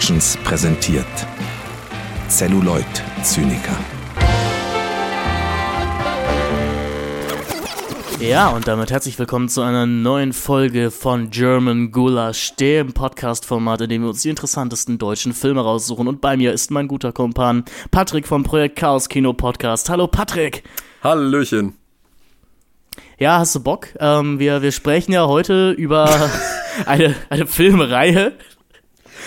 Productions präsentiert Celluloid Zyniker. Ja, und damit herzlich willkommen zu einer neuen Folge von German Gulasch, dem Podcast-Format, in dem wir uns die interessantesten deutschen Filme raussuchen. Und bei mir ist mein guter Kumpan Patrick vom Projekt Chaos Kino Podcast. Hallo Patrick! Hallöchen! Ja, hast du Bock? Ähm, wir, wir sprechen ja heute über eine, eine Filmreihe,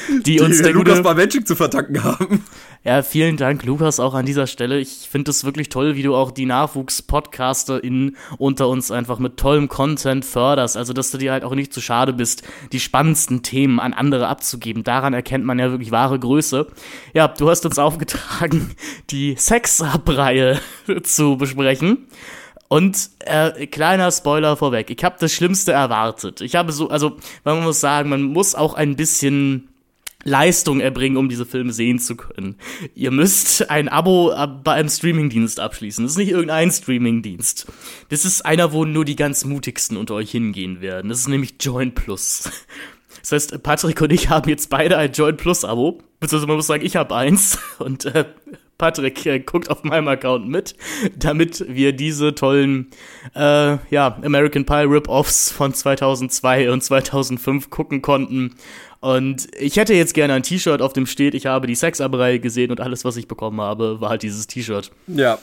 die, die uns der Lukas gute, Bawenschik zu verdanken haben. Ja, vielen Dank, Lukas, auch an dieser Stelle. Ich finde es wirklich toll, wie du auch die NachwuchspodcasterInnen unter uns einfach mit tollem Content förderst. Also, dass du dir halt auch nicht zu schade bist, die spannendsten Themen an andere abzugeben. Daran erkennt man ja wirklich wahre Größe. Ja, du hast uns aufgetragen, die Sex-Up-Reihe zu besprechen. Und äh, kleiner Spoiler vorweg, ich habe das Schlimmste erwartet. Ich habe so, also man muss sagen, man muss auch ein bisschen Leistung erbringen, um diese Filme sehen zu können. Ihr müsst ein Abo bei einem Streamingdienst abschließen. Das ist nicht irgendein Streamingdienst. Das ist einer, wo nur die ganz mutigsten unter euch hingehen werden. Das ist nämlich Join Plus. Das heißt, Patrick und ich haben jetzt beide ein Join Plus Abo. Beziehungsweise man muss sagen, ich habe eins und äh, Patrick äh, guckt auf meinem Account mit, damit wir diese tollen, äh, ja, American Pie Rip-Offs von 2002 und 2005 gucken konnten. Und ich hätte jetzt gerne ein T-Shirt, auf dem steht, ich habe die Sexaberei gesehen und alles, was ich bekommen habe, war halt dieses T-Shirt. Ja.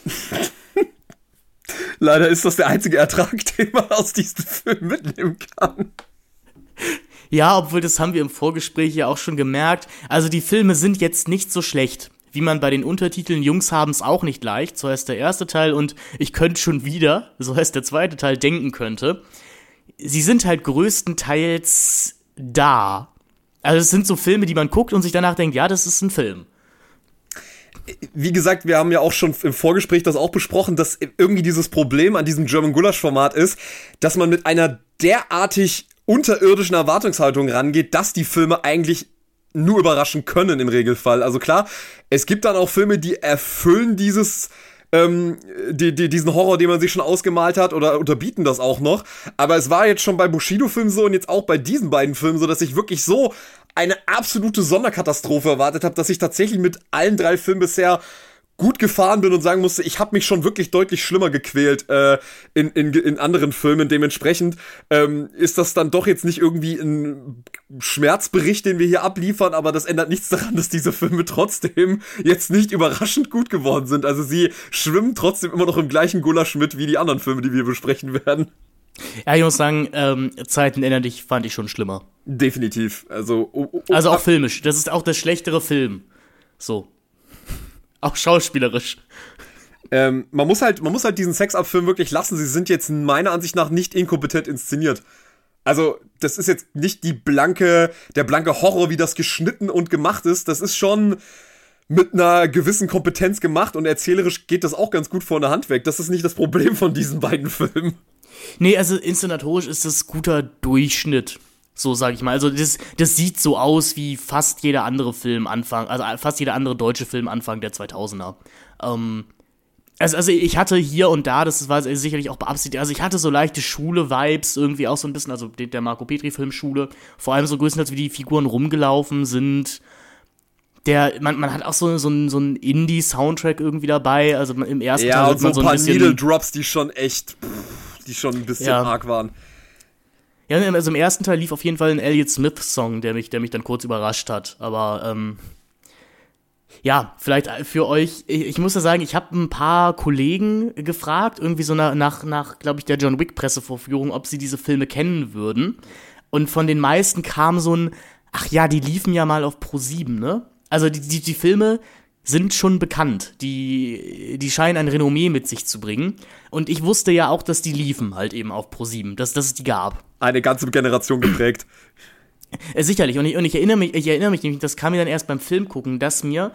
Leider ist das der einzige Ertrag, den man aus diesem Film mitnehmen kann. Ja, obwohl das haben wir im Vorgespräch ja auch schon gemerkt. Also die Filme sind jetzt nicht so schlecht wie man bei den Untertiteln Jungs haben's auch nicht leicht, so heißt der erste Teil und ich könnte schon wieder, so heißt der zweite Teil, denken könnte. Sie sind halt größtenteils da. Also es sind so Filme, die man guckt und sich danach denkt, ja, das ist ein Film. Wie gesagt, wir haben ja auch schon im Vorgespräch das auch besprochen, dass irgendwie dieses Problem an diesem German Gulasch Format ist, dass man mit einer derartig unterirdischen Erwartungshaltung rangeht, dass die Filme eigentlich nur überraschen können im Regelfall. Also klar, es gibt dann auch Filme, die erfüllen dieses ähm, die, die, diesen Horror, den man sich schon ausgemalt hat, oder unterbieten das auch noch. Aber es war jetzt schon bei Bushido-Filmen so und jetzt auch bei diesen beiden Filmen so, dass ich wirklich so eine absolute Sonderkatastrophe erwartet habe, dass ich tatsächlich mit allen drei Filmen bisher gut gefahren bin und sagen musste, ich habe mich schon wirklich deutlich schlimmer gequält äh, in, in, in anderen Filmen. Dementsprechend ähm, ist das dann doch jetzt nicht irgendwie ein Schmerzbericht, den wir hier abliefern, aber das ändert nichts daran, dass diese Filme trotzdem jetzt nicht überraschend gut geworden sind. Also sie schwimmen trotzdem immer noch im gleichen Gulasch mit wie die anderen Filme, die wir besprechen werden. Ja, ich muss sagen, ähm, Zeiten ändern dich fand ich schon schlimmer. Definitiv. Also, oh, oh, also auch filmisch. Das ist auch der schlechtere Film. So. Auch schauspielerisch. Ähm, man muss halt, man muss halt diesen Sex-Up-Film wirklich lassen. Sie sind jetzt meiner Ansicht nach nicht inkompetent inszeniert. Also, das ist jetzt nicht die blanke, der blanke Horror, wie das geschnitten und gemacht ist. Das ist schon mit einer gewissen Kompetenz gemacht und erzählerisch geht das auch ganz gut vor der Hand weg. Das ist nicht das Problem von diesen beiden Filmen. Nee, also inszenatorisch ist das guter Durchschnitt. So sage ich mal. Also das, das sieht so aus wie fast jeder andere Film Anfang, also fast jeder andere deutsche Film Anfang der 2000er. Ähm, also, also ich hatte hier und da, das war sicherlich auch beabsichtigt, also ich hatte so leichte Schule-Vibes irgendwie auch so ein bisschen, also der Marco Petri-Film Schule, vor allem so größtenteils wie die Figuren rumgelaufen sind. Der, man, man hat auch so, so, so einen Indie-Soundtrack irgendwie dabei, also im ersten ja, Teil und so man so ein paar Needle-Drops, die schon echt, pff, die schon ein bisschen ja. arg waren. Ja, also im ersten Teil lief auf jeden Fall ein Elliott Smith-Song, der mich, der mich dann kurz überrascht hat. Aber ähm, ja, vielleicht für euch, ich, ich muss ja sagen, ich habe ein paar Kollegen gefragt, irgendwie so nach, nach, nach glaube ich, der John Wick-Pressevorführung, ob sie diese Filme kennen würden. Und von den meisten kam so ein, ach ja, die liefen ja mal auf Pro 7, ne? Also die, die, die Filme sind schon bekannt. Die, die scheinen ein Renommee mit sich zu bringen. Und ich wusste ja auch, dass die liefen halt eben auf Pro7, dass, dass es die gab. Eine ganze Generation geprägt. Äh, sicherlich. Und ich, und ich erinnere mich, ich erinnere mich nämlich, das kam mir dann erst beim Film gucken, dass mir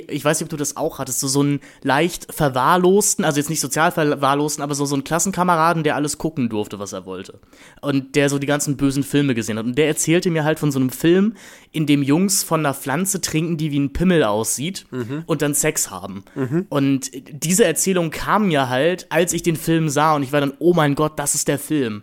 ich weiß nicht, ob du das auch hattest, so, so einen leicht verwahrlosten, also jetzt nicht sozial verwahrlosten, aber so, so einen Klassenkameraden, der alles gucken durfte, was er wollte. Und der so die ganzen bösen Filme gesehen hat. Und der erzählte mir halt von so einem Film, in dem Jungs von einer Pflanze trinken, die wie ein Pimmel aussieht mhm. und dann Sex haben. Mhm. Und diese Erzählung kam mir halt, als ich den Film sah und ich war dann, oh mein Gott, das ist der Film.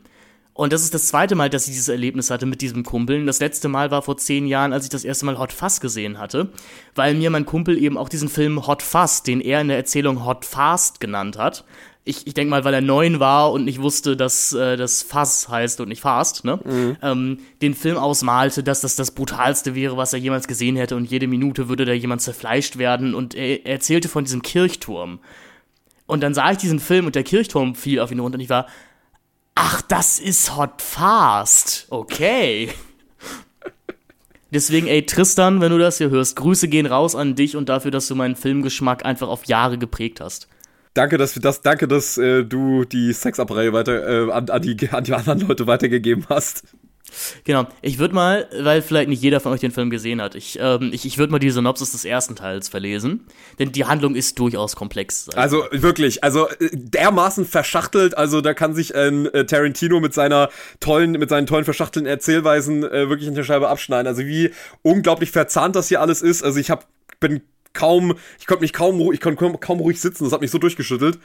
Und das ist das zweite Mal, dass ich dieses Erlebnis hatte mit diesem Kumpel. Das letzte Mal war vor zehn Jahren, als ich das erste Mal Hot Fuzz gesehen hatte, weil mir mein Kumpel eben auch diesen Film Hot Fuzz, den er in der Erzählung Hot Fast genannt hat. Ich, ich denke mal, weil er neun war und nicht wusste, dass äh, das Fuzz heißt und nicht Fast, ne? Mhm. Ähm, den Film ausmalte, dass das das brutalste wäre, was er jemals gesehen hätte und jede Minute würde da jemand zerfleischt werden und er, er erzählte von diesem Kirchturm. Und dann sah ich diesen Film und der Kirchturm fiel auf ihn runter und ich war, Ach, das ist Hot Fast. Okay. Deswegen, ey, Tristan, wenn du das hier hörst, Grüße gehen raus an dich und dafür, dass du meinen Filmgeschmack einfach auf Jahre geprägt hast. Danke, dass das, danke, dass äh, du die Sexabreihe weiter äh, an, an, die, an die anderen Leute weitergegeben hast. Genau. Ich würde mal, weil vielleicht nicht jeder von euch den Film gesehen hat, ich, ähm, ich, ich würde mal die Synopsis des ersten Teils verlesen, denn die Handlung ist durchaus komplex. Also, wirklich, also äh, dermaßen verschachtelt, also da kann sich äh, Tarantino mit seiner tollen, mit seinen tollen verschachtelten Erzählweisen äh, wirklich in der Scheibe abschneiden. Also wie unglaublich verzahnt das hier alles ist. Also ich hab, bin kaum, ich konnte mich kaum, ich konnte kaum ruhig sitzen, das hat mich so durchgeschüttelt.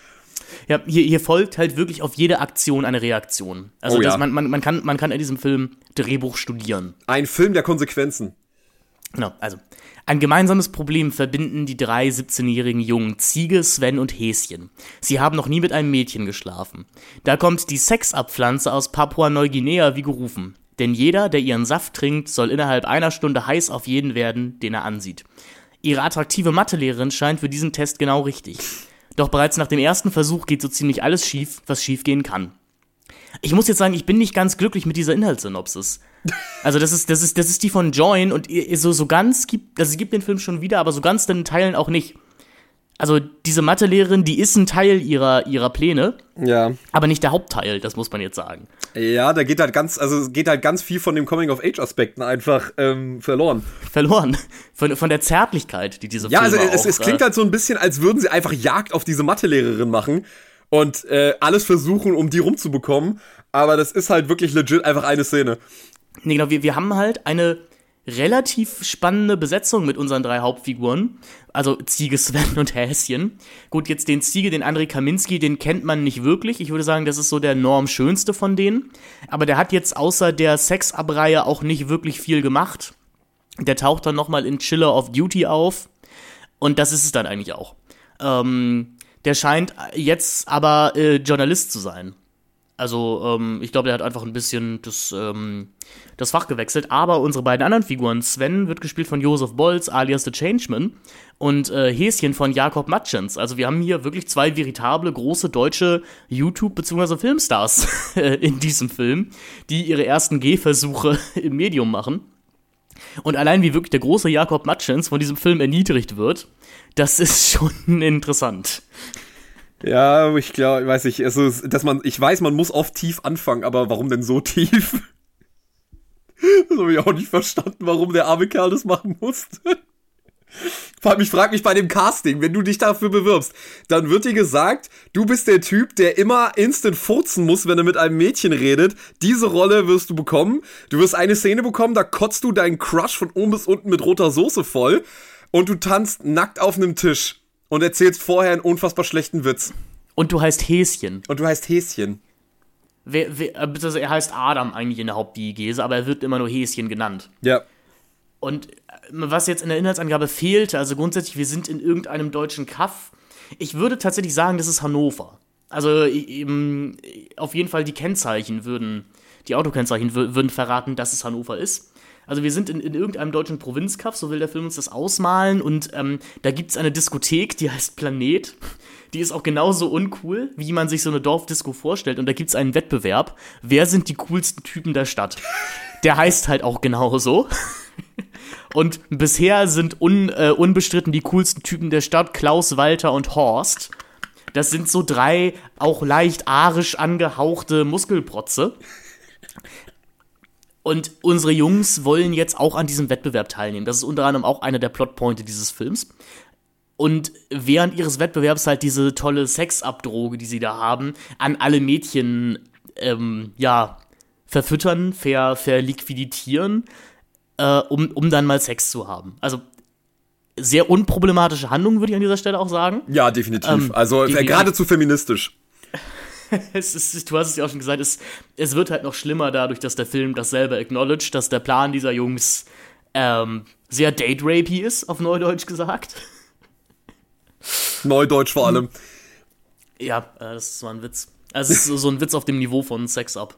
Ja, hier, hier folgt halt wirklich auf jede Aktion eine Reaktion. Also oh, das, ja. man, man, man, kann, man kann in diesem Film Drehbuch studieren. Ein Film der Konsequenzen. Genau, also. Ein gemeinsames Problem verbinden die drei 17-jährigen Jungen Ziege, Sven und Häschen. Sie haben noch nie mit einem Mädchen geschlafen. Da kommt die Sexabpflanze aus Papua-Neuguinea wie gerufen. Denn jeder, der ihren Saft trinkt, soll innerhalb einer Stunde heiß auf jeden werden, den er ansieht. Ihre attraktive Mathelehrerin scheint für diesen Test genau richtig. Doch bereits nach dem ersten Versuch geht so ziemlich alles schief, was schiefgehen kann. Ich muss jetzt sagen, ich bin nicht ganz glücklich mit dieser Inhaltssynopsis. Also das ist, das ist, das ist die von Join und so, so ganz gibt, also sie gibt den Film schon wieder, aber so ganz in Teilen auch nicht. Also diese Mathelehrerin, die ist ein Teil ihrer, ihrer Pläne. Ja. Aber nicht der Hauptteil, das muss man jetzt sagen. Ja, da geht halt ganz, also geht halt ganz viel von den Coming-of-Age-Aspekten einfach ähm, verloren. Verloren. Von, von der Zärtlichkeit, die diese Ja, Filme also es, es klingt äh, halt so ein bisschen, als würden sie einfach Jagd auf diese Mathelehrerin machen und äh, alles versuchen, um die rumzubekommen. Aber das ist halt wirklich legit einfach eine Szene. Nee, genau, wir, wir haben halt eine relativ spannende Besetzung mit unseren drei Hauptfiguren. Also Ziege, Sven und Häschen. Gut, jetzt den Ziege, den André Kaminski, den kennt man nicht wirklich. Ich würde sagen, das ist so der normschönste von denen. Aber der hat jetzt außer der Sexabreihe auch nicht wirklich viel gemacht. Der taucht dann nochmal in Chiller of Duty auf. Und das ist es dann eigentlich auch. Ähm, der scheint jetzt aber äh, Journalist zu sein. Also, ähm, ich glaube, der hat einfach ein bisschen das, ähm, das Fach gewechselt. Aber unsere beiden anderen Figuren, Sven wird gespielt von Josef Bolz, alias The Changeman, und äh, Häschen von Jakob Matschens. Also, wir haben hier wirklich zwei veritable, große deutsche YouTube- bzw. Filmstars in diesem Film, die ihre ersten Gehversuche im Medium machen. Und allein wie wirklich der große Jakob Matschens von diesem Film erniedrigt wird, das ist schon interessant. Ja, ich glaube, weiß ich, also, dass man, ich weiß, man muss oft tief anfangen, aber warum denn so tief? Das habe ich auch nicht verstanden, warum der arme Kerl das machen musste. Vor allem, ich frage mich bei dem Casting, wenn du dich dafür bewirbst, dann wird dir gesagt, du bist der Typ, der immer instant furzen muss, wenn er mit einem Mädchen redet. Diese Rolle wirst du bekommen. Du wirst eine Szene bekommen, da kotzt du deinen Crush von oben bis unten mit roter Soße voll und du tanzt nackt auf einem Tisch und erzählst vorher einen unfassbar schlechten Witz. Und du heißt Häschen. Und du heißt Häschen. Wer, wer, also er heißt Adam eigentlich in der Hauptdiegese, aber er wird immer nur Häschen genannt. Ja. Und äh, was jetzt in der Inhaltsangabe fehlte, also grundsätzlich, wir sind in irgendeinem deutschen Kaff. Ich würde tatsächlich sagen, das ist Hannover. Also eben, auf jeden Fall die Kennzeichen würden, die Autokennzeichen würden verraten, dass es Hannover ist. Also wir sind in, in irgendeinem deutschen Provinzkaff, so will der Film uns das ausmalen. Und ähm, da gibt es eine Diskothek, die heißt Planet. Die ist auch genauso uncool, wie man sich so eine Dorfdisco vorstellt. Und da gibt es einen Wettbewerb. Wer sind die coolsten Typen der Stadt? Der heißt halt auch genauso. Und bisher sind un, äh, unbestritten die coolsten Typen der Stadt Klaus, Walter und Horst. Das sind so drei auch leicht arisch angehauchte Muskelprotze. Und unsere Jungs wollen jetzt auch an diesem Wettbewerb teilnehmen. Das ist unter anderem auch einer der Plotpointe dieses Films. Und während ihres Wettbewerbs halt diese tolle Sexabdroge, die sie da haben, an alle Mädchen, ähm, ja, verfüttern, ver, verliquiditieren, äh, um, um dann mal Sex zu haben. Also sehr unproblematische Handlung, würde ich an dieser Stelle auch sagen. Ja, definitiv. Ähm, also äh, definitiv. geradezu feministisch. es ist, du hast es ja auch schon gesagt, es, es wird halt noch schlimmer dadurch, dass der Film das selber acknowledged, dass der Plan dieser Jungs ähm, sehr date-rapey ist, auf Neudeutsch gesagt. Neudeutsch vor allem. Ja, äh, das war ein Witz. Also es ist so, so ein Witz auf dem Niveau von Sex Up.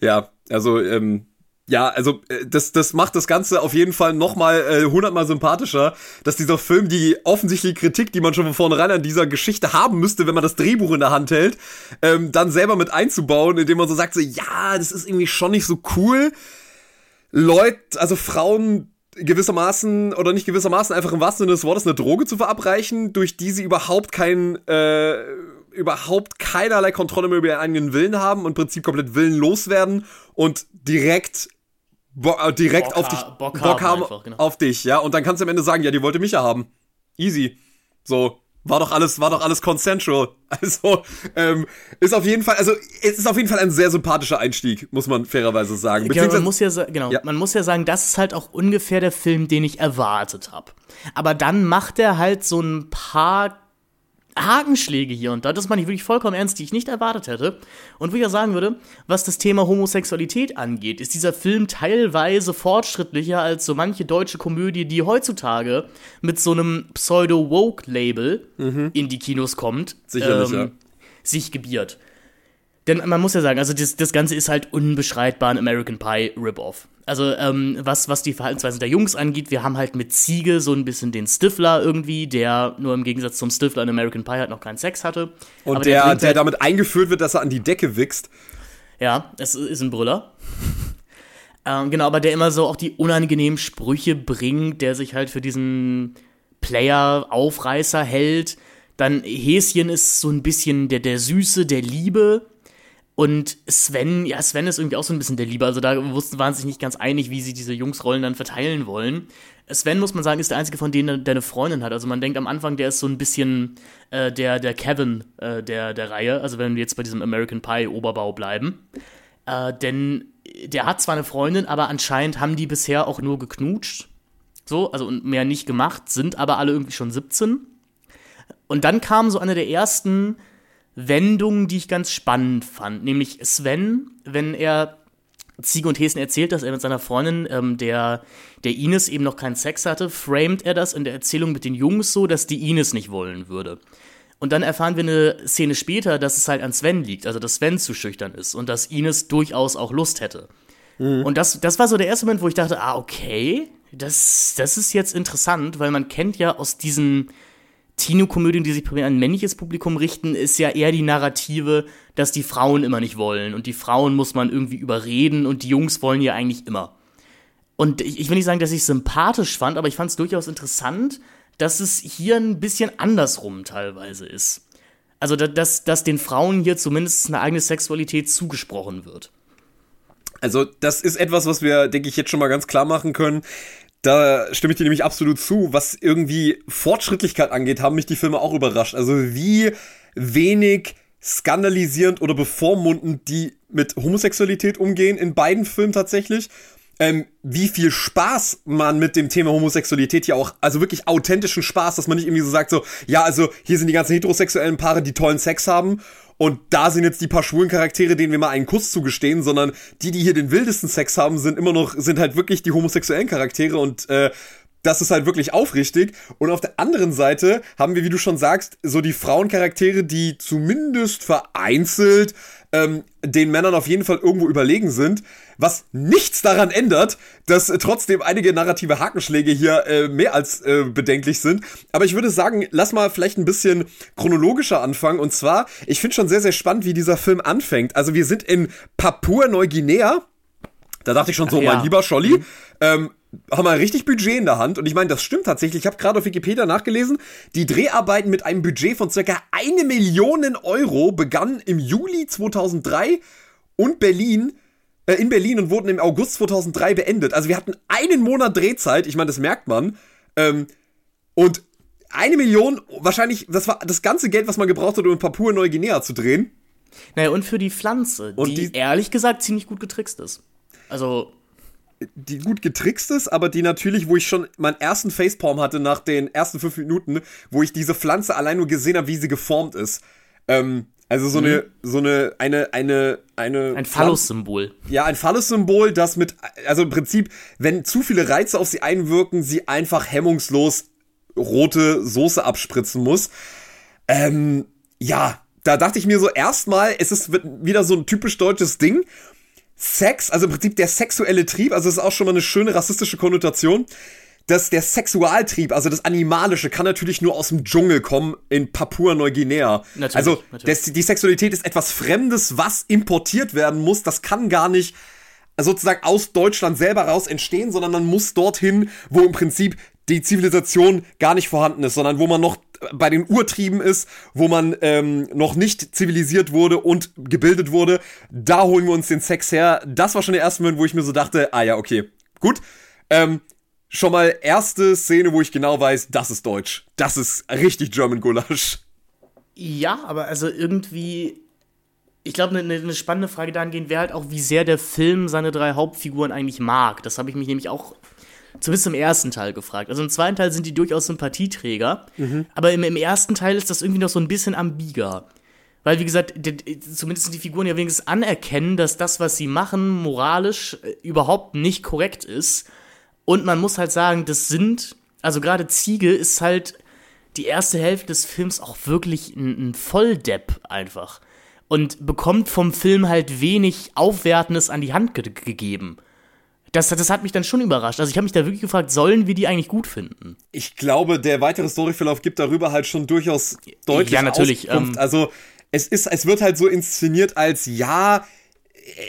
Ja, also, ähm, ja, also äh, das, das macht das Ganze auf jeden Fall nochmal äh, hundertmal sympathischer, dass dieser Film die offensichtliche Kritik, die man schon von vornherein an dieser Geschichte haben müsste, wenn man das Drehbuch in der Hand hält, ähm, dann selber mit einzubauen, indem man so sagt, so, ja, das ist irgendwie schon nicht so cool. Leute, also Frauen gewissermaßen oder nicht gewissermaßen einfach im wahrsten Sinne des Wortes eine Droge zu verabreichen, durch die sie überhaupt kein äh, überhaupt keinerlei Kontrolle mehr über ihren eigenen Willen haben und im Prinzip komplett willenlos werden und direkt bo äh, direkt Bock auf dich Bock haben einfach, genau. auf dich, ja, und dann kannst du am Ende sagen, ja, die wollte mich ja haben. Easy. So, war doch alles, war doch alles consensual. Also, ähm, ist auf jeden Fall, also, es ist auf jeden Fall ein sehr sympathischer Einstieg, muss man fairerweise sagen. Genau, man muss ja, genau, Ja. man muss ja sagen, das ist halt auch ungefähr der Film, den ich erwartet habe. Aber dann macht er halt so ein paar Hakenschläge hier und da. Das meine ich wirklich vollkommen ernst, die ich nicht erwartet hätte. Und wo ich ja sagen würde, was das Thema Homosexualität angeht, ist dieser Film teilweise fortschrittlicher als so manche deutsche Komödie, die heutzutage mit so einem Pseudo-Woke-Label in die Kinos kommt, Mhm. ähm, Sicherlich, ja. sich gebiert. Denn man muss ja sagen, also das, das Ganze ist halt unbeschreibbar ein American Pie Rip-Off. Also ähm, was, was die Verhaltensweisen der Jungs angeht, wir haben halt mit Ziege so ein bisschen den Stifler irgendwie, der nur im Gegensatz zum Stifler in American Pie halt noch keinen Sex hatte. Und Aber der, bringt der halt- damit eingeführt wird, dass er an die Decke wächst. Ja, es ist ein Brüller. ähm, genau, aber der immer so auch die unangenehmen Sprüche bringt, der sich halt für diesen Player-Aufreißer hält. Dann Häschen ist so ein bisschen der, der Süße, der Liebe. Und Sven, ja, Sven ist irgendwie auch so ein bisschen der Liebe. Also da wussten, waren sich nicht ganz einig, wie sie diese Jungsrollen dann verteilen wollen. Sven, muss man sagen, ist der einzige von denen, der eine Freundin hat. Also man denkt am Anfang, der ist so ein bisschen äh, der, der Kevin äh, der, der Reihe. Also wenn wir jetzt bei diesem American Pie Oberbau bleiben. Äh, denn der hat zwar eine Freundin, aber anscheinend haben die bisher auch nur geknutscht. So, also und mehr nicht gemacht, sind aber alle irgendwie schon 17. Und dann kam so eine der ersten Wendungen, die ich ganz spannend fand. Nämlich Sven, wenn er Ziege und Häschen erzählt, dass er mit seiner Freundin, ähm, der, der Ines, eben noch keinen Sex hatte, framet er das in der Erzählung mit den Jungs so, dass die Ines nicht wollen würde. Und dann erfahren wir eine Szene später, dass es halt an Sven liegt, also dass Sven zu schüchtern ist und dass Ines durchaus auch Lust hätte. Und das, das war so der erste Moment, wo ich dachte, ah, okay, das, das ist jetzt interessant, weil man kennt ja aus diesen Tino-Komödien, die sich primär an männliches Publikum richten, ist ja eher die Narrative, dass die Frauen immer nicht wollen und die Frauen muss man irgendwie überreden und die Jungs wollen ja eigentlich immer. Und ich, ich will nicht sagen, dass ich es sympathisch fand, aber ich fand es durchaus interessant, dass es hier ein bisschen andersrum teilweise ist. Also, da- dass, dass den Frauen hier zumindest eine eigene Sexualität zugesprochen wird. Also, das ist etwas, was wir, denke ich, jetzt schon mal ganz klar machen können. Da stimme ich dir nämlich absolut zu. Was irgendwie Fortschrittlichkeit angeht, haben mich die Filme auch überrascht. Also, wie wenig skandalisierend oder bevormundend die mit Homosexualität umgehen in beiden Filmen tatsächlich. Ähm, wie viel Spaß man mit dem Thema Homosexualität ja auch, also wirklich authentischen Spaß, dass man nicht irgendwie so sagt, so, ja, also hier sind die ganzen heterosexuellen Paare, die tollen Sex haben und da sind jetzt die paar schwulen Charaktere, denen wir mal einen Kuss zugestehen, sondern die, die hier den wildesten Sex haben, sind immer noch, sind halt wirklich die homosexuellen Charaktere und äh, das ist halt wirklich aufrichtig. Und auf der anderen Seite haben wir, wie du schon sagst, so die Frauencharaktere, die zumindest vereinzelt ähm, den Männern auf jeden Fall irgendwo überlegen sind, was nichts daran ändert, dass äh, trotzdem einige narrative Hakenschläge hier äh, mehr als äh, bedenklich sind. Aber ich würde sagen, lass mal vielleicht ein bisschen chronologischer anfangen. Und zwar, ich finde schon sehr, sehr spannend, wie dieser Film anfängt. Also wir sind in Papua-Neuguinea. Da dachte ich schon so, ja. mein lieber Scholli, ähm, haben wir richtig Budget in der Hand. Und ich meine, das stimmt tatsächlich. Ich habe gerade auf Wikipedia nachgelesen, die Dreharbeiten mit einem Budget von circa eine Million Euro begannen im Juli 2003 und Berlin äh, in Berlin und wurden im August 2003 beendet. Also wir hatten einen Monat Drehzeit. Ich meine, das merkt man. Ähm, und eine Million, wahrscheinlich, das war das ganze Geld, was man gebraucht hat, um in Papua-Neuguinea zu drehen. Naja, und für die Pflanze, Und die, die- ehrlich gesagt ziemlich gut getrickst ist. Also, die gut getrickst ist, aber die natürlich, wo ich schon meinen ersten Facepalm hatte nach den ersten fünf Minuten, wo ich diese Pflanze allein nur gesehen habe, wie sie geformt ist. Ähm, Also so eine, so eine, eine, eine, eine. Ein Phallus-Symbol. Ja, ein Phallus-Symbol, das mit, also im Prinzip, wenn zu viele Reize auf sie einwirken, sie einfach hemmungslos rote Soße abspritzen muss. Ähm, ja, da dachte ich mir so erstmal, es ist wieder so ein typisch deutsches Ding. Sex, also im Prinzip der sexuelle Trieb, also es ist auch schon mal eine schöne rassistische Konnotation dass der Sexualtrieb, also das Animalische, kann natürlich nur aus dem Dschungel kommen in Papua-Neuguinea. Also natürlich. Das, die Sexualität ist etwas Fremdes, was importiert werden muss. Das kann gar nicht sozusagen aus Deutschland selber raus entstehen, sondern man muss dorthin, wo im Prinzip die Zivilisation gar nicht vorhanden ist, sondern wo man noch bei den Urtrieben ist, wo man ähm, noch nicht zivilisiert wurde und gebildet wurde. Da holen wir uns den Sex her. Das war schon der erste Moment, wo ich mir so dachte, ah ja, okay, gut. Ähm, schon mal erste Szene, wo ich genau weiß, das ist Deutsch. Das ist richtig German Gulasch. Ja, aber also irgendwie. Ich glaube, eine ne spannende Frage dahingehend wäre halt auch, wie sehr der Film seine drei Hauptfiguren eigentlich mag. Das habe ich mich nämlich auch zumindest im ersten Teil gefragt. Also im zweiten Teil sind die durchaus Sympathieträger, mhm. aber im, im, ersten Teil ist das irgendwie noch so ein bisschen ambiger. Weil, wie gesagt, die, zumindest die Figuren ja wenigstens anerkennen, dass das, was sie machen, moralisch äh, überhaupt nicht korrekt ist und man muss halt sagen, das sind, also gerade Ziege ist halt die erste Hälfte des Films auch wirklich ein, ein Volldepp einfach. Und bekommt vom Film halt wenig Aufwertendes an die Hand ge gegeben. Das, das hat mich dann schon überrascht. Also ich habe mich da wirklich gefragt, sollen wir die eigentlich gut finden? Ich glaube, der weitere Storyverlauf gibt darüber halt schon durchaus deutlich Ja, natürlich. Ähm, also es ist, es wird halt so inszeniert als, ja,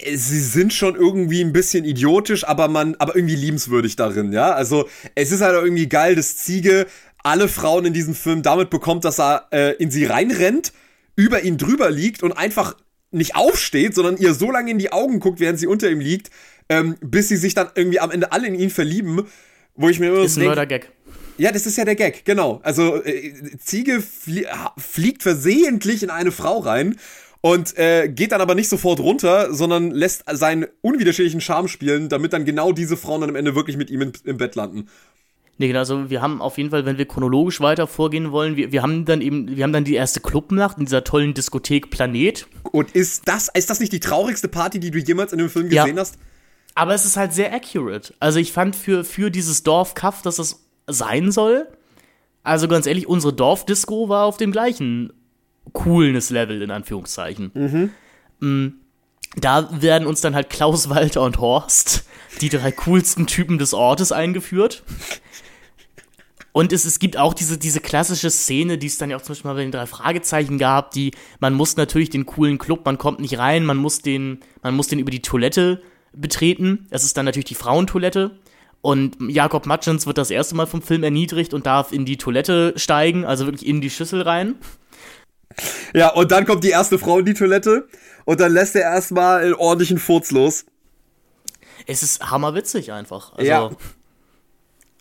äh, sie sind schon irgendwie ein bisschen idiotisch, aber man, aber irgendwie liebenswürdig darin, ja. Also es ist halt irgendwie geil, dass Ziege alle Frauen in diesem Film damit bekommt, dass er äh, in sie reinrennt, über ihn drüber liegt und einfach nicht aufsteht, sondern ihr so lange in die Augen guckt, während sie unter ihm liegt, ähm, bis sie sich dann irgendwie am Ende alle in ihn verlieben, wo ich mir immer ist ein Gag. Ja, das ist ja der Gag, genau. Also äh, Ziege flie fliegt versehentlich in eine Frau rein und äh, geht dann aber nicht sofort runter, sondern lässt seinen unwiderstehlichen Charme spielen, damit dann genau diese Frauen dann am Ende wirklich mit ihm in, im Bett landen. Nee, genau, also wir haben auf jeden Fall, wenn wir chronologisch weiter vorgehen wollen, wir, wir haben dann eben, wir haben dann die erste Clubnacht in dieser tollen Diskothek Planet. Und ist das, ist das nicht die traurigste Party, die du jemals in dem Film gesehen ja. hast? Aber es ist halt sehr accurate. Also ich fand für, für dieses Dorf Kaff, dass es sein soll, also ganz ehrlich, unsere Dorfdisco war auf dem gleichen Coolness-Level in Anführungszeichen. Mhm. Mm, da werden uns dann halt Klaus, Walter und Horst, die drei coolsten Typen des Ortes, eingeführt. Und es, es gibt auch diese, diese klassische Szene, die es dann ja auch zum Beispiel mal bei den drei Fragezeichen gab, die, man muss natürlich den coolen Club, man kommt nicht rein, man muss den, man muss den über die Toilette betreten. Das ist dann natürlich die Frauentoilette. Und Jakob Matschens wird das erste Mal vom Film erniedrigt und darf in die Toilette steigen, also wirklich in die Schüssel rein. Ja, und dann kommt die erste Frau in die Toilette und dann lässt er erstmal einen ordentlichen Furz los. Es ist hammerwitzig einfach. Also, ja.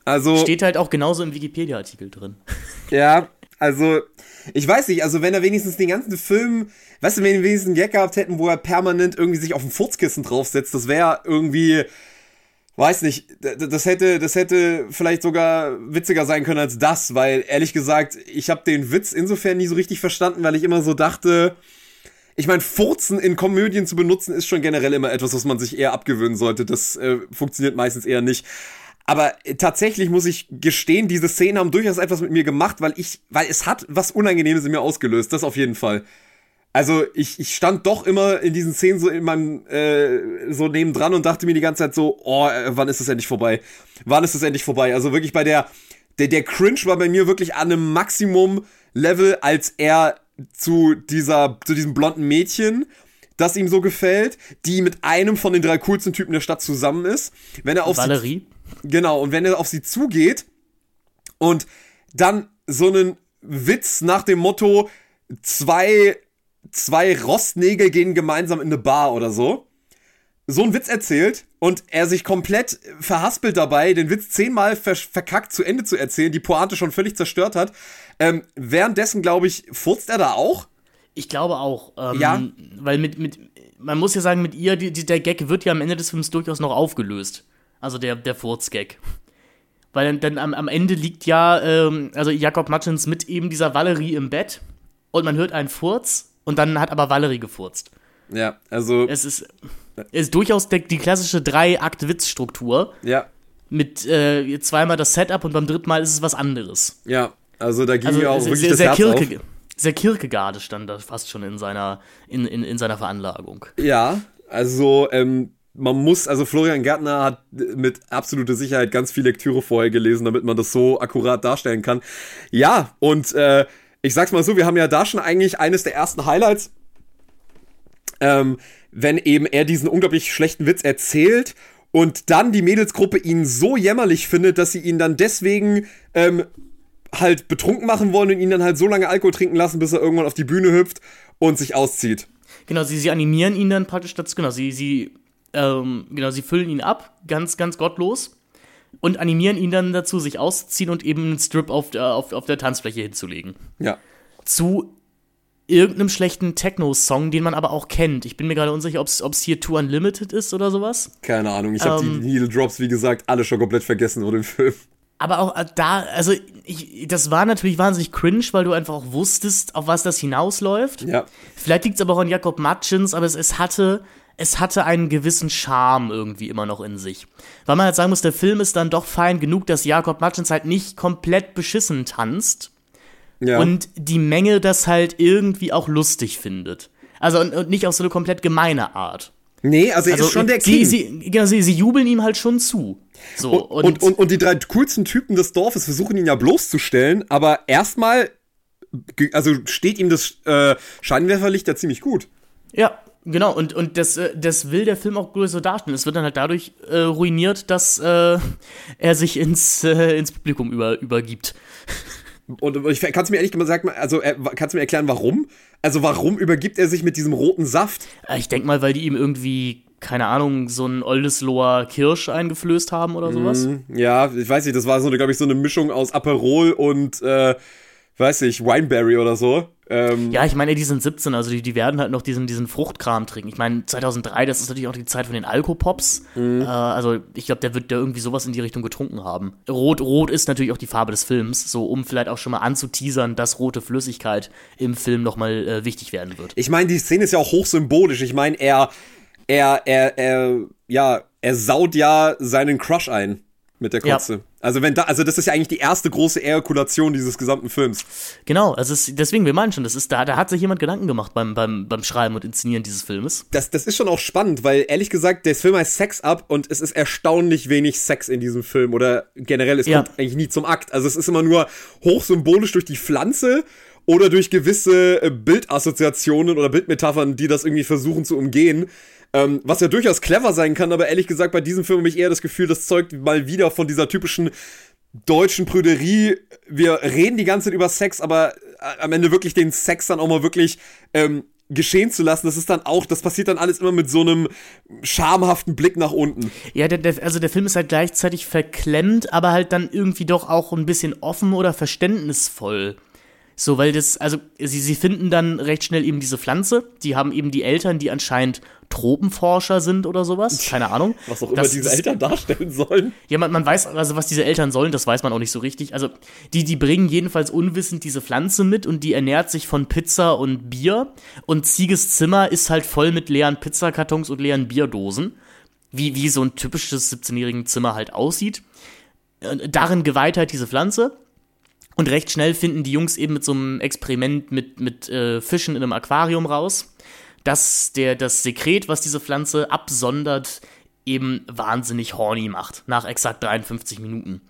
Also. Steht halt auch genauso im Wikipedia-Artikel drin. Ja, also, ich weiß nicht, also wenn er wenigstens den ganzen Film, weißt du, wenn wir wenigstens einen Gag gehabt hätten, wo er permanent irgendwie sich auf ein Furzkissen draufsetzt, das wäre irgendwie weiß nicht, das hätte, das hätte vielleicht sogar witziger sein können als das, weil ehrlich gesagt, ich habe den Witz insofern nie so richtig verstanden, weil ich immer so dachte, ich meine, Furzen in Komödien zu benutzen ist schon generell immer etwas, was man sich eher abgewöhnen sollte. Das äh, funktioniert meistens eher nicht. Aber tatsächlich muss ich gestehen, diese Szenen haben durchaus etwas mit mir gemacht, weil ich, weil es hat was Unangenehmes in mir ausgelöst. Das auf jeden Fall. Also ich, ich stand doch immer in diesen Szenen so in meinem äh, so nebendran und dachte mir die ganze Zeit so, oh, äh, wann ist es endlich vorbei? Wann ist es endlich vorbei? Also wirklich bei der der der Cringe war bei mir wirklich an einem Maximum Level, als er zu dieser zu diesem blonden Mädchen das ihm so gefällt, die mit einem von den drei coolsten Typen der Stadt zusammen ist. Wenn er auf Valerie. Genau, und wenn er auf sie zugeht und dann so einen Witz nach dem Motto, zwei zwei Rostnägel gehen gemeinsam in eine Bar oder so. So einen Witz erzählt und er sich komplett verhaspelt dabei, den Witz zehnmal ver verkackt zu Ende zu erzählen, die Pointe schon völlig zerstört hat. Ähm, währenddessen, glaube ich, furzt er da auch. Ich glaube auch. Ähm, ja. Weil mit, mit, man muss ja sagen, mit ihr, die, die, der Gag wird ja am Ende des Films durchaus noch aufgelöst. Also der, der Furz-Gag. Weil dann, dann am, am Ende liegt ja, ähm, also Jakob Matschens mit eben dieser Valerie im Bett und man hört einen Furz und dann hat aber Valerie gefurzt. Ja, also. Es ist, es ist durchaus der, die klassische Drei-Akt-Witz-Struktur. Ja. Mit äh, zweimal das Setup und beim dritten Mal ist es was anderes. Ja, also da ging Also mir auch sehr, wirklich sehr, das sehr, Herz Kirke, auf. sehr Kierkegaard stand da fast schon in seiner, in, in, in seiner Veranlagung. Ja, also ähm, man muss, also Florian Gärtner hat mit absoluter Sicherheit ganz viel Lektüre vorher gelesen, damit man das so akkurat darstellen kann. Ja, und äh, ich sag's mal so, wir haben ja da schon eigentlich eines der ersten Highlights, ähm, wenn eben er diesen unglaublich schlechten Witz erzählt und dann die Mädelsgruppe ihn so jämmerlich findet, dass sie ihn dann deswegen ähm, halt betrunken machen wollen und ihn dann halt so lange Alkohol trinken lassen, bis er irgendwann auf die Bühne hüpft und sich auszieht. Genau, sie, sie animieren ihn dann praktisch dazu, genau, sie, sie, ähm, genau, sie füllen ihn ab, ganz, ganz gottlos. Und animieren ihn dann dazu, sich auszuziehen und eben einen Strip auf der, auf, auf der Tanzfläche hinzulegen. Ja. Zu irgendeinem schlechten Techno-Song, den man aber auch kennt. Ich bin mir gerade unsicher, ob es hier Too Unlimited ist oder sowas. Keine Ahnung, ich habe Ähm. die Needle Drops, wie gesagt, alle schon komplett vergessen vor dem Film. Aber auch äh, da, also ich, das war natürlich wahnsinnig cringe, weil du einfach auch wusstest, auf was das hinausläuft. Ja. Vielleicht liegt es aber auch an Jakob Matschins, aber es, es hatte, es hatte einen gewissen Charme irgendwie immer noch in sich. Weil man halt sagen muss, der Film ist dann doch fein genug, dass Jakob Matschins halt nicht komplett beschissen tanzt Ja. und die Menge das halt irgendwie auch lustig findet. Also und, und nicht auf so eine komplett gemeine Art. nee, also er Also ist schon der sie, King. Sie, genau, sie, sie jubeln ihm halt schon zu. So, und, und, und, und die drei coolsten Typen des Dorfes versuchen ihn ja bloßzustellen, aber erstmal, also steht ihm das äh, Scheinwerferlicht ja ziemlich gut. Ja, genau. Und, und das, äh, das will der Film auch so darstellen. Es wird dann halt dadurch äh, ruiniert, dass äh, er sich ins, äh, ins Publikum über, übergibt. Und ich kannst du mir ehrlich gesagt mal, also äh, kannst du mir erklären, warum? Also warum übergibt er sich mit diesem roten Saft? Äh, Ich denke mal, weil die ihm irgendwie, keine Ahnung, so ein Oldesloher Kirsch eingeflößt haben oder sowas. Ja, ich weiß nicht, das war so eine, glaube ich, so eine Mischung aus Aperol und, äh, weiß ich, Wineberry oder so. Ähm, Ja, ich meine, die sind 17, also die, die werden halt noch diesen, diesen Fruchtkram trinken. Ich meine, 2003, das ist natürlich auch die Zeit von den Alkopops. Äh, also ich glaube, der wird da irgendwie sowas in die Richtung getrunken haben. Rot, rot ist natürlich auch die Farbe des Films, so um vielleicht auch schon mal anzuteasern, dass rote Flüssigkeit im Film nochmal äh, wichtig werden wird. Ich meine, die Szene ist ja auch hochsymbolisch. Ich meine, er, er, er, er, ja, er saut ja seinen Crush ein mit der Ja. Also wenn da, also das ist ja eigentlich die erste große Ejakulation dieses gesamten Films. Genau, also es, deswegen, wir meinen schon, das ist, da, da hat sich jemand Gedanken gemacht beim, beim, beim Schreiben und Inszenieren dieses Filmes. Das, das ist schon auch spannend, weil ehrlich gesagt, der Film heißt Sex Up und es ist erstaunlich wenig Sex in diesem Film oder generell, es Ja. kommt eigentlich nie zum Akt. Also es ist immer nur hochsymbolisch durch die Pflanze oder durch gewisse äh, Bildassoziationen oder Bildmetaphern, die das irgendwie versuchen zu umgehen. Ähm, was ja durchaus clever sein kann, aber ehrlich gesagt, bei diesem Film habe ich eher das Gefühl, das zeugt mal wieder von dieser typischen deutschen Prüderie. Wir reden die ganze Zeit über Sex, aber äh, am Ende wirklich den Sex dann auch mal wirklich ähm, geschehen zu lassen. Das ist dann auch, das passiert dann alles immer mit so einem schamhaften Blick nach unten. Ja, der, der, also der Film ist halt gleichzeitig verklemmt, aber halt dann irgendwie doch auch ein bisschen offen oder verständnisvoll. So, weil das, also sie, sie finden dann recht schnell eben diese Pflanze. Die haben eben die Eltern, die anscheinend Tropenforscher sind oder sowas. Keine Ahnung. Was auch immer Das- diese Eltern darstellen sollen. Ja, man, man weiß, also was diese Eltern sollen, das weiß man auch nicht so richtig. Also, die, die bringen jedenfalls unwissend diese Pflanze mit und die ernährt sich von Pizza und Bier. Und Zieges Zimmer ist halt voll mit leeren Pizzakartons und leeren Bierdosen. Wie, wie so ein typisches 17-jährigen Zimmer halt aussieht. Und darin geweiht halt diese Pflanze. Und recht schnell finden die Jungs eben mit so einem Experiment mit, mit äh, Fischen in einem Aquarium raus, dass der, das Sekret, was diese Pflanze absondert, eben wahnsinnig horny macht, nach exakt 53 Minuten.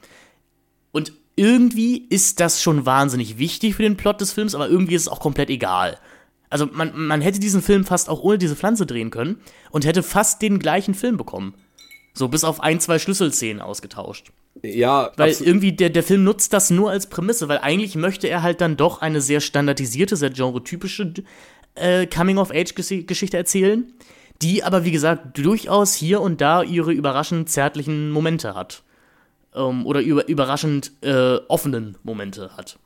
Und irgendwie ist das schon wahnsinnig wichtig für den Plot des Films, aber irgendwie ist es auch komplett egal. Also man, man hätte diesen Film fast auch ohne diese Pflanze drehen können und hätte fast den gleichen Film bekommen. So bis auf ein, zwei Schlüsselszenen ausgetauscht. Ja, Weil irgendwie der, der Film nutzt das nur als Prämisse, weil eigentlich möchte er halt dann doch eine sehr standardisierte, sehr genretypische äh, Coming-of-Age-Geschichte erzählen, die aber, wie gesagt, durchaus hier und da ihre überraschend zärtlichen Momente hat. Ähm, oder über, überraschend äh, offenen Momente hat.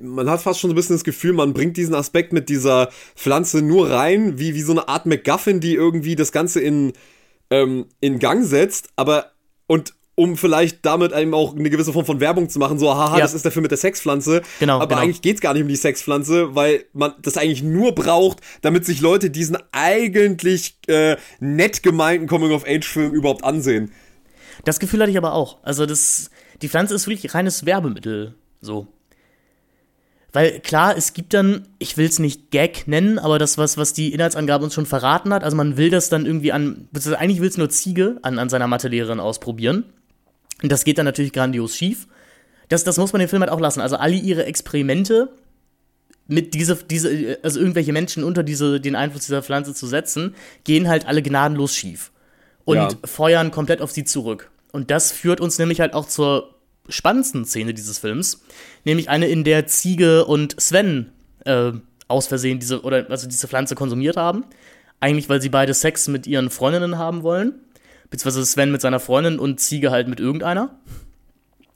man hat fast schon so ein bisschen das Gefühl, man bringt diesen Aspekt mit dieser Pflanze nur rein, wie, wie so eine Art MacGuffin, die irgendwie das Ganze in, ähm, in Gang setzt, aber und um vielleicht damit eben auch eine gewisse Form von Werbung zu machen, so, haha, Ja. das ist der Film mit der Sexpflanze. Genau, Aber genau. eigentlich geht's gar nicht um die Sexpflanze, weil man das eigentlich nur braucht, damit sich Leute diesen eigentlich äh, nett gemeinten Coming-of-Age-Film überhaupt ansehen. Das Gefühl hatte ich aber auch. Also das, die Pflanze ist wirklich reines Werbemittel. So. Weil klar, es gibt dann, ich will es nicht Gag nennen, aber das, was, was die Inhaltsangabe uns schon verraten hat, also man will das dann irgendwie an, eigentlich will es nur Ziege an, an seiner Mathelehrerin ausprobieren. Und das geht dann natürlich grandios schief. Das, das muss man den Film halt auch lassen. Also alle ihre Experimente mit diese, diese, also irgendwelche Menschen unter diese, den Einfluss dieser Pflanze zu setzen, gehen halt alle gnadenlos schief. Und Ja. feuern komplett auf sie zurück. Und das führt uns nämlich halt auch zur spannendsten Szene dieses Films, nämlich eine, in der Ziege und Sven äh, aus Versehen diese oder also diese Pflanze konsumiert haben. Eigentlich, weil sie beide Sex mit ihren Freundinnen haben wollen. Beziehungsweise Sven mit seiner Freundin und Ziege halt mit irgendeiner.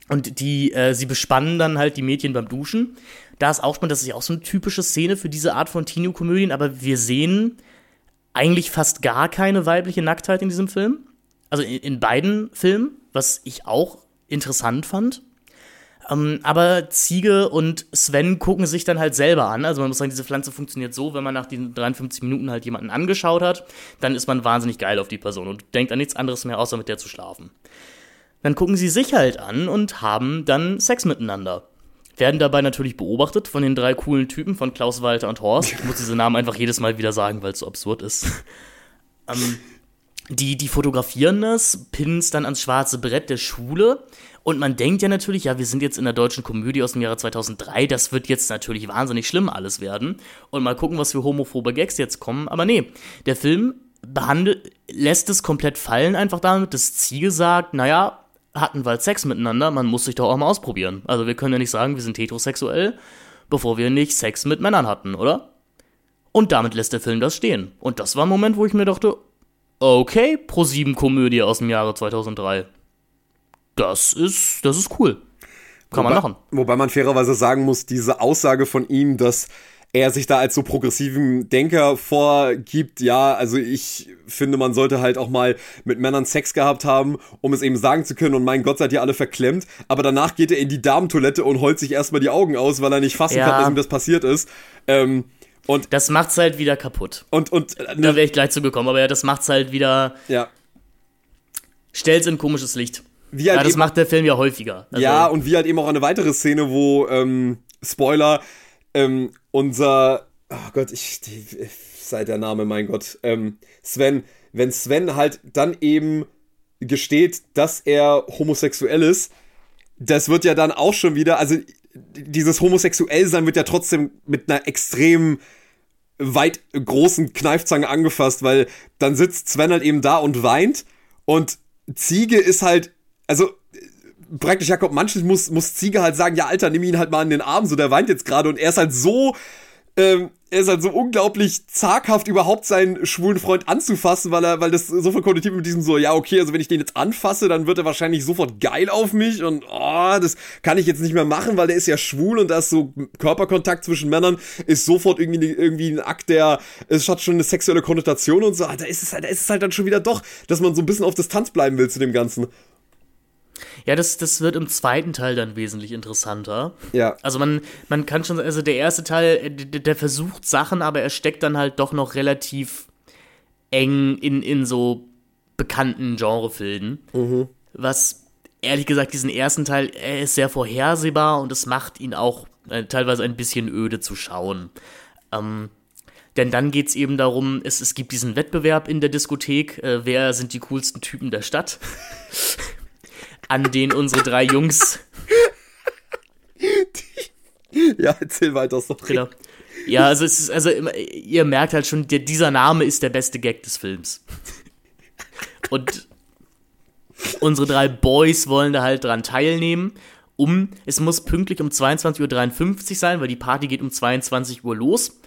Und die, äh, sie bespannen dann halt die Mädchen beim Duschen. Da ist auch spannend, das ist ja auch so eine typische Szene für diese Art von Teenie-Komödien, aber wir sehen eigentlich fast gar keine weibliche Nacktheit in diesem Film. Also in, in beiden Filmen, was ich auch interessant fand. Ähm, aber Ziege und Sven gucken sich dann halt selber an. Also man muss sagen, diese Pflanze funktioniert so, wenn man nach diesen 53 Minuten halt jemanden angeschaut hat, dann ist man wahnsinnig geil auf die Person und denkt an nichts anderes mehr, außer mit der zu schlafen. Dann gucken sie sich halt an und haben dann Sex miteinander. Werden dabei natürlich beobachtet von den drei coolen Typen von Klaus, Walter und Horst. Ich muss diese Namen einfach jedes Mal wieder sagen, weil es so absurd ist. ähm, die, die fotografieren das, pinnen es dann ans schwarze Brett der Schule. Und man denkt ja natürlich, ja, wir sind jetzt in der deutschen Komödie aus dem Jahre 2003, das wird jetzt natürlich wahnsinnig schlimm alles werden. Und mal gucken, was für homophobe Gags jetzt kommen. Aber nee, der Film behandelt, lässt es komplett fallen, einfach damit, dass Ziege sagt, naja, hatten wir halt Sex miteinander, man muss sich doch auch mal ausprobieren. Also wir können ja nicht sagen, wir sind heterosexuell, bevor wir nicht Sex mit Männern hatten, oder? Und damit lässt der Film das stehen. Und das war ein Moment, wo ich mir dachte, okay, Pro 7 Komödie aus dem Jahre 2003. Das ist, das ist cool. Kann man wobei, machen. Wobei man fairerweise sagen muss, diese Aussage von ihm, dass er sich da als so progressiven Denker vorgibt, ja, also ich finde, man sollte halt auch mal mit Männern Sex gehabt haben, um es eben sagen zu können und mein Gott, seid ihr alle verklemmt, aber danach geht er in die Damentoilette und heult sich erstmal die Augen aus, weil er nicht fassen Ja. kann, dass ihm das passiert ist. Ähm, und, Das macht's halt wieder kaputt. und, und, äh, Da ne, wäre ich gleich zugekommen, aber ja, das macht's halt wieder, ja. stellt's in komisches Licht. Wie halt Ja, das macht der Film ja häufiger. Also, Ja, und wie halt eben auch eine weitere Szene, wo, ähm, Spoiler, ähm, unser, oh Gott, ich, die, sei der Name, mein Gott, ähm, Sven, wenn Sven halt dann eben gesteht, dass er homosexuell ist, das wird ja dann auch schon wieder, also dieses Homosexuellsein wird ja trotzdem mit einer extrem weit großen Kneifzange angefasst, weil dann sitzt Sven halt eben da und weint und Ziege ist halt, also äh, praktisch Jakob Manches muss, muss Ziege halt sagen, ja Alter, nimm ihn halt mal in den Arm, so der weint jetzt gerade und er ist halt so, ähm, er ist halt so unglaublich zaghaft überhaupt seinen schwulen Freund anzufassen, weil er, weil das so voll konnotiert mit diesem so, ja okay, also wenn ich den jetzt anfasse, dann wird er wahrscheinlich sofort geil auf mich und oh, das kann ich jetzt nicht mehr machen, weil der ist ja schwul und da ist so Körperkontakt zwischen Männern ist sofort irgendwie, irgendwie ein Akt, der, es hat schon eine sexuelle Konnotation und so, Ah, da ist es halt, da ist es halt dann schon wieder doch, dass man so ein bisschen auf Distanz bleiben will zu dem Ganzen. Ja das, das wird im zweiten Teil dann wesentlich interessanter. Ja. Also man, man kann schon, also der erste Teil, äh, der, der versucht Sachen, aber er steckt dann halt doch noch relativ eng in, in so bekannten Genrefilmen. Was ehrlich gesagt, diesen ersten Teil, er ist sehr vorhersehbar und es macht ihn auch äh, teilweise ein bisschen öde zu schauen. Ähm, denn dann geht es eben darum, es, es gibt diesen Wettbewerb in der Diskothek, äh, wer sind die coolsten Typen der Stadt, an den unsere drei Jungs Ja, erzähl weiter, sorry. Genau. Ja, also es ist, also ihr merkt halt schon, der, dieser Name ist der beste Gag des Films. Und unsere drei Boys wollen da halt dran teilnehmen. Um, es muss pünktlich um 22.53 Uhr sein, weil die Party geht um 22 Uhr los.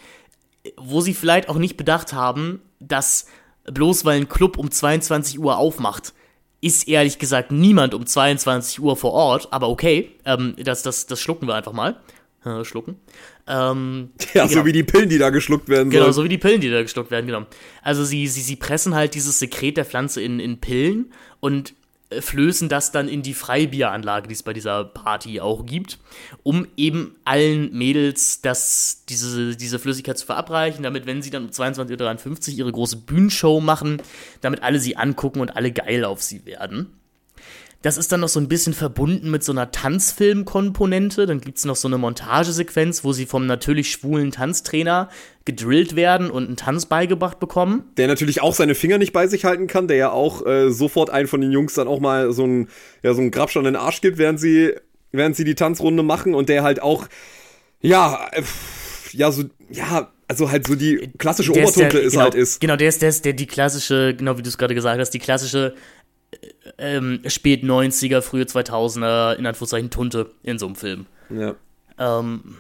Wo sie vielleicht auch nicht bedacht haben, dass bloß weil ein Club um 22 Uhr aufmacht, ist ehrlich gesagt niemand um 22 Uhr vor Ort, aber okay, ähm, das, das, das schlucken wir einfach mal. Äh, schlucken. Ähm, Ja, genau. so wie die Pillen, die da geschluckt werden Genau, sollen. so wie die Pillen, die da geschluckt werden, genau. Also sie, sie, sie pressen halt dieses Sekret der Pflanze in, in Pillen und flößen das dann in die Freibieranlage, die es bei dieser Party auch gibt, um eben allen Mädels das, diese, diese Flüssigkeit zu verabreichen, damit, wenn sie dann um 22.53 Uhr ihre große Bühnenshow machen, damit alle sie angucken und alle geil auf sie werden. Das ist dann noch so ein bisschen verbunden mit so einer Tanzfilmkomponente. Dann gibt es noch so eine Montagesequenz, wo sie vom natürlich schwulen Tanztrainer gedrillt werden und einen Tanz beigebracht bekommen. Der natürlich auch seine Finger nicht bei sich halten kann, der ja auch äh, sofort einen von den Jungs dann auch mal so einen, ja, so einen Grabsch an den Arsch gibt, während sie, während sie die Tanzrunde machen und der halt auch, ja, äh, ja, so, ja, also halt so die klassische Obertunte der- ist genau, halt ist. Genau, der ist, der ist der, die klassische, genau wie du es gerade gesagt hast, die klassische ähm, spät 90er, frühe 2000er, in Anführungszeichen Tunte in so einem Film. Ja. Ähm,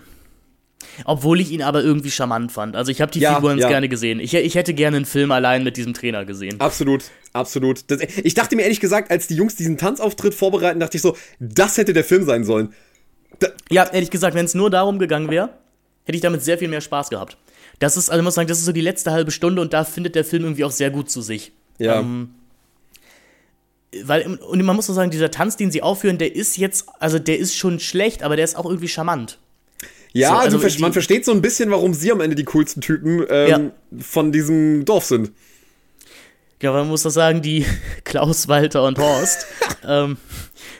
obwohl ich ihn aber irgendwie charmant fand. Also ich habe die Ja, Figuren ja. gerne gesehen. Ich, ich hätte gerne einen Film allein mit diesem Trainer gesehen. Absolut, absolut. Das, ich dachte mir ehrlich gesagt, als die Jungs diesen Tanzauftritt vorbereiten, dachte ich so, das hätte der Film sein sollen. Ja, ehrlich gesagt, wenn es nur darum gegangen wäre, hätte ich damit sehr viel mehr Spaß gehabt. Das ist, also ich muss sagen, das ist so die letzte halbe Stunde und da findet der Film irgendwie auch sehr gut zu sich. Ja. Ähm, weil, und man muss so sagen, dieser Tanz, den sie aufführen, der ist jetzt, also der ist schon schlecht, aber der ist auch irgendwie charmant. Ja, So, also, also man versteht so ein bisschen, warum sie am Ende die coolsten Typen ähm, von diesem Dorf sind. Ja, man muss doch sagen, die Klaus, Walter und Horst, ähm,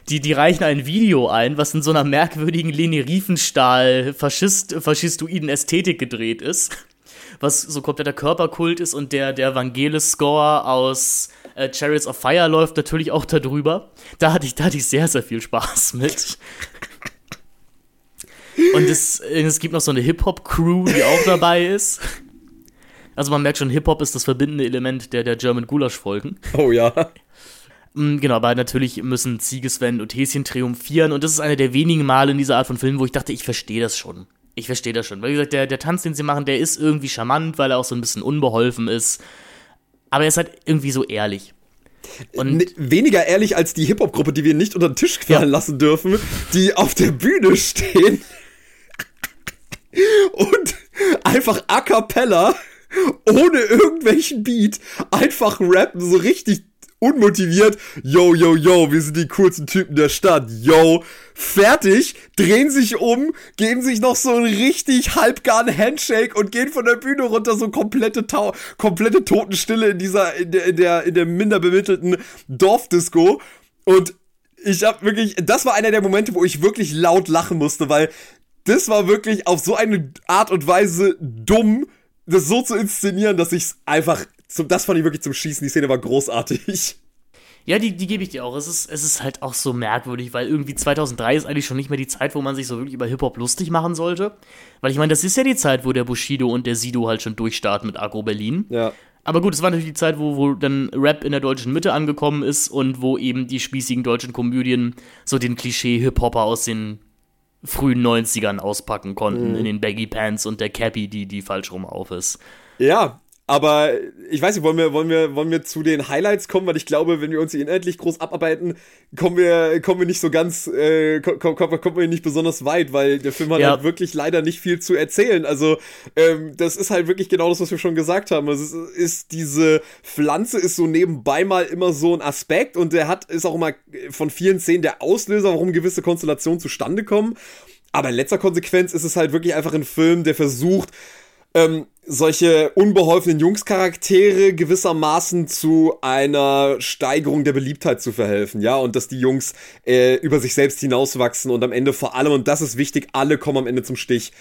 die, die reichen ein Video ein, was in so einer merkwürdigen Leni Riefenstahl Faschist, faschistoiden Ästhetik gedreht ist. Was so kompletter Körperkult ist und der, der Vangelis-Score aus äh, Chariots of Fire läuft natürlich auch darüber. Da hatte ich, da hatte ich sehr, sehr viel Spaß mit. Und es, es gibt noch so eine Hip-Hop-Crew, die auch dabei ist. Also man merkt schon, Hip-Hop ist das verbindende Element der, der German Gulasch-Folgen. Oh ja. Mm, Genau, aber natürlich müssen Siegeswend und Häschen triumphieren und das ist eine der wenigen Male in dieser Art von Film, wo ich dachte, ich verstehe das schon. Ich verstehe das schon. Weil, wie gesagt, der, der Tanz, den sie machen, der ist irgendwie charmant, weil er auch so ein bisschen unbeholfen ist. Aber er ist halt irgendwie so ehrlich. Und weniger ehrlich als die Hip-Hop-Gruppe, die wir nicht unter den Tisch fallen Ja. lassen dürfen, die auf der Bühne stehen und einfach a cappella, ohne irgendwelchen Beat, einfach rappen, so richtig unmotiviert. Yo, yo, yo, wir sind die coolsten Typen der Stadt. Yo, fertig, drehen sich um, geben sich noch so einen richtig halbgaren Handshake und gehen von der Bühne runter, so komplette, Tau komplette Totenstille in dieser, in der, in der, in der minder bemittelten Dorfdisco. Und ich hab wirklich, das war einer der Momente, wo ich wirklich laut lachen musste, weil das war wirklich auf so eine Art und Weise dumm, das so zu inszenieren, dass ich's einfach, zum, das fand ich wirklich zum Schießen, die Szene war großartig. ja, die, die gebe ich dir auch. Es ist, es ist halt auch so merkwürdig, weil irgendwie 2003 ist eigentlich schon nicht mehr die Zeit, wo man sich so wirklich über Hip-Hop lustig machen sollte. Weil ich meine, das ist ja die Zeit, wo der Bushido und der Sido halt schon durchstarten mit Agro Berlin. Ja. Aber gut, es war natürlich die Zeit, wo, wo dann Rap in der deutschen Mitte angekommen ist und wo eben die spießigen deutschen Komödien so den Klischee-Hip-Hopper aus den frühen 90ern auspacken konnten, in den Baggy Pants und der Cappy, die, die falsch rum auf ist. Ja, aber ich weiß nicht, wollen wir, wollen wir, wollen wir zu den Highlights kommen, weil ich glaube, wenn wir uns hier inhaltlich groß abarbeiten, kommen wir, kommen wir nicht so ganz, äh, kommen, kommen, kommen wir nicht besonders weit, weil der Film hat Ja. halt wirklich leider nicht viel zu erzählen. Also, ähm, das ist halt wirklich genau das, was wir schon gesagt haben. Also, es ist, ist diese Pflanze ist so nebenbei mal immer so ein Aspekt und der hat, ist auch immer von vielen Szenen der Auslöser, warum gewisse Konstellationen zustande kommen. Aber in letzter Konsequenz ist es halt wirklich einfach ein Film, der versucht, ähm, solche unbeholfenen Jungscharaktere gewissermaßen zu einer Steigerung der Beliebtheit zu verhelfen, ja, und dass die Jungs äh, über sich selbst hinauswachsen und am Ende vor allem, und das ist wichtig, alle kommen am Ende zum Stich.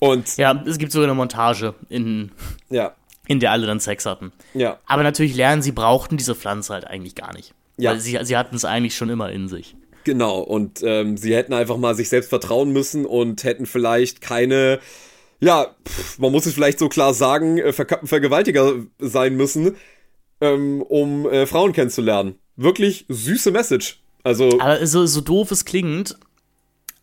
Und Ja, es gibt sogar eine Montage, in, ja, in der alle dann Sex hatten. ja, Aber natürlich lernen, sie brauchten diese Pflanze halt eigentlich gar nicht. Ja. Weil sie, sie hatten es eigentlich schon immer in sich. genau. Und ähm, sie hätten einfach mal sich selbst vertrauen müssen und hätten vielleicht keine, ja, pff, man muss es vielleicht so klar sagen, äh, verkappten Vergewaltiger sein müssen, ähm, um äh, Frauen kennenzulernen. Wirklich süße Message. Also, Aber so, so doof es klingt,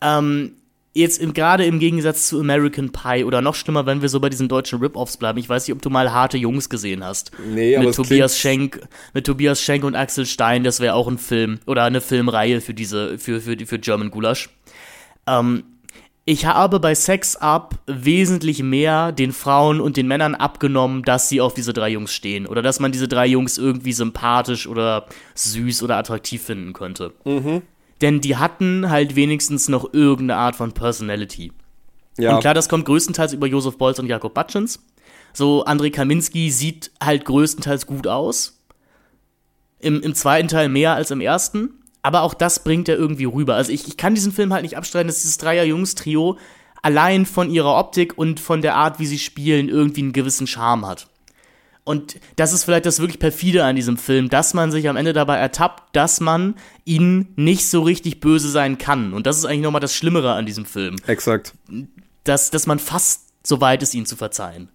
ähm, jetzt gerade im Gegensatz zu American Pie oder noch schlimmer, wenn wir so bei diesen deutschen Rip-Offs bleiben. Ich weiß nicht, ob du mal harte Jungs gesehen hast. Nee, aber mit Tobias Schenk, mit Tobias Schenk und Axel Stein, das wäre auch ein Film oder eine Filmreihe für diese, für, für, die- für German Gulasch. Ähm, ich habe bei Sex Up wesentlich mehr den Frauen und den Männern abgenommen, dass sie auf diese drei Jungs stehen. Oder dass man diese drei Jungs irgendwie sympathisch oder süß oder attraktiv finden könnte. Mhm. Denn die hatten halt wenigstens noch irgendeine Art von Personality. Ja. Und klar, das kommt größtenteils über Josef Bolz und Jakob Batschens. So, Andrei Kaminski sieht halt größtenteils gut aus. Im, Im zweiten Teil mehr als im ersten. Aber auch das bringt er irgendwie rüber. Also ich, ich kann diesen Film halt nicht abstreiten, dass dieses Dreier-Jungs-Trio allein von ihrer Optik und von der Art, wie sie spielen, irgendwie einen gewissen Charme hat. Und das ist vielleicht das wirklich perfide an diesem Film, dass man sich am Ende dabei ertappt, dass man ihnen nicht so richtig böse sein kann. Und das ist eigentlich nochmal das Schlimmere an diesem Film. Exakt. Dass, dass man fast so weit ist, ihnen zu verzeihen.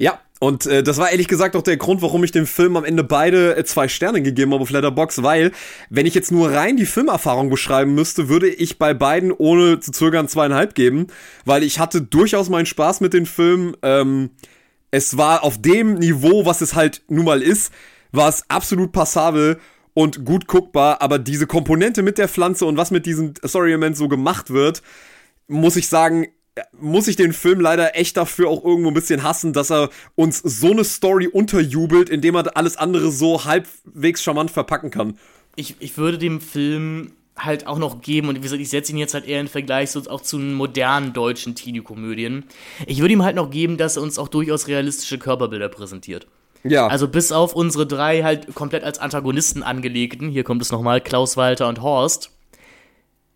Ja, und äh, das war ehrlich gesagt auch der Grund, warum ich dem Film am Ende beide äh, zwei Sterne gegeben habe auf Letterbox, weil wenn ich jetzt nur rein die Filmerfahrung beschreiben müsste, würde ich bei beiden ohne zu zögern zweieinhalb geben, weil ich hatte durchaus meinen Spaß mit den Filmen. Ähm, es war auf dem Niveau, was es halt nun mal ist, war es absolut passabel und gut guckbar, aber diese Komponente mit der Pflanze und was mit diesem Story-Element so gemacht wird, muss ich sagen, muss ich den Film leider echt dafür auch irgendwo ein bisschen hassen, dass er uns so eine Story unterjubelt, indem er alles andere so halbwegs charmant verpacken kann. Ich, ich würde dem Film halt auch noch geben, und wie gesagt, ich setze ihn jetzt halt eher in Vergleich so auch zu modernen deutschen Teenie-Komödien. Ich würde ihm halt noch geben, dass er uns auch durchaus realistische Körperbilder präsentiert. Ja. Also bis auf unsere drei halt komplett als Antagonisten angelegten, hier kommt es nochmal, Klaus Walter und Horst,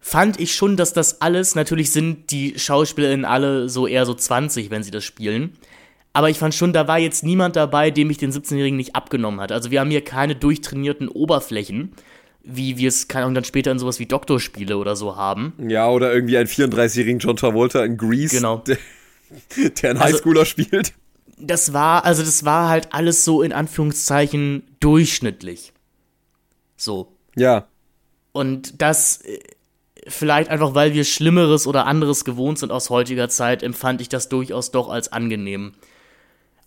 fand ich schon, dass das alles, natürlich sind die SchauspielerInnen alle so eher so 20, wenn sie das spielen. Aber ich fand schon, da war jetzt niemand dabei, dem ich den 17-Jährigen nicht abgenommen hat. Also wir haben hier keine durchtrainierten Oberflächen, wie wir es keine Ahnung dann später in sowas wie Doktorspiele oder so haben. Ja, oder irgendwie einen 34-jährigen John Travolta in Grease, genau. der, der einen also, Highschooler spielt. Das war, also das war halt alles so in Anführungszeichen durchschnittlich. So. Ja. Und das äh, vielleicht einfach, weil wir Schlimmeres oder anderes gewohnt sind aus heutiger Zeit, empfand ich das durchaus doch als angenehm.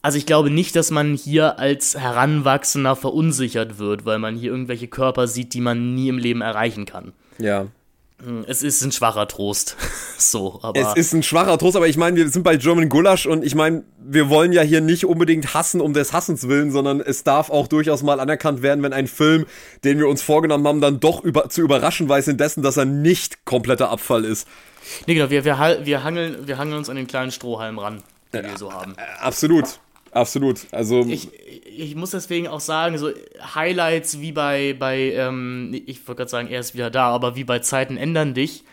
Also ich glaube nicht, dass man hier als Heranwachsender verunsichert wird, weil man hier irgendwelche Körper sieht, die man nie im Leben erreichen kann. Ja. Hm, es ist ein schwacher Trost. so, aber. Es ist ein schwacher Trost, aber ich meine, wir sind bei German Gulasch und ich meine, wir wollen ja hier nicht unbedingt hassen um des Hassens willen, sondern es darf auch durchaus mal anerkannt werden, wenn ein Film, den wir uns vorgenommen haben, dann doch über, zu überraschen weiß indessen, dass er nicht kompletter Abfall ist. Nee, genau, wir, wir, wir, hangeln, wir hangeln uns an den kleinen Strohhalm ran, den ja, wir so haben. Absolut. Absolut. Also ich, ich muss deswegen auch sagen, so Highlights wie bei, bei ähm, ich wollte gerade sagen, er ist wieder da, aber wie bei Zeiten ändern dich.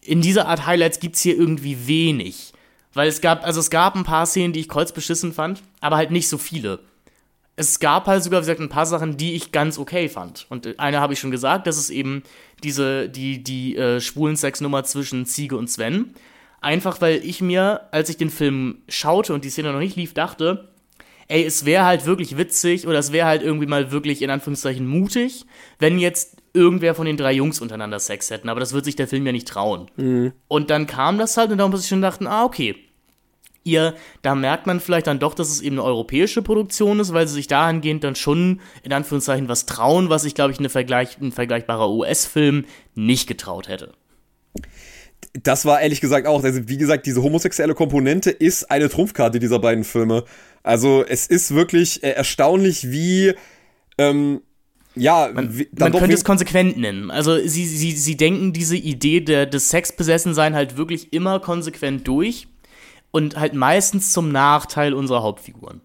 In dieser Art Highlights gibt es hier irgendwie wenig. Weil es gab, also es gab ein paar Szenen, die ich kreuzbeschissen fand, aber halt nicht so viele. Es gab halt sogar, wie gesagt, ein paar Sachen, die ich ganz okay fand. Und eine habe ich schon gesagt, das ist eben diese, die, die äh, schwulen Sexnummer zwischen Ziege und Sven. Einfach weil ich mir, als ich den Film schaute und die Szene noch nicht lief, dachte, ey, es wäre halt wirklich witzig oder es wäre halt irgendwie mal wirklich in Anführungszeichen mutig, wenn jetzt irgendwer von den drei Jungs untereinander Sex hätten. Aber das wird sich der Film ja nicht trauen. Mhm. Und dann kam das halt und da muss ich schon dachten, ah, okay. Ihr, da merkt man vielleicht dann doch, dass es eben eine europäische Produktion ist, weil sie sich dahingehend dann schon in Anführungszeichen was trauen, was ich, glaube ich, eine Vergleich, ein vergleichbarer US-Film nicht getraut hätte das war ehrlich gesagt auch, also wie gesagt, diese homosexuelle Komponente ist eine Trumpfkarte dieser beiden Filme. Also es ist wirklich äh, erstaunlich, wie ähm, ja, man, man könnte es konsequent nennen. Also sie, sie, sie denken diese Idee der, des Sexbesessensein halt wirklich immer konsequent durch und halt meistens zum Nachteil unserer Hauptfiguren.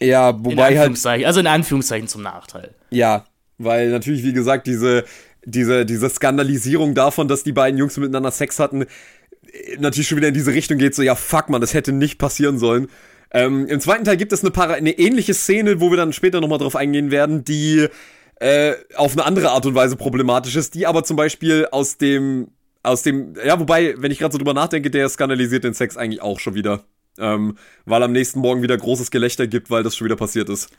Ja, wobei halt. Also in Anführungszeichen zum Nachteil. Ja, weil natürlich, wie gesagt, diese diese, diese Skandalisierung davon, dass die beiden Jungs miteinander Sex hatten, natürlich schon wieder in diese Richtung geht, so, ja, fuck man, das hätte nicht passieren sollen. Ähm, Im zweiten Teil gibt es eine, Para eine ähnliche Szene, wo wir dann später nochmal drauf eingehen werden, die äh, auf eine andere Art und Weise problematisch ist, die aber zum Beispiel aus dem, aus dem, ja, wobei, wenn ich gerade so drüber nachdenke, der skandalisiert den Sex eigentlich auch schon wieder. Ähm, weil am nächsten Morgen wieder großes Gelächter gibt, weil das schon wieder passiert ist.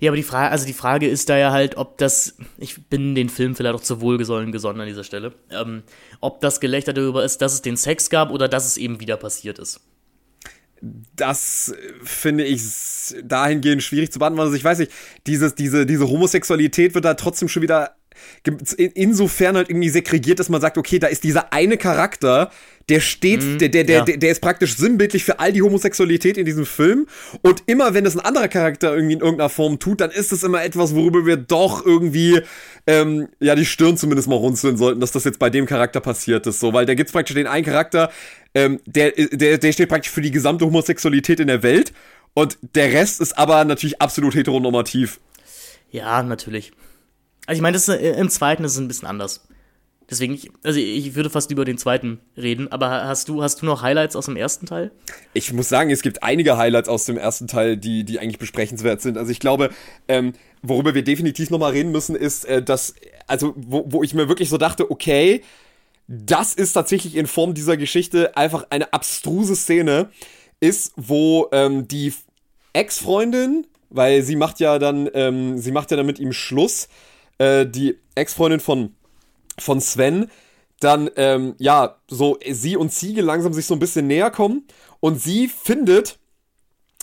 Ja, aber die Frage, also die Frage ist da ja halt, ob das, ich bin den Film vielleicht auch zu Wohlgesollen gesonnen an dieser Stelle, ähm, ob das Gelächter darüber ist, dass es den Sex gab oder dass es eben wieder passiert ist. Das finde ich dahingehend schwierig zu beantworten. Also ich weiß nicht, dieses, diese, diese Homosexualität wird da trotzdem schon wieder insofern halt irgendwie segregiert, dass man sagt, okay, da ist dieser eine Charakter, der steht, mhm, der, der, der, ja. der ist praktisch sinnbildlich für all die Homosexualität in diesem Film. Und immer wenn es ein anderer Charakter irgendwie in irgendeiner Form tut, dann ist es immer etwas, worüber wir doch irgendwie, ähm, ja, die Stirn zumindest mal runzeln sollten, dass das jetzt bei dem Charakter passiert ist, so, weil da gibt's praktisch den einen Charakter, ähm, der, der, der steht praktisch für die gesamte Homosexualität in der Welt. Und der Rest ist aber natürlich absolut heteronormativ. Ja, natürlich. Also ich meine, das ist, äh, im zweiten ist es ein bisschen anders. Deswegen, ich, also ich würde fast über den zweiten reden, aber hast du, hast du noch Highlights aus dem ersten Teil? Ich muss sagen, es gibt einige Highlights aus dem ersten Teil, die, die eigentlich besprechenswert sind. Also ich glaube, ähm, worüber wir definitiv nochmal reden müssen, ist, äh, dass, also wo, wo ich mir wirklich so dachte, okay, das ist tatsächlich in Form dieser Geschichte einfach eine abstruse Szene, ist, wo ähm, die Ex-Freundin, weil sie macht ja dann, ähm, sie macht ja dann mit ihm Schluss, äh, die Ex-Freundin von, von Sven, dann, ähm, ja, so sie und Ziege langsam sich so ein bisschen näher kommen und sie findet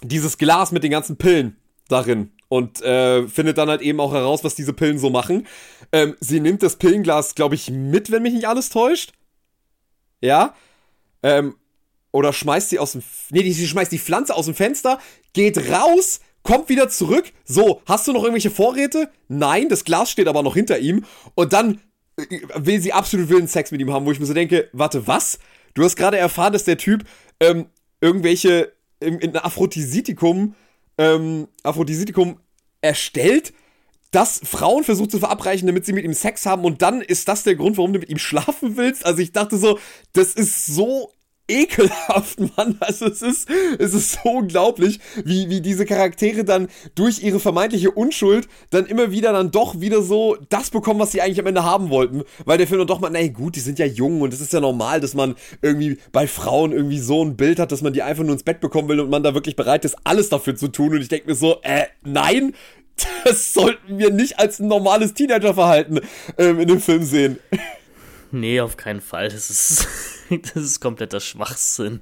dieses Glas mit den ganzen Pillen darin und äh, findet dann halt eben auch heraus, was diese Pillen so machen. Ähm, sie nimmt das Pillenglas, glaube ich, mit, wenn mich nicht alles täuscht. Ja. Ähm, oder schmeißt sie aus dem. Nee, sie schmeißt die Pflanze aus dem Fenster, geht raus, kommt wieder zurück. So, hast du noch irgendwelche Vorräte? Nein, das Glas steht aber noch hinter ihm. Und dann äh, will sie absolut wilden Sex mit ihm haben, wo ich mir so denke, warte, was? Du hast gerade erfahren, dass der Typ ähm, irgendwelche in, in Aphrodisitikum ähm, Aphrodisitikum erstellt, das Frauen versucht zu verabreichen, damit sie mit ihm Sex haben und dann ist das der Grund, warum du mit ihm schlafen willst. Also ich dachte so, das ist so ekelhaft, Mann. Also es ist, es ist so unglaublich, wie, wie diese Charaktere dann durch ihre vermeintliche Unschuld dann immer wieder dann doch wieder so das bekommen, was sie eigentlich am Ende haben wollten. Weil der Film dann doch mal, na gut, die sind ja jung und es ist ja normal, dass man irgendwie bei Frauen irgendwie so ein Bild hat, dass man die einfach nur ins Bett bekommen will und man da wirklich bereit ist, alles dafür zu tun. Und ich denke mir so, äh, nein, das sollten wir nicht als ein normales Teenagerverhalten ähm, in dem Film sehen. Nee, auf keinen Fall. Das ist, das ist kompletter Schwachsinn.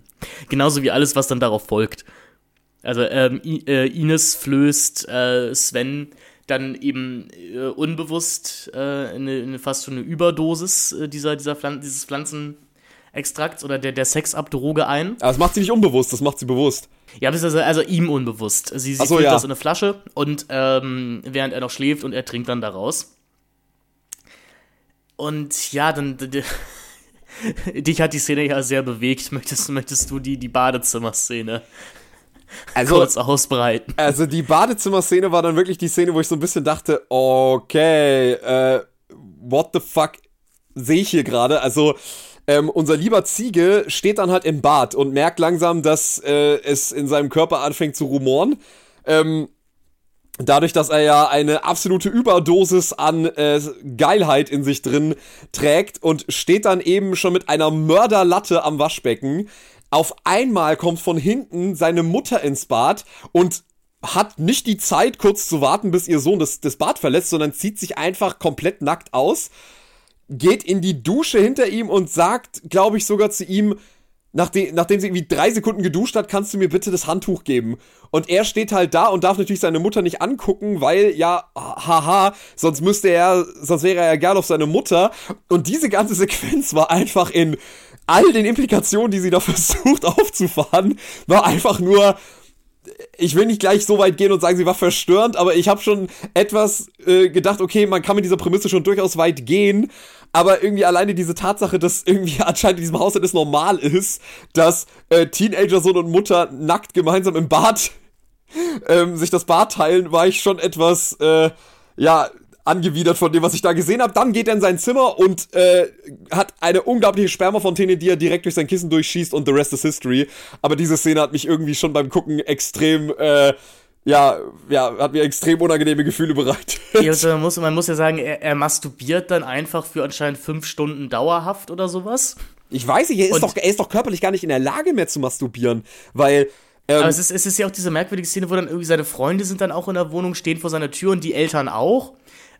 Genauso wie alles, was dann darauf folgt. Also ähm, äh, Ines flößt äh, Sven dann eben äh, unbewusst äh, eine, eine, fast schon eine Überdosis äh, dieser, dieser Pflan dieses Pflanzenextrakts oder der, der Sexabdroge ein. Aber das macht sie nicht unbewusst, das macht sie bewusst. Ja, also, also ihm unbewusst. Sie, sie so, füllt ja. das in eine Flasche und ähm, während er noch schläft und er trinkt dann daraus. Und ja, dann. dich hat die Szene ja sehr bewegt. Möchtest, möchtest du die, die Badezimmerszene also, kurz ausbreiten? Also, die Badezimmerszene war dann wirklich die Szene, wo ich so ein bisschen dachte: Okay, äh, what the fuck sehe ich hier gerade? Also. Ähm, unser lieber Ziege steht dann halt im Bad und merkt langsam, dass äh, es in seinem Körper anfängt zu rumoren. Ähm, dadurch, dass er ja eine absolute Überdosis an äh, Geilheit in sich drin trägt und steht dann eben schon mit einer Mörderlatte am Waschbecken. Auf einmal kommt von hinten seine Mutter ins Bad und hat nicht die Zeit, kurz zu warten, bis ihr Sohn das, das Bad verlässt, sondern zieht sich einfach komplett nackt aus, geht in die Dusche hinter ihm und sagt, glaube ich, sogar zu ihm, nachdem, nachdem sie irgendwie drei Sekunden geduscht hat, kannst du mir bitte das Handtuch geben. Und er steht halt da und darf natürlich seine Mutter nicht angucken, weil ja, haha, sonst müsste er, sonst wäre er ja gern auf seine Mutter. Und diese ganze Sequenz war einfach in all den Implikationen, die sie da versucht aufzufahren, war einfach nur, ich will nicht gleich so weit gehen und sagen, sie war verstörend, aber ich habe schon etwas äh, gedacht, okay, man kann mit dieser Prämisse schon durchaus weit gehen, aber irgendwie alleine diese Tatsache, dass irgendwie anscheinend in diesem Haushalt es normal ist, dass äh, Teenager Sohn und Mutter nackt gemeinsam im Bad ähm, sich das Bad teilen, war ich schon etwas, äh, ja, angewidert von dem, was ich da gesehen habe. Dann geht er in sein Zimmer und äh, hat eine unglaubliche Spermafontäne, die er direkt durch sein Kissen durchschießt und the rest is history. Aber diese Szene hat mich irgendwie schon beim Gucken extrem äh, ja, ja, hat mir extrem unangenehme Gefühle bereitet. Also man, muss, man muss ja sagen, er, er, masturbiert dann einfach für anscheinend fünf Stunden dauerhaft oder sowas. Ich weiß nicht, er ist, doch, er ist doch körperlich gar nicht in der Lage mehr zu masturbieren, weil. Ähm, Aber es ist, es ist ja auch diese merkwürdige Szene, wo dann irgendwie seine Freunde sind dann auch in der Wohnung, stehen vor seiner Tür und die Eltern auch.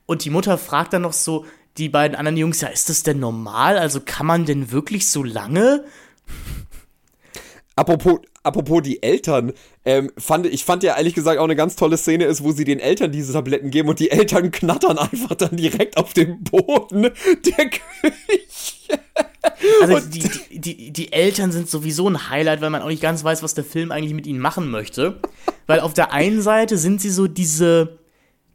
Und die Mutter fragt dann noch so die beiden anderen Jungs, ja, ist das denn normal? Also kann man denn wirklich so lange? Apropos, apropos die Eltern, ähm, fand, ich fand ja ehrlich gesagt auch eine ganz tolle Szene ist, wo sie den Eltern diese Tabletten geben und die Eltern knattern einfach dann direkt auf dem Boden der Küche. Also die, die, die, die Eltern sind sowieso ein Highlight, weil man auch nicht ganz weiß, was der Film eigentlich mit ihnen machen möchte. Weil auf der einen Seite sind sie so diese,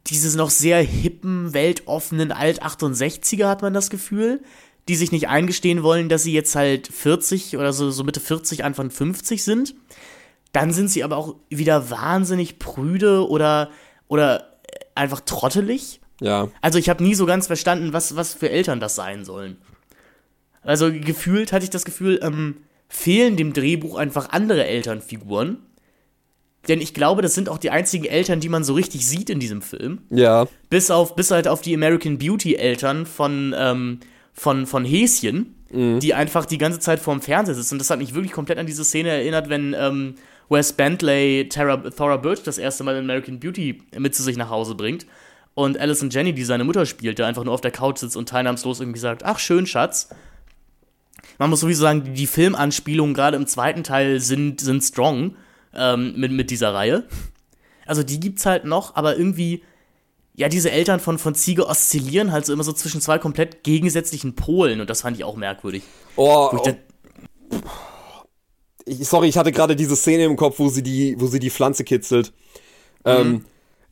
diese noch sehr hippen, weltoffenen Alt-68er, hat man das Gefühl die sich nicht eingestehen wollen, dass sie jetzt halt 40 oder so, so Mitte 40, Anfang 50 sind. Dann sind sie aber auch wieder wahnsinnig prüde oder, oder einfach trottelig. Ja. Also ich habe nie so ganz verstanden, was, was für Eltern das sein sollen. Also gefühlt hatte ich das Gefühl, ähm, fehlen dem Drehbuch einfach andere Elternfiguren. Denn ich glaube, das sind auch die einzigen Eltern, die man so richtig sieht in diesem Film. Ja. Bis auf, bis halt auf die American Beauty Eltern von, ähm, von, von Häschen, mhm. die einfach die ganze Zeit vorm Fernseher sitzen. Und das hat mich wirklich komplett an diese Szene erinnert, wenn ähm, Wes Bentley Tara, Thora Birch das erste Mal in American Beauty mit zu sich nach Hause bringt. Und Alison Jenny, die seine Mutter spielte, einfach nur auf der Couch sitzt und teilnahmslos irgendwie sagt, ach schön, Schatz. Man muss sowieso sagen, die Filmanspielungen gerade im zweiten Teil sind, sind strong ähm, mit, mit dieser Reihe. Also die gibt's halt noch, aber irgendwie ja, diese Eltern von, von Ziege oszillieren halt so immer so zwischen zwei komplett gegensätzlichen Polen und das fand ich auch merkwürdig. Oh, oh. Ich, sorry, ich hatte gerade diese Szene im Kopf, wo sie die, wo sie die Pflanze kitzelt. Ähm, mhm. Ähm,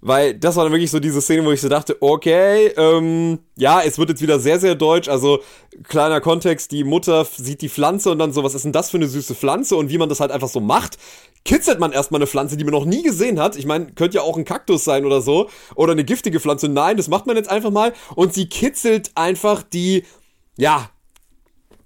weil das war dann wirklich so diese Szene, wo ich so dachte, okay, ähm, ja, es wird jetzt wieder sehr, sehr deutsch. Also kleiner Kontext, die Mutter sieht die Pflanze und dann so, was ist denn das für eine süße Pflanze? Und wie man das halt einfach so macht, kitzelt man erstmal eine Pflanze, die man noch nie gesehen hat. Ich meine, könnte ja auch ein Kaktus sein oder so. Oder eine giftige Pflanze. Nein, das macht man jetzt einfach mal. Und sie kitzelt einfach die, ja,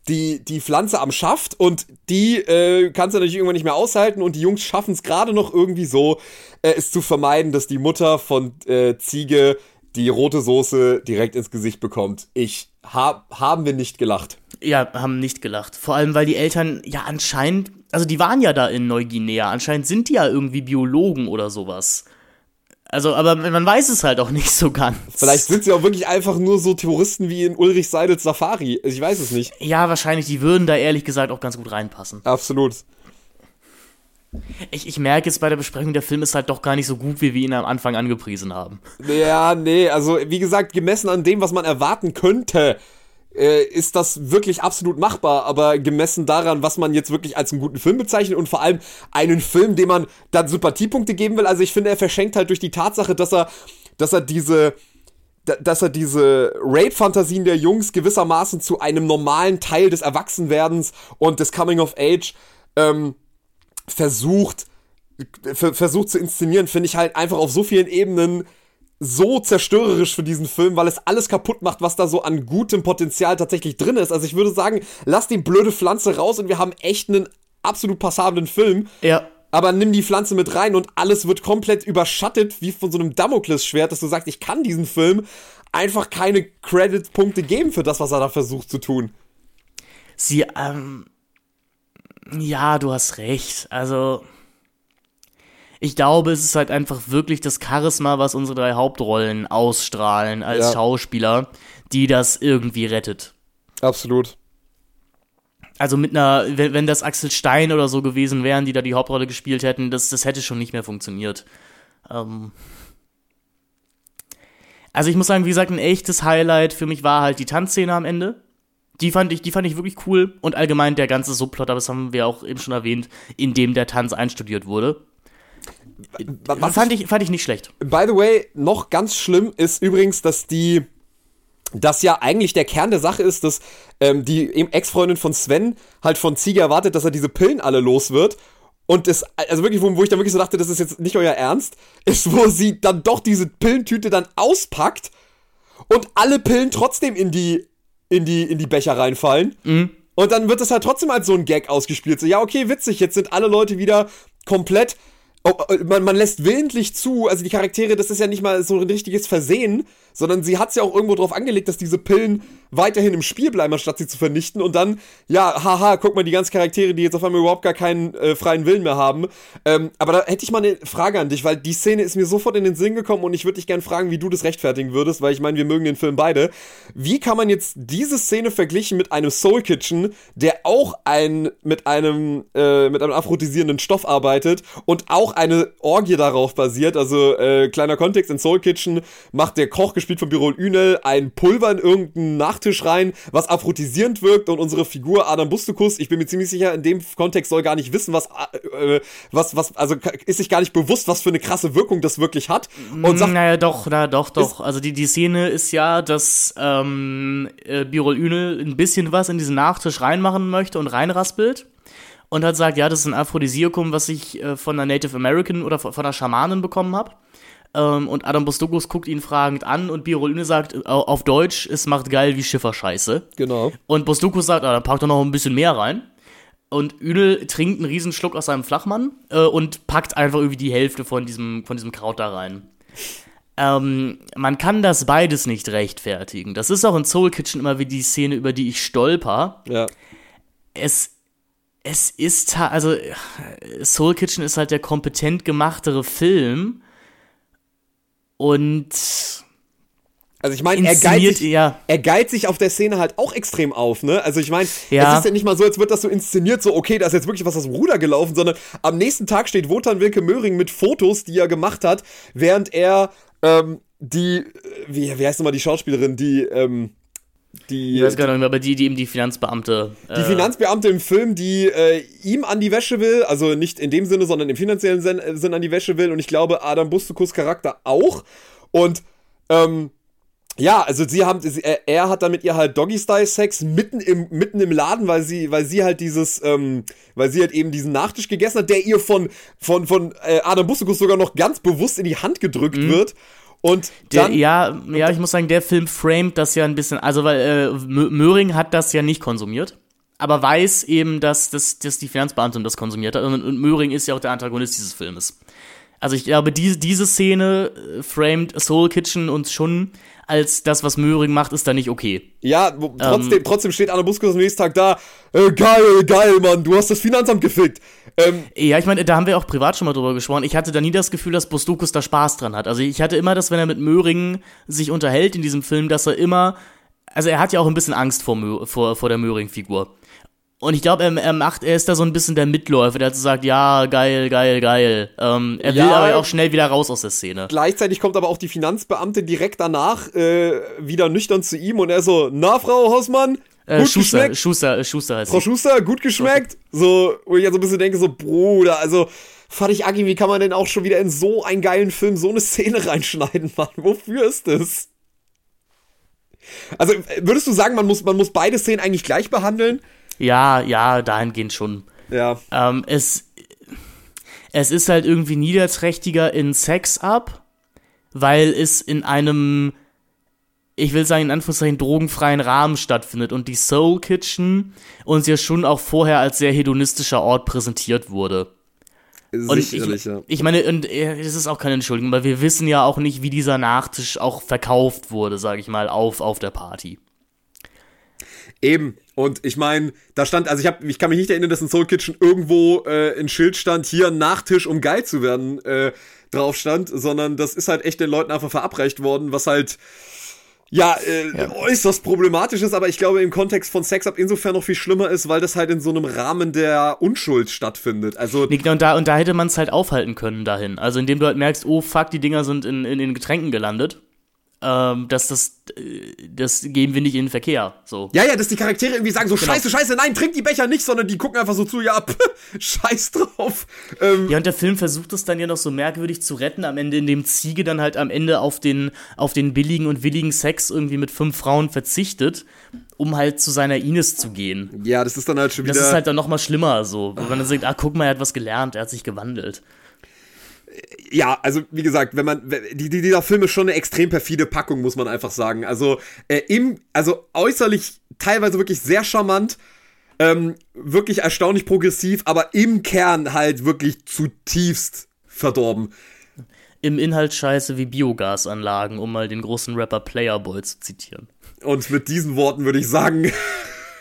die, die Pflanze am Schaft und die äh, kannst du natürlich irgendwann nicht mehr aushalten und die Jungs schaffen es gerade noch irgendwie so, äh, es zu vermeiden, dass die Mutter von äh, Ziege die rote Soße direkt ins Gesicht bekommt. Ich hab, haben wir nicht gelacht. Ja, haben nicht gelacht. Vor allem, weil die Eltern ja anscheinend, also die waren ja da in Neuguinea, anscheinend sind die ja irgendwie Biologen oder sowas. Also, aber man weiß es halt auch nicht so ganz. Vielleicht sind sie auch wirklich einfach nur so Touristen wie in Ulrich Seidels Safari. Ich weiß es nicht. Ja, wahrscheinlich. Die würden da ehrlich gesagt auch ganz gut reinpassen. Absolut. Ich, ich merke jetzt bei der Besprechung, der Film ist halt doch gar nicht so gut, wie wir ihn am Anfang angepriesen haben. Ja, nee, also wie gesagt, gemessen an dem, was man erwarten könnte, äh, ist das wirklich absolut machbar, aber gemessen daran, was man jetzt wirklich als einen guten Film bezeichnet und vor allem einen Film, dem man dann Sympathiepunkte geben will, also ich finde, er verschenkt halt durch die Tatsache, dass er, dass er diese, dass er diese Rape-Fantasien der Jungs gewissermaßen zu einem normalen Teil des Erwachsenwerdens und des Coming of Age ähm, versucht, versucht zu inszenieren, finde ich halt einfach auf so vielen Ebenen so zerstörerisch für diesen Film, weil es alles kaputt macht, was da so an gutem Potenzial tatsächlich drin ist. Also ich würde sagen, lass die blöde Pflanze raus und wir haben echt einen absolut passablen Film. Ja. Aber nimm die Pflanze mit rein und alles wird komplett überschattet, wie von so einem Damoklesschwert, dass du sagst, ich kann diesen Film einfach keine Credit-Punkte geben für das, was er da versucht zu tun. Sie, ähm, ja, du hast recht. Also, ich glaube, es ist halt einfach wirklich das Charisma, was unsere drei Hauptrollen ausstrahlen als ja. Schauspieler, die das irgendwie rettet. Absolut. Also mit einer, wenn, wenn das Axel Stein oder so gewesen wären, die da die Hauptrolle gespielt hätten, das, das hätte schon nicht mehr funktioniert. Ähm also ich muss sagen, wie gesagt, ein echtes Highlight für mich war halt die Tanzszene am Ende. Die fand ich, die fand ich wirklich cool und allgemein der ganze Subplot, aber das haben wir auch eben schon erwähnt, in dem der Tanz einstudiert wurde. Was fand ich, fand ich nicht schlecht. By the way, noch ganz schlimm ist übrigens, dass die, dass ja eigentlich der Kern der Sache ist, dass ähm, die Ex-Freundin von Sven halt von Ziege erwartet, dass er diese Pillen alle los wird. Und das, also wirklich, wo, wo ich dann wirklich so dachte, das ist jetzt nicht euer Ernst, ist, wo sie dann doch diese Pillentüte dann auspackt und alle Pillen trotzdem in die, in die, in die Becher reinfallen. Mhm. Und dann wird das halt trotzdem als so ein Gag ausgespielt. So, ja, okay, witzig, jetzt sind alle Leute wieder komplett Oh, oh, man, man lässt willentlich zu, also die Charaktere, das ist ja nicht mal so ein richtiges Versehen, sondern sie hat es ja auch irgendwo drauf angelegt, dass diese Pillen weiterhin im Spiel bleiben, anstatt sie zu vernichten. Und dann, ja, haha, guck mal, die ganzen Charaktere, die jetzt auf einmal überhaupt gar keinen äh, freien Willen mehr haben. Ähm, aber da hätte ich mal eine Frage an dich, weil die Szene ist mir sofort in den Sinn gekommen und ich würde dich gerne fragen, wie du das rechtfertigen würdest, weil ich meine, wir mögen den Film beide. Wie kann man jetzt diese Szene verglichen mit einem Soul Kitchen, der auch ein, mit einem, äh, mit einem aphrodisierenden Stoff arbeitet und auch eine Orgie darauf basiert? Also, äh, kleiner Kontext, in Soul Kitchen macht der Koch, gespielt von Birol Ünel, ein Pulver in irgendeinen Nachttisch rein, was aphrodisierend wirkt und unsere Figur Adam Bustukus, ich bin mir ziemlich sicher, in dem Kontext soll gar nicht wissen, was, äh, was, was, also ist sich gar nicht bewusst, was für eine krasse Wirkung das wirklich hat. Und sagt, naja, doch, na, doch, doch. Also die, die Szene ist ja, dass ähm, äh, Birol Ünel ein bisschen was in diesen Nachtisch reinmachen möchte und reinraspelt und hat sagt, ja, das ist ein Aphrodisiakum, was ich äh, von einer Native American oder von, von einer Schamanin bekommen habe. Ähm, und Adam Bostokus guckt ihn fragend an und Birolüne sagt äh, auf Deutsch, es macht geil wie Schifferscheiße. Genau. Und Bostokus sagt, ah, dann pack doch noch ein bisschen mehr rein. Und Ünel trinkt einen Riesenschluck aus seinem Flachmann äh, und packt einfach irgendwie die Hälfte von diesem, von diesem Kraut da rein. Ähm, man kann das beides nicht rechtfertigen. Das ist auch in Soul Kitchen immer wie die Szene, über die ich stolper. Ja. Es, es ist, also Soul Kitchen ist halt der kompetent gemachtere Film und also ich meine, er geilt, sich, ja. er geilt sich auf der Szene halt auch extrem auf, ne? Also ich meine, ja. es ist ja nicht mal so, als wird das so inszeniert, so okay, da ist jetzt wirklich was aus dem Ruder gelaufen, sondern am nächsten Tag steht Wotan Wilke Möhring mit Fotos, die er gemacht hat, während er ähm, die, wie, wie heißt nochmal die Schauspielerin, die, ähm, die, ich weiß gar nicht mehr, aber die, die eben die Finanzbeamte. Äh die Finanzbeamte im Film, die äh, ihm an die Wäsche will, also nicht in dem Sinne, sondern im finanziellen Sinn an die Wäsche will und ich glaube Adam Bustukus Charakter auch. Und ähm, ja, also sie haben, er, er hat dann mit ihr halt Doggy-Style-Sex mitten im, mitten im Laden, weil sie, weil sie halt dieses, ähm, weil sie halt eben diesen Nachtisch gegessen hat, der ihr von, von, von äh, Adam Bustukus sogar noch ganz bewusst in die Hand gedrückt mhm. wird. Und dann, der, ja, ja, ich muss sagen, der Film framet das ja ein bisschen, also weil äh, Möhring hat das ja nicht konsumiert, aber weiß eben, dass, dass, dass die Finanzbeamtin das konsumiert hat und, und Möhring ist ja auch der Antagonist dieses Filmes. Also ich glaube, diese, diese Szene äh, framed Soul Kitchen uns schon als das, was Möhring macht, ist da nicht okay. Ja, trotzdem, ähm, trotzdem steht Anna Buskus am nächsten Tag da, äh, geil, geil, Mann, du hast das Finanzamt gefickt. Ähm, ja, ich meine, da haben wir auch privat schon mal drüber gesprochen. Ich hatte da nie das Gefühl, dass Bostukus da Spaß dran hat. Also ich hatte immer das, wenn er mit Möhring sich unterhält in diesem Film, dass er immer, also er hat ja auch ein bisschen Angst vor, vor, vor der Möhring-Figur. Und ich glaube, er, er, macht, er ist da so ein bisschen der Mitläufer, der hat so sagt, ja, geil, geil, geil. Ähm, er will ja, aber auch schnell wieder raus aus der Szene. Gleichzeitig kommt aber auch die Finanzbeamte direkt danach äh, wieder nüchtern zu ihm und er so, na, Frau Hausmann, äh, gut Schuster, geschmeckt? Schuster, Schuster heißt Frau Schuster, gut geschmeckt? So, wo ich ja so ein bisschen denke, so, Bruder, also, Fatih Agi, wie kann man denn auch schon wieder in so einen geilen Film so eine Szene reinschneiden, Mann? Wofür ist das? Also, würdest du sagen, man muss, man muss beide Szenen eigentlich gleich behandeln? Ja, ja, dahingehend schon. Ja. Ähm, es, es ist halt irgendwie niederträchtiger in Sex ab, weil es in einem, ich will sagen, in Anführungszeichen drogenfreien Rahmen stattfindet und die Soul Kitchen uns ja schon auch vorher als sehr hedonistischer Ort präsentiert wurde. Und ich, ich, ich meine, und äh, es ist auch keine Entschuldigung, weil wir wissen ja auch nicht, wie dieser Nachtisch auch verkauft wurde, sage ich mal, auf, auf der Party. Eben. Und ich meine, da stand, also ich habe, ich kann mich nicht erinnern, dass in Soul Kitchen irgendwo äh, ein Schild stand, hier ein Nachtisch, um geil zu werden, äh, drauf stand, sondern das ist halt echt den Leuten einfach verabreicht worden, was halt ja, äh, ja, äußerst problematisch ist, aber ich glaube im Kontext von Sex Up insofern noch viel schlimmer ist, weil das halt in so einem Rahmen der Unschuld stattfindet. Also nee, und da und da hätte man es halt aufhalten können dahin. Also indem du halt merkst, oh fuck, die Dinger sind in, in den Getränken gelandet ähm, dass das, äh, das geben wir nicht in den Verkehr. So. Ja, ja, dass die Charaktere irgendwie sagen so, genau. scheiße, scheiße, nein, trink die Becher nicht, sondern die gucken einfach so zu, ja, pff, scheiß drauf. Ähm, ja, und der Film versucht es dann ja noch so merkwürdig zu retten, am Ende, indem Ziege dann halt am Ende auf den, auf den billigen und willigen Sex irgendwie mit fünf Frauen verzichtet, um halt zu seiner Ines zu gehen. Ja, das ist dann halt schon wieder... Das ist halt dann noch mal schlimmer, so. Wo man dann sagt, ah, guck mal, er hat was gelernt, er hat sich gewandelt ja, also wie gesagt, wenn man die, die, dieser Film ist schon eine extrem perfide Packung, muss man einfach sagen. Also äh, im, also äußerlich teilweise wirklich sehr charmant, ähm, wirklich erstaunlich progressiv, aber im Kern halt wirklich zutiefst verdorben. im Inhalt scheiße wie Biogasanlagen, um mal den großen Rapper Playerboy zu zitieren. Und mit diesen Worten würde ich sagen,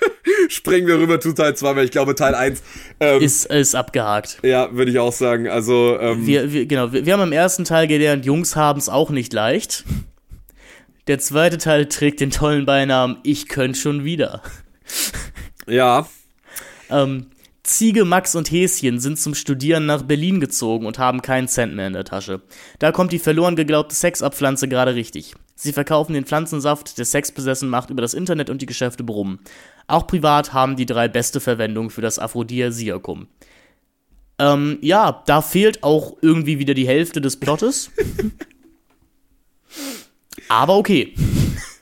springen wir rüber zu Teil 2, weil ich glaube, Teil 1 ähm, ist, ist abgehakt. Ja, würde ich auch sagen. Also, ähm, wir, wir, genau, wir, wir haben im ersten Teil gelernt, Jungs haben es auch nicht leicht. Der zweite Teil trägt den tollen Beinamen Ich könnte schon wieder. Ja. Ähm, Ziege, Max und Häschen sind zum Studieren nach Berlin gezogen und haben keinen Cent mehr in der Tasche. Da kommt die verloren geglaubte Sexabpflanze gerade richtig. Sie verkaufen den Pflanzensaft, der Sex besessen macht, über das Internet und die Geschäfte brummen. Auch privat haben die drei beste Verwendung für das Aphrodisiakum. Ähm, ja, da fehlt auch irgendwie wieder die Hälfte des Plottes. Aber okay.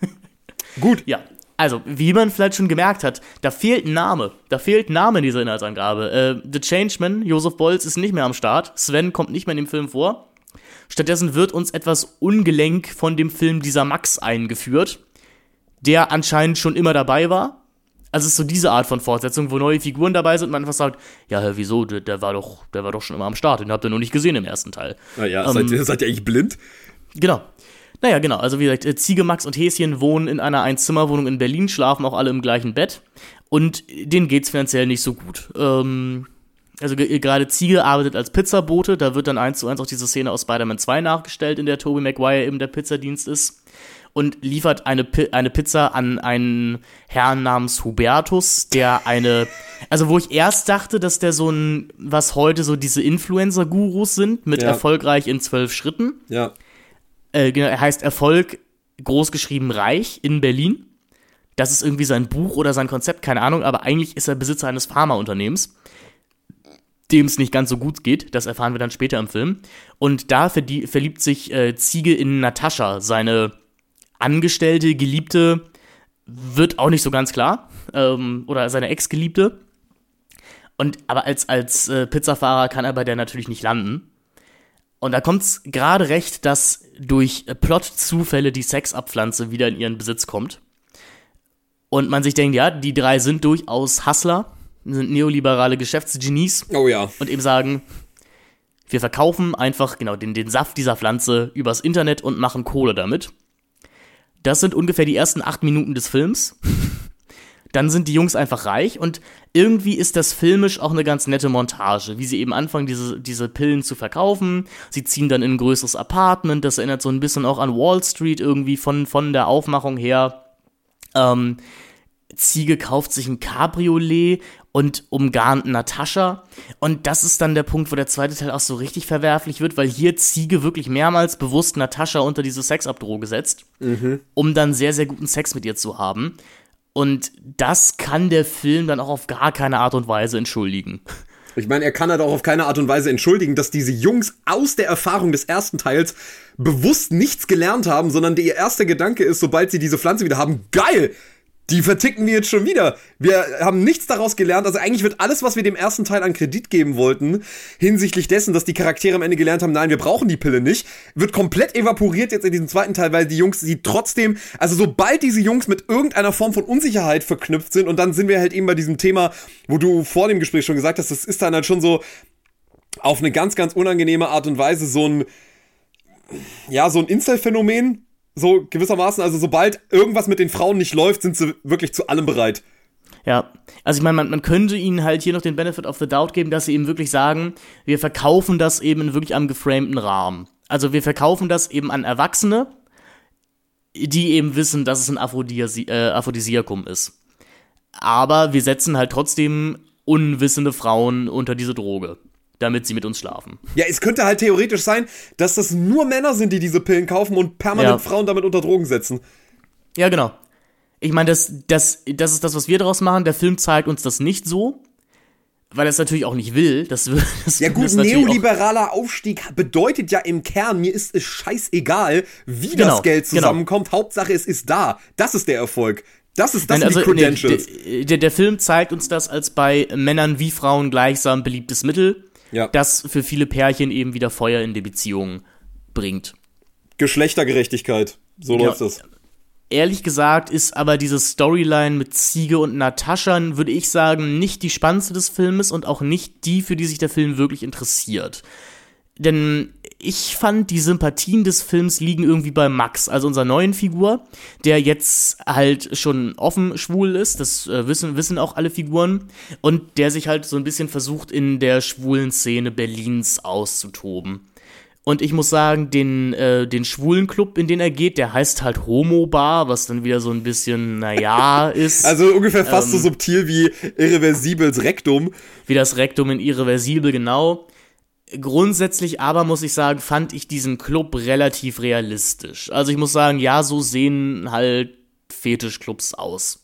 Gut. Ja, also, wie man vielleicht schon gemerkt hat, da fehlt ein Name. Da fehlt ein Name in dieser Inhaltsangabe. Äh, The Changeman, Josef Bolz, ist nicht mehr am Start. Sven kommt nicht mehr in dem Film vor. Stattdessen wird uns etwas ungelenk von dem Film dieser Max eingeführt, der anscheinend schon immer dabei war. Also es ist so diese Art von Fortsetzung, wo neue Figuren dabei sind und man einfach sagt, ja, wieso, der, der, war doch, der war doch schon immer am Start, den habt ihr noch nicht gesehen im ersten Teil. Naja, ähm, seid, seid ihr eigentlich blind? Genau. Naja, genau. Also wie gesagt, äh, Ziege, Max und Häschen wohnen in einer Einzimmerwohnung in Berlin, schlafen auch alle im gleichen Bett. Und denen geht's finanziell nicht so gut. Ähm, also gerade Ziege arbeitet als Pizzabote. Da wird dann eins zu eins auch diese Szene aus Spider-Man 2 nachgestellt, in der Tobey Maguire eben der Pizzadienst ist. Und liefert eine, eine Pizza an einen Herrn namens Hubertus, der eine, also wo ich erst dachte, dass der so ein, was heute so diese Influencer-Gurus sind, mit ja. erfolgreich in zwölf Schritten. Ja äh, genau, er heißt Erfolg großgeschrieben reich in Berlin. Das ist irgendwie sein Buch oder sein Konzept, keine Ahnung, aber eigentlich ist er Besitzer eines Pharmaunternehmens, dem es nicht ganz so gut geht. Das erfahren wir dann später im Film. Und da verliebt sich äh, Ziege in Natascha, seine Angestellte, Geliebte, wird auch nicht so ganz klar. Ähm, oder seine Ex-Geliebte. Und aber als, als äh, Pizzafahrer kann er bei der natürlich nicht landen. Und da kommt es gerade recht, dass durch Plot-Zufälle die Sexabpflanze wieder in ihren Besitz kommt. Und man sich denkt, ja, die drei sind durchaus Hustler, sind neoliberale Geschäftsgenies. Oh ja. Und eben sagen, wir verkaufen einfach genau den, den Saft dieser Pflanze übers Internet und machen Kohle damit. Das sind ungefähr die ersten acht Minuten des Films dann sind die Jungs einfach reich und irgendwie ist das filmisch auch eine ganz nette Montage, wie sie eben anfangen, diese, diese Pillen zu verkaufen. Sie ziehen dann in ein größeres Apartment, das erinnert so ein bisschen auch an Wall Street irgendwie von, von der Aufmachung her. Ähm, Ziege kauft sich ein Cabriolet und umgarnt Natascha. Und das ist dann der Punkt, wo der zweite Teil auch so richtig verwerflich wird, weil hier Ziege wirklich mehrmals bewusst Natascha unter diese Sexabdrohung setzt, mhm. um dann sehr, sehr guten Sex mit ihr zu haben. Und das kann der Film dann auch auf gar keine Art und Weise entschuldigen. Ich meine, er kann halt auch auf keine Art und Weise entschuldigen, dass diese Jungs aus der Erfahrung des ersten Teils bewusst nichts gelernt haben, sondern der ihr erster Gedanke ist, sobald sie diese Pflanze wieder haben, geil, die verticken wir jetzt schon wieder. Wir haben nichts daraus gelernt. Also eigentlich wird alles, was wir dem ersten Teil an Kredit geben wollten, hinsichtlich dessen, dass die Charaktere am Ende gelernt haben, nein, wir brauchen die Pille nicht, wird komplett evaporiert jetzt in diesem zweiten Teil, weil die Jungs sie trotzdem, also sobald diese Jungs mit irgendeiner Form von Unsicherheit verknüpft sind und dann sind wir halt eben bei diesem Thema, wo du vor dem Gespräch schon gesagt hast, das ist dann halt schon so auf eine ganz, ganz unangenehme Art und Weise so ein, ja, so ein Insel-Phänomen, so gewissermaßen, also sobald irgendwas mit den Frauen nicht läuft, sind sie wirklich zu allem bereit. Ja, also ich meine, man, man könnte ihnen halt hier noch den Benefit of the Doubt geben, dass sie eben wirklich sagen, wir verkaufen das eben in wirklich einem geframten Rahmen. Also wir verkaufen das eben an Erwachsene, die eben wissen, dass es ein Aphrodisi äh, Aphrodisiakum ist. Aber wir setzen halt trotzdem unwissende Frauen unter diese Droge damit sie mit uns schlafen. Ja, es könnte halt theoretisch sein, dass das nur Männer sind, die diese Pillen kaufen und permanent ja. Frauen damit unter Drogen setzen. Ja, genau. Ich meine, das, das, das ist das, was wir daraus machen. Der Film zeigt uns das nicht so, weil er es natürlich auch nicht will. Das, das ja gut, neoliberaler Aufstieg bedeutet ja im Kern, mir ist es scheißegal, wie genau, das Geld genau. zusammenkommt. Genau. Hauptsache, es ist da. Das ist der Erfolg. Das ist das Nein, also, die Credentials. Nee, der, der Film zeigt uns das als bei Männern wie Frauen gleichsam beliebtes Mittel ja. das für viele Pärchen eben wieder Feuer in die Beziehung bringt. Geschlechtergerechtigkeit, so ja. läuft das. Ehrlich gesagt ist aber diese Storyline mit Ziege und Natascha, würde ich sagen, nicht die spannendste des Filmes und auch nicht die, für die sich der Film wirklich interessiert. Denn ich fand, die Sympathien des Films liegen irgendwie bei Max, also unserer neuen Figur, der jetzt halt schon offen schwul ist, das äh, wissen, wissen auch alle Figuren, und der sich halt so ein bisschen versucht, in der schwulen Szene Berlins auszutoben. Und ich muss sagen, den, äh, den schwulen Club, in den er geht, der heißt halt Homo Bar, was dann wieder so ein bisschen, naja, ist. Also ungefähr fast ähm, so subtil wie Irreversibels Rektum. Wie das Rektum in Irreversibel, genau. Grundsätzlich aber muss ich sagen, fand ich diesen Club relativ realistisch. Also ich muss sagen, ja, so sehen halt Fetischclubs aus.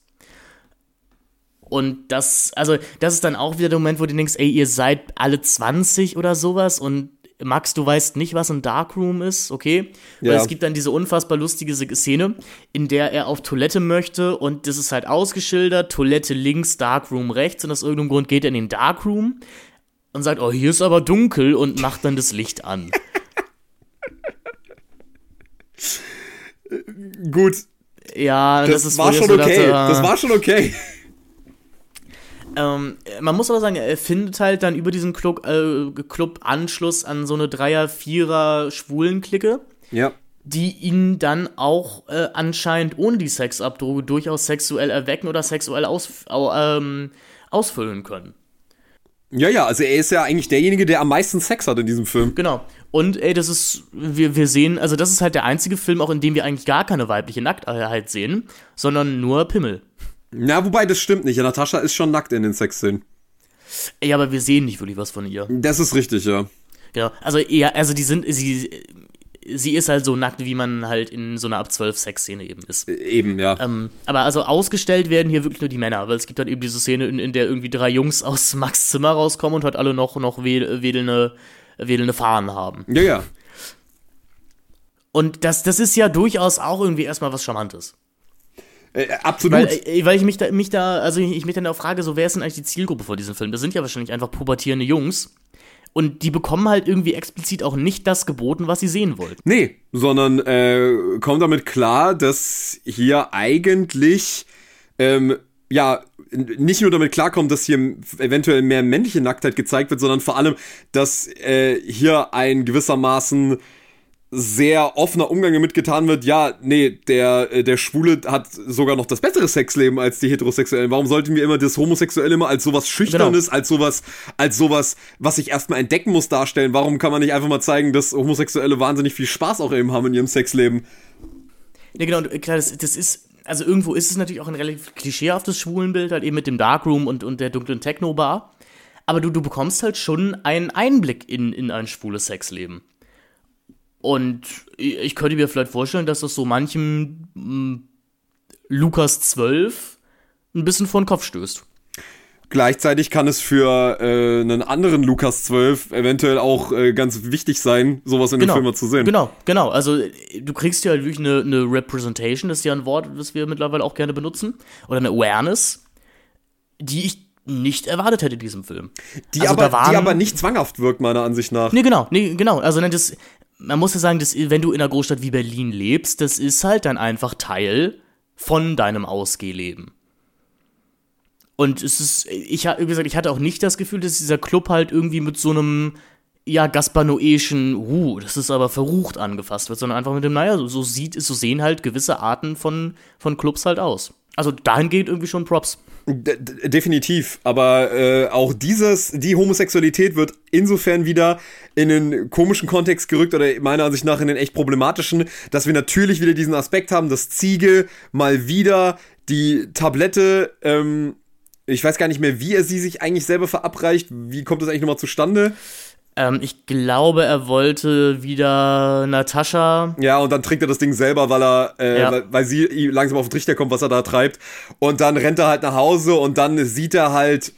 Und das, also, das ist dann auch wieder der Moment, wo du denkst, ey, ihr seid alle 20 oder sowas und Max, du weißt nicht, was ein Darkroom ist, okay? Weil ja. es gibt dann diese unfassbar lustige Szene, in der er auf Toilette möchte und das ist halt ausgeschildert, Toilette links, Darkroom rechts und aus irgendeinem Grund geht er in den Darkroom und sagt, oh, hier ist aber dunkel und macht dann das Licht an. Gut. Ja, das, das ist war schon okay. Dachte, das war schon okay. Ähm, man muss aber sagen, er findet halt dann über diesen Club, äh, Club Anschluss an so eine Dreier-, Vierer-, Schwulenklicke. Ja. Die ihn dann auch äh, anscheinend ohne die Sexabdroge durchaus sexuell erwecken oder sexuell aus, ähm, ausfüllen können. Ja, ja, also er ist ja eigentlich derjenige, der am meisten Sex hat in diesem Film. Genau. Und ey, das ist, wir, wir sehen, also das ist halt der einzige Film, auch in dem wir eigentlich gar keine weibliche Nacktheit sehen, sondern nur Pimmel. Na, wobei, das stimmt nicht. Natascha ist schon nackt in den Sexszenen. Ja, aber wir sehen nicht wirklich was von ihr. Das ist richtig, ja. Genau. Also eher, also die sind, sie, sie ist halt so nackt, wie man halt in so einer ab 12 Sexszene eben ist. Eben, ja. Ähm, aber also ausgestellt werden hier wirklich nur die Männer, weil es gibt dann eben diese Szene, in, in der irgendwie drei Jungs aus Max Zimmer rauskommen und halt alle noch, noch wedelnde, wedelnde Fahnen haben. Ja, ja. Und das, das ist ja durchaus auch irgendwie erstmal was Charmantes. Äh, absolut. Weil, äh, weil, ich mich da, mich da, also ich mich dann auch frage, so wer ist denn eigentlich die Zielgruppe vor diesem Film? Das sind ja wahrscheinlich einfach pubertierende Jungs. Und die bekommen halt irgendwie explizit auch nicht das geboten, was sie sehen wollten. Nee, sondern äh, kommen damit klar, dass hier eigentlich ähm, ja nicht nur damit klarkommt, dass hier eventuell mehr männliche Nacktheit gezeigt wird, sondern vor allem, dass äh, hier ein gewissermaßen sehr offener Umgang damit getan wird, ja, nee, der, äh, der Schwule hat sogar noch das bessere Sexleben als die Heterosexuellen. Warum sollten wir immer das Homosexuelle immer als sowas Schüchternes, genau. als sowas, als sowas, was ich erstmal entdecken muss, darstellen? Warum kann man nicht einfach mal zeigen, dass Homosexuelle wahnsinnig viel Spaß auch eben haben in ihrem Sexleben? Ja, genau, klar, das, das ist, also irgendwo ist es natürlich auch ein relativ klischeehaftes Schwulenbild, halt eben mit dem Darkroom und, und der dunklen Techno-Bar. Aber du, du bekommst halt schon einen Einblick in, in ein schwules Sexleben. Und ich könnte mir vielleicht vorstellen, dass das so manchem mh, hm, Lukas 12 ein bisschen vor den Kopf stößt. Gleichzeitig kann es für äh, einen anderen Lukas 12 eventuell auch äh, ganz wichtig sein, sowas in genau, dem Film zu sehen. Genau, genau. Also du kriegst ja halt wirklich eine, eine Representation, das ist ja ein Wort, das wir mittlerweile auch gerne benutzen, oder eine Awareness, die ich nicht erwartet hätte in diesem Film. Die, also, aber, waren, die aber nicht zwanghaft wirkt, meiner Ansicht nach. Nee, genau, nee, genau. Also das, man muss ja sagen, dass, wenn du in einer Großstadt wie Berlin lebst, das ist halt dann einfach Teil von deinem Ausgehleben. Und es ist, ich wie gesagt, ich hatte auch nicht das Gefühl, dass dieser Club halt irgendwie mit so einem, ja, Gaspanoeschen, uh, das ist aber verrucht angefasst wird, sondern einfach mit dem, naja, so, so sieht, so sehen halt gewisse Arten von, von Clubs halt aus. Also dahingehend irgendwie schon Props. De definitiv, aber äh, auch dieses, die Homosexualität wird insofern wieder in einen komischen Kontext gerückt oder meiner Ansicht nach in den echt problematischen, dass wir natürlich wieder diesen Aspekt haben, dass Ziege mal wieder die Tablette, ähm, ich weiß gar nicht mehr, wie er sie sich eigentlich selber verabreicht, wie kommt das eigentlich nochmal zustande? Ähm, ich glaube, er wollte wieder Natascha. Ja, und dann trinkt er das Ding selber, weil er, äh, ja. weil, weil, sie langsam auf den Trichter kommt, was er da treibt. Und dann rennt er halt nach Hause und dann sieht er halt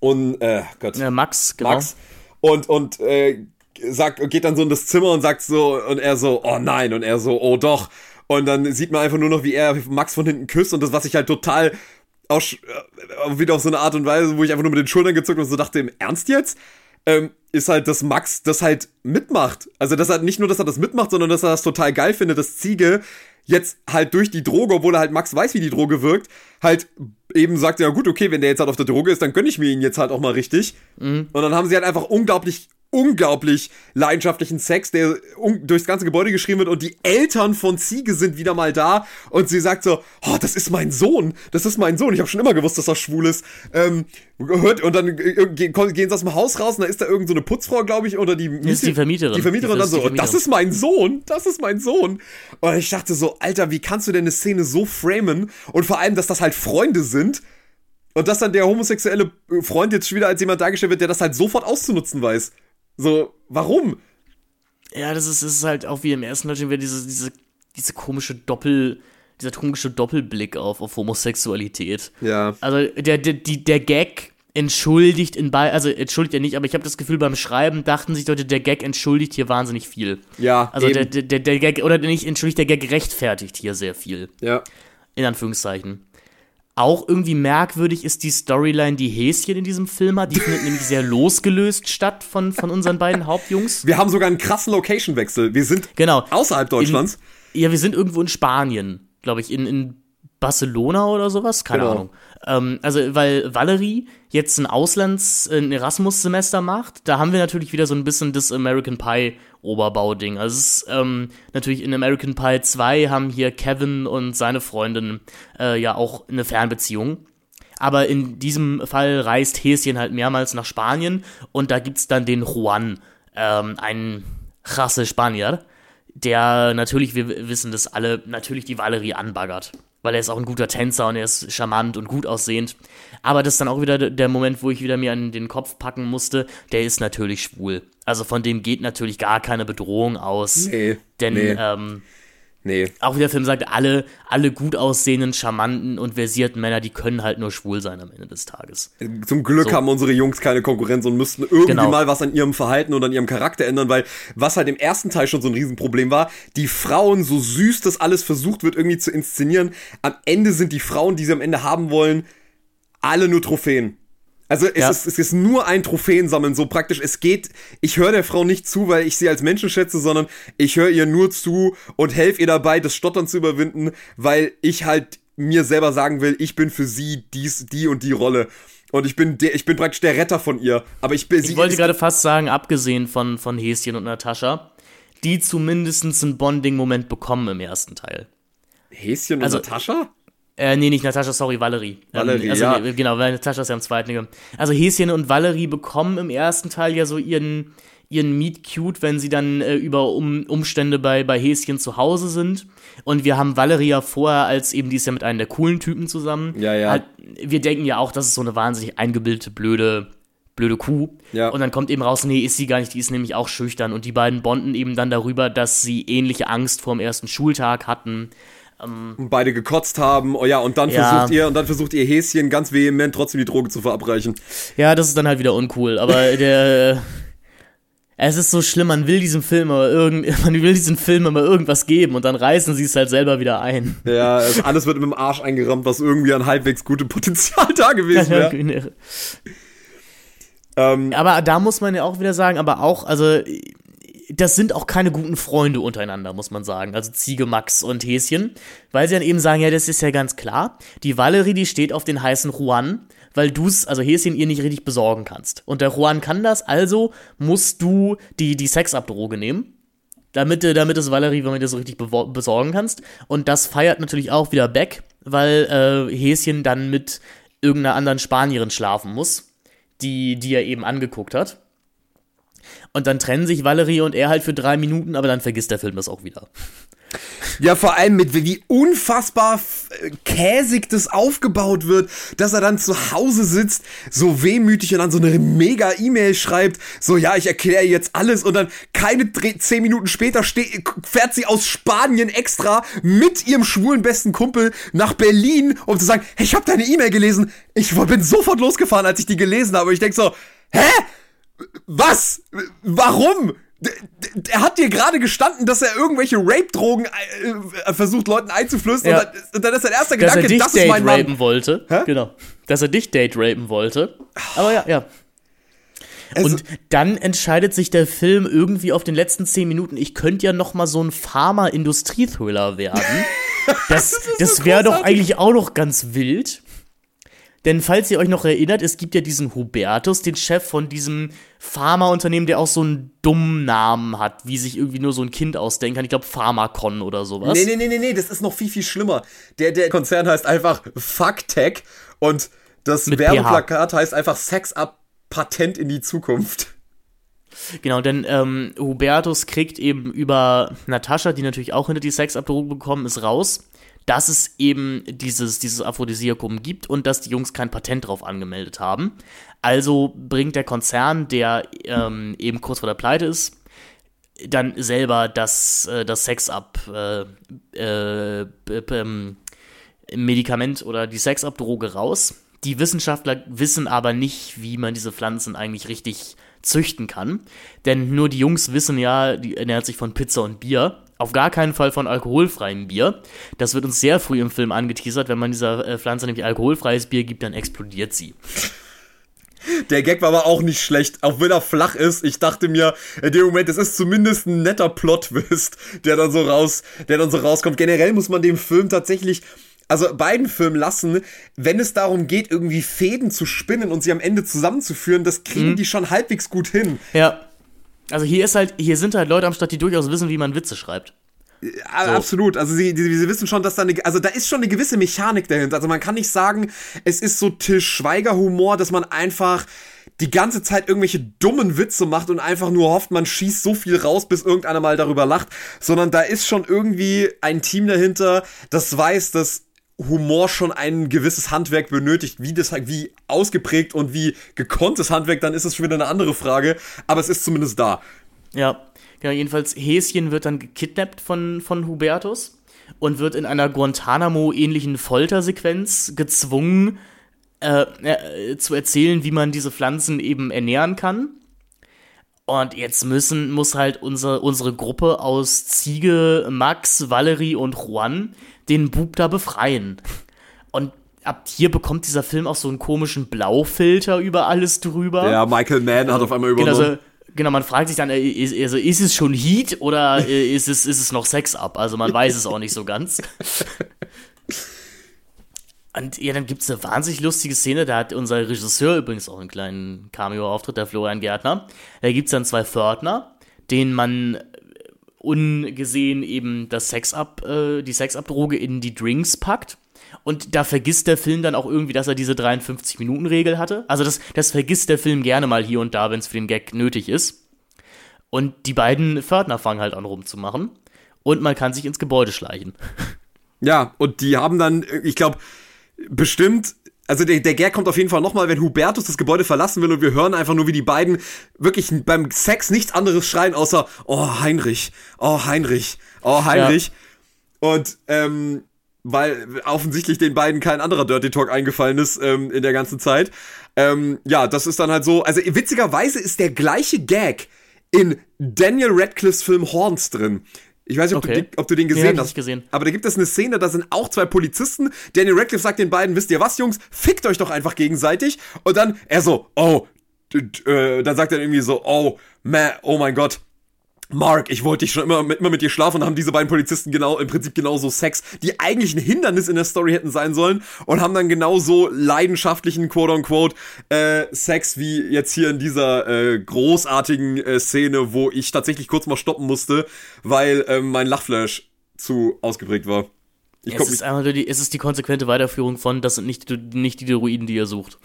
und äh, Gott. Ja, Max, genau. Max. Und, und äh, sagt, geht dann so in das Zimmer und sagt so, und er so, oh nein, und er so, oh doch. Und dann sieht man einfach nur noch, wie er Max von hinten küsst und das, was ich halt total auch äh, wieder auf so eine Art und Weise, wo ich einfach nur mit den Schultern gezuckt und so dachte, im Ernst jetzt? Ähm, ist halt, dass Max das halt mitmacht. Also, dass er nicht nur, dass er das mitmacht, sondern dass er das total geil findet, dass Ziege jetzt halt durch die Droge, obwohl er halt Max weiß, wie die Droge wirkt, halt eben sagt, ja gut, okay, wenn der jetzt halt auf der Droge ist, dann gönne ich mir ihn jetzt halt auch mal richtig. Mhm. Und dann haben sie halt einfach unglaublich, unglaublich leidenschaftlichen Sex, der durchs ganze Gebäude geschrieben wird und die Eltern von Ziege sind wieder mal da und sie sagt so, oh, das ist mein Sohn, das ist mein Sohn, ich habe schon immer gewusst, dass er schwul ist. Ähm, hört, und dann äh, gehen, gehen sie aus dem Haus raus und da ist da irgend so eine Putzfrau, glaube ich, oder die, Miete, ist die Vermieterin. Die Vermieterin die dann so, das ist mein Sohn, das ist mein Sohn. Und ich dachte so, Alter, wie kannst du denn eine Szene so framen und vor allem, dass das halt Freunde sind, und dass dann der homosexuelle Freund jetzt schon wieder als jemand dargestellt wird, der das halt sofort auszunutzen weiß. So, warum? Ja, das ist, das ist halt auch wie im ersten Teil wieder diese, diese, diese komische Doppel, dieser komische Doppelblick auf, auf Homosexualität. Ja. Also der, der, die, der Gag entschuldigt in bei, also entschuldigt er nicht, aber ich habe das Gefühl, beim Schreiben dachten sich Leute, der Gag entschuldigt hier wahnsinnig viel. Ja. Also der, der, der Gag, oder nicht entschuldigt, der Gag rechtfertigt hier sehr viel. Ja. In Anführungszeichen. Auch irgendwie merkwürdig ist die Storyline, die Häschen in diesem Film hat. Die findet nämlich sehr losgelöst statt von, von unseren beiden Hauptjungs. Wir haben sogar einen krassen Location-Wechsel. Wir sind genau. außerhalb Deutschlands. In, ja, wir sind irgendwo in Spanien, glaube ich, in, in Barcelona oder sowas, keine genau. Ahnung. Ähm, also, weil Valerie jetzt ein Auslands-, ein Erasmus-Semester macht, da haben wir natürlich wieder so ein bisschen das American Pie Oberbauding. Also, es ist ähm, natürlich in American Pie 2 haben hier Kevin und seine Freundin äh, ja auch eine Fernbeziehung. Aber in diesem Fall reist Häschen halt mehrmals nach Spanien und da gibt's dann den Juan, ähm, einen krasse Spanier, der natürlich, wir wissen das alle, natürlich die Valerie anbaggert weil er ist auch ein guter Tänzer und er ist charmant und gut aussehend. Aber das ist dann auch wieder der Moment, wo ich wieder mir an den Kopf packen musste, der ist natürlich schwul. Also von dem geht natürlich gar keine Bedrohung aus. Nee. Denn nee. Ähm, Nee. Auch wie der Film sagt, alle, alle gut aussehenden, charmanten und versierten Männer, die können halt nur schwul sein am Ende des Tages. Zum Glück so. haben unsere Jungs keine Konkurrenz und müssten irgendwie genau. mal was an ihrem Verhalten und an ihrem Charakter ändern, weil was halt im ersten Teil schon so ein Riesenproblem war, die Frauen, so süß das alles versucht wird irgendwie zu inszenieren, am Ende sind die Frauen, die sie am Ende haben wollen, alle nur Trophäen. Also es, ja. ist, es ist nur ein Trophäensammeln, so praktisch. Es geht, ich höre der Frau nicht zu, weil ich sie als Menschen schätze, sondern ich höre ihr nur zu und helfe ihr dabei, das Stottern zu überwinden, weil ich halt mir selber sagen will, ich bin für sie dies, die und die Rolle. Und ich bin der, ich bin praktisch der Retter von ihr. Aber ich bin Ich wollte gerade fast sagen, abgesehen von, von Häschen und Natascha, die zumindest einen Bonding-Moment bekommen im ersten Teil. Häschen und also, Natascha? Äh, nee, nicht Natascha, sorry, Valerie. Ähm, Valerie, ähm, also, ja. Genau, weil Natascha ist ja im zweiten. Also Häschen und Valerie bekommen im ersten Teil ja so ihren, ihren Meet Cute, wenn sie dann äh, über um, Umstände bei, bei Häschen zu Hause sind. Und wir haben Valerie ja vorher als eben, die ist ja mit einem der coolen Typen zusammen. Ja, ja. Halt, wir denken ja auch, das ist so eine wahnsinnig eingebildete, blöde, blöde Kuh. Ja. Und dann kommt eben raus, nee, ist sie gar nicht, die ist nämlich auch schüchtern. Und die beiden bonden eben dann darüber, dass sie ähnliche Angst vor dem ersten Schultag hatten. Ähm, beide gekotzt haben, oh ja, und dann Ja. versucht ihr, und dann versucht ihr Häschen ganz vehement trotzdem die Droge zu verabreichen. Ja, das ist dann halt wieder uncool, aber der. Es ist so schlimm, man will diesem Film aber irgend, man will diesem Film immer irgendwas geben und dann reißen sie es halt selber wieder ein. Ja, also alles wird mit dem Arsch eingerammt, was irgendwie an halbwegs gutem Potenzial da gewesen wäre. ähm, aber da muss man ja auch wieder sagen, aber auch, also das sind auch keine guten Freunde untereinander, muss man sagen. Also Ziege, Max und Häschen. Weil sie dann eben sagen, ja, das ist ja ganz klar. Die Valerie, die steht auf den heißen Juan, weil du's, also Häschen, ihr nicht richtig besorgen kannst. Und der Juan kann das, also musst du die, die Sexabdroge nehmen. Damit, damit es Valerie, wenn du das so richtig besorgen kannst. Und das feiert natürlich auch wieder Beck, weil äh, Häschen dann mit irgendeiner anderen Spanierin schlafen muss, die, die er eben angeguckt hat. Und dann trennen sich Valerie und er halt für drei Minuten, aber dann vergisst der Film das auch wieder. Ja, vor allem mit wie unfassbar äh, käsig das aufgebaut wird, dass er dann zu Hause sitzt, so wehmütig und dann so eine mega E-Mail schreibt, so ja, ich erkläre jetzt alles und dann keine zehn Minuten später fährt sie aus Spanien extra mit ihrem schwulen besten Kumpel nach Berlin, um zu sagen, hey, ich habe deine E-Mail gelesen, ich bin sofort losgefahren, als ich die gelesen habe. Und ich denk so, hä? Was? Warum? Er hat dir gerade gestanden, dass er irgendwelche Rape-Drogen äh, versucht, Leuten einzuflößen. Ja. Und, dann, und, dann, ist sein erster dass Gedanke, er dich das Date rapen Mann. wollte. Hä? Genau. Dass er dich Date rapen wollte. Aber ja, ja. Also- und dann entscheidet sich der Film irgendwie auf den letzten zehn Minuten, ich könnte ja noch mal so ein Pharma-Industrie-Thriller werden. Das, das, so wäre doch eigentlich auch noch ganz wild. Denn falls ihr euch noch erinnert, es gibt ja diesen Hubertus, den Chef von diesem Pharmaunternehmen, der auch so einen dummen Namen hat, wie sich irgendwie nur so ein Kind ausdenken kann. Ich glaube Pharmacon oder sowas. Nee, nee, nee, nee, nee, das ist noch viel, viel schlimmer. Der, der Konzern heißt einfach Fucktech und das Mit Werbeplakat heißt einfach Sex Up Patent in die Zukunft. Genau, denn ähm, Hubertus kriegt eben über Natascha, die natürlich auch hinter die Sexabdrohung bekommen ist, raus, dass es eben dieses, dieses Aphrodisiakum gibt und dass die Jungs kein Patent drauf angemeldet haben. Also bringt der Konzern, der ähm, eben kurz vor der Pleite ist, dann selber das, äh, das Sex-Up äh, äh, ähm, Medikament oder die Sex-Up-Droge raus. Die Wissenschaftler wissen aber nicht, wie man diese Pflanzen eigentlich richtig züchten kann. Denn nur die Jungs wissen ja, die ernährt sich von Pizza und Bier. Auf gar keinen Fall von alkoholfreiem Bier. Das wird uns sehr früh im Film angeteasert. Wenn man dieser äh, Pflanze nämlich alkoholfreies Bier gibt, dann explodiert sie. Der Gag war aber auch nicht schlecht, auch wenn er flach ist. Ich dachte mir, in dem Moment, es ist zumindest ein netter Plot-Twist, der dann so raus, der dann so rauskommt. Generell muss man dem Film tatsächlich also beiden Filmen lassen, wenn es darum geht, irgendwie Fäden zu spinnen und sie am Ende zusammenzuführen, das kriegen mhm. die schon halbwegs gut hin. Ja. Also hier ist halt, hier sind halt Leute am Start, die durchaus wissen, wie man Witze schreibt. So. Absolut. Also sie, sie, sie wissen schon, dass da eine, also da ist schon eine gewisse Mechanik dahinter. Also man kann nicht sagen, es ist so Till Schweiger Humor, dass man einfach die ganze Zeit irgendwelche dummen Witze macht und einfach nur hofft, man schießt so viel raus, bis irgendeiner mal darüber lacht, sondern da ist schon irgendwie ein Team dahinter, das weiß, dass Humor schon ein gewisses Handwerk benötigt. Wie das wie ausgeprägt und wie gekonntes Handwerk, dann ist es schon wieder eine andere Frage. Aber es ist zumindest da. Ja, genau. Jedenfalls Häschen wird dann gekidnappt von, von Hubertus und wird in einer Guantanamo-ähnlichen Foltersequenz gezwungen, äh, äh, zu erzählen, wie man diese Pflanzen eben ernähren kann. Und jetzt müssen, muss halt unsere, unsere Gruppe aus Ziege, Max, Valerie und Juan den Bub da befreien. Und ab hier bekommt dieser Film auch so einen komischen Blaufilter über alles drüber. Ja, Michael Mann hat auf einmal übernommen. Genau, also, genau, man fragt sich dann, äh, ist, also, ist es schon Heat oder äh, ist es, ist es noch Sex ab? Also man weiß es auch nicht so ganz. Und ja, dann gibt es eine wahnsinnig lustige Szene, da hat unser Regisseur übrigens auch einen kleinen Cameo-Auftritt, der Florian Gärtner. Da gibt es dann zwei Pförtner, denen man ungesehen eben das Sex ab, äh, die Sexabdroge in die Drinks packt. Und da vergisst der Film dann auch irgendwie, dass er diese 53-Minuten-Regel hatte. Also das, das vergisst der Film gerne mal hier und da, wenn es für den Gag nötig ist. Und die beiden Pförtner fangen halt an rumzumachen. Und man kann sich ins Gebäude schleichen. Ja, und die haben dann, ich glaube, bestimmt also der, der Gag kommt auf jeden Fall nochmal, wenn Hubertus das Gebäude verlassen will und wir hören einfach nur, wie die beiden wirklich beim Sex nichts anderes schreien, außer, oh Heinrich, oh Heinrich, oh Heinrich. Ja. Und ähm, weil offensichtlich den beiden kein anderer Dirty Talk eingefallen ist ähm, in der ganzen Zeit. Ähm, ja, das ist dann halt so, also witzigerweise ist der gleiche Gag in Daniel Radcliffe's Film Horns drin. Ich weiß nicht, ob, okay. du, ob du den gesehen ja, hast. Gesehen. Aber da gibt es eine Szene, da sind auch zwei Polizisten. Daniel Radcliffe sagt den beiden, wisst ihr was, Jungs? Fickt euch doch einfach gegenseitig. Und dann er so, oh, äh, dann sagt er irgendwie so, oh, man, oh mein Gott, Mark, ich wollte dich schon immer mit, immer mit dir schlafen und haben diese beiden Polizisten genau im Prinzip genauso Sex, die eigentlich ein Hindernis in der Story hätten sein sollen und haben dann genauso leidenschaftlichen quote unquote äh, Sex wie jetzt hier in dieser äh, großartigen äh, Szene, wo ich tatsächlich kurz mal stoppen musste, weil äh, mein Lachflash zu ausgeprägt war. Ich es, ist einfach die, es ist die konsequente Weiterführung von, das sind nicht, nicht die Druiden, die ihr sucht.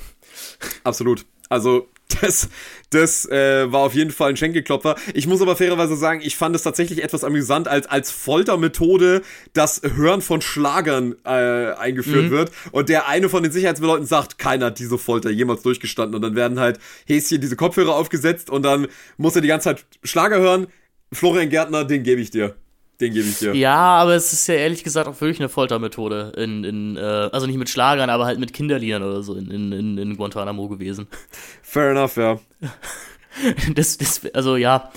Absolut. Also das, das äh, war auf jeden Fall ein Schenkelklopfer. Ich muss aber fairerweise sagen, ich fand es tatsächlich etwas amüsant, als als Foltermethode das Hören von Schlagern äh, eingeführt mhm. wird. Und der eine von den Sicherheitsbeleuten sagt, keiner hat diese Folter jemals durchgestanden. Und dann werden halt Häschen diese Kopfhörer aufgesetzt und dann muss er die ganze Zeit Schlager hören. Florian Gärtner, den gebe ich dir. Den gebe ich dir. Ja, aber es ist ja ehrlich gesagt auch wirklich eine Foltermethode. In, in, äh, also nicht mit Schlagern, aber halt mit Kinderliedern oder so in, in, in Guantanamo gewesen. Fair enough, ja. das, das, also ja.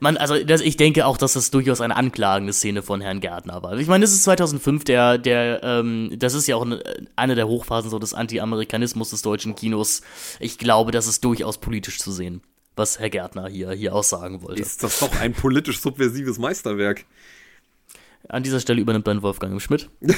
Man, also das, ich denke auch, dass das durchaus eine anklagende Szene von Herrn Gärtner war. Ich meine, das ist 2005, der, der, ähm, das ist ja auch eine, eine der Hochphasen so des Anti-Amerikanismus des deutschen Kinos. Ich glaube, das ist durchaus politisch zu sehen, was Herr Gärtner hier, hier aussagen wollte. Ist das doch ein politisch subversives Meisterwerk? An dieser Stelle übernimmt dann Wolfgang Schmidt.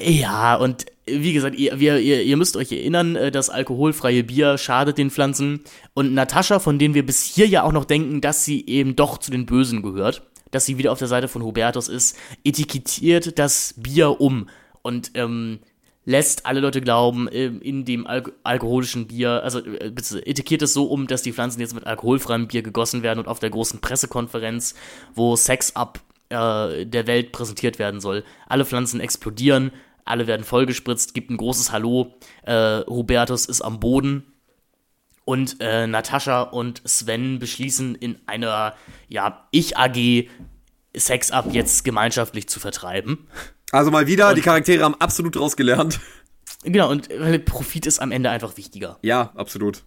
Ja, und wie gesagt, ihr, ihr, ihr müsst euch erinnern, äh, das alkoholfreie Bier schadet den Pflanzen. Und Natascha, von denen wir bis hier ja auch noch denken, dass sie eben doch zu den Bösen gehört, dass sie wieder auf der Seite von Hubertus ist, etikettiert das Bier um und ähm, lässt alle Leute glauben, ähm, in dem Al alkoholischen Bier, also äh, etikettiert es so um, dass die Pflanzen jetzt mit alkoholfreiem Bier gegossen werden und auf der großen Pressekonferenz, wo Sex ab äh, der Welt präsentiert werden soll, alle Pflanzen explodieren, alle werden vollgespritzt, gibt ein großes Hallo, äh, Hubertus ist am Boden. Und äh, Natascha und Sven beschließen in einer, ja, Ich-AG Sex ab jetzt gemeinschaftlich zu vertreiben. Also mal wieder, und, die Charaktere haben absolut daraus gelernt. Genau, und Profit ist am Ende einfach wichtiger. Ja, absolut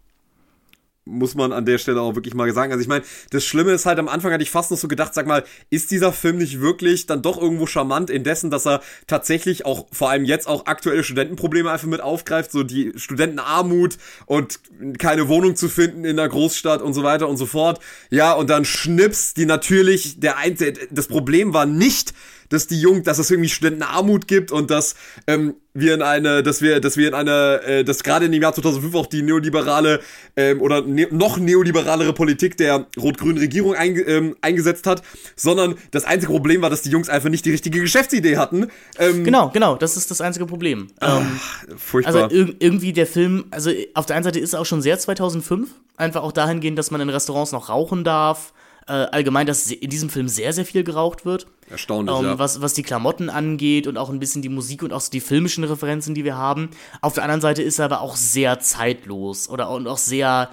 muss man an der Stelle auch wirklich mal sagen. Also ich meine, das Schlimme ist halt, am Anfang hatte ich fast noch so gedacht, sag mal, ist dieser Film nicht wirklich dann doch irgendwo charmant indessen, dass er tatsächlich auch, vor allem jetzt auch aktuelle Studentenprobleme einfach mit aufgreift, so die Studentenarmut und keine Wohnung zu finden in der Großstadt und so weiter und so fort. Ja, und dann Schnips, die natürlich, der einzige, das Problem war nicht, dass die Jungen, dass es irgendwie Studentenarmut gibt und dass ähm, wir in eine, dass wir, dass wir in eine, äh, dass gerade in dem Jahr 2005 auch die neoliberale ähm, oder ne noch neoliberalere Politik der rot-grünen Regierung einge ähm, eingesetzt hat, sondern das einzige Problem war, dass die Jungs einfach nicht die richtige Geschäftsidee hatten. Ähm, genau, genau, das ist das einzige Problem. Ach, ähm, furchtbar. Also ir irgendwie der Film, also auf der einen Seite ist er auch schon sehr 2005, einfach auch dahingehend, dass man in Restaurants noch rauchen darf äh, allgemein, dass in diesem Film sehr, sehr viel geraucht wird. Erstaunlich, ähm, ja. Was, was die Klamotten angeht und auch ein bisschen die Musik und auch so die filmischen Referenzen, die wir haben. Auf der anderen Seite ist er aber auch sehr zeitlos oder und auch sehr,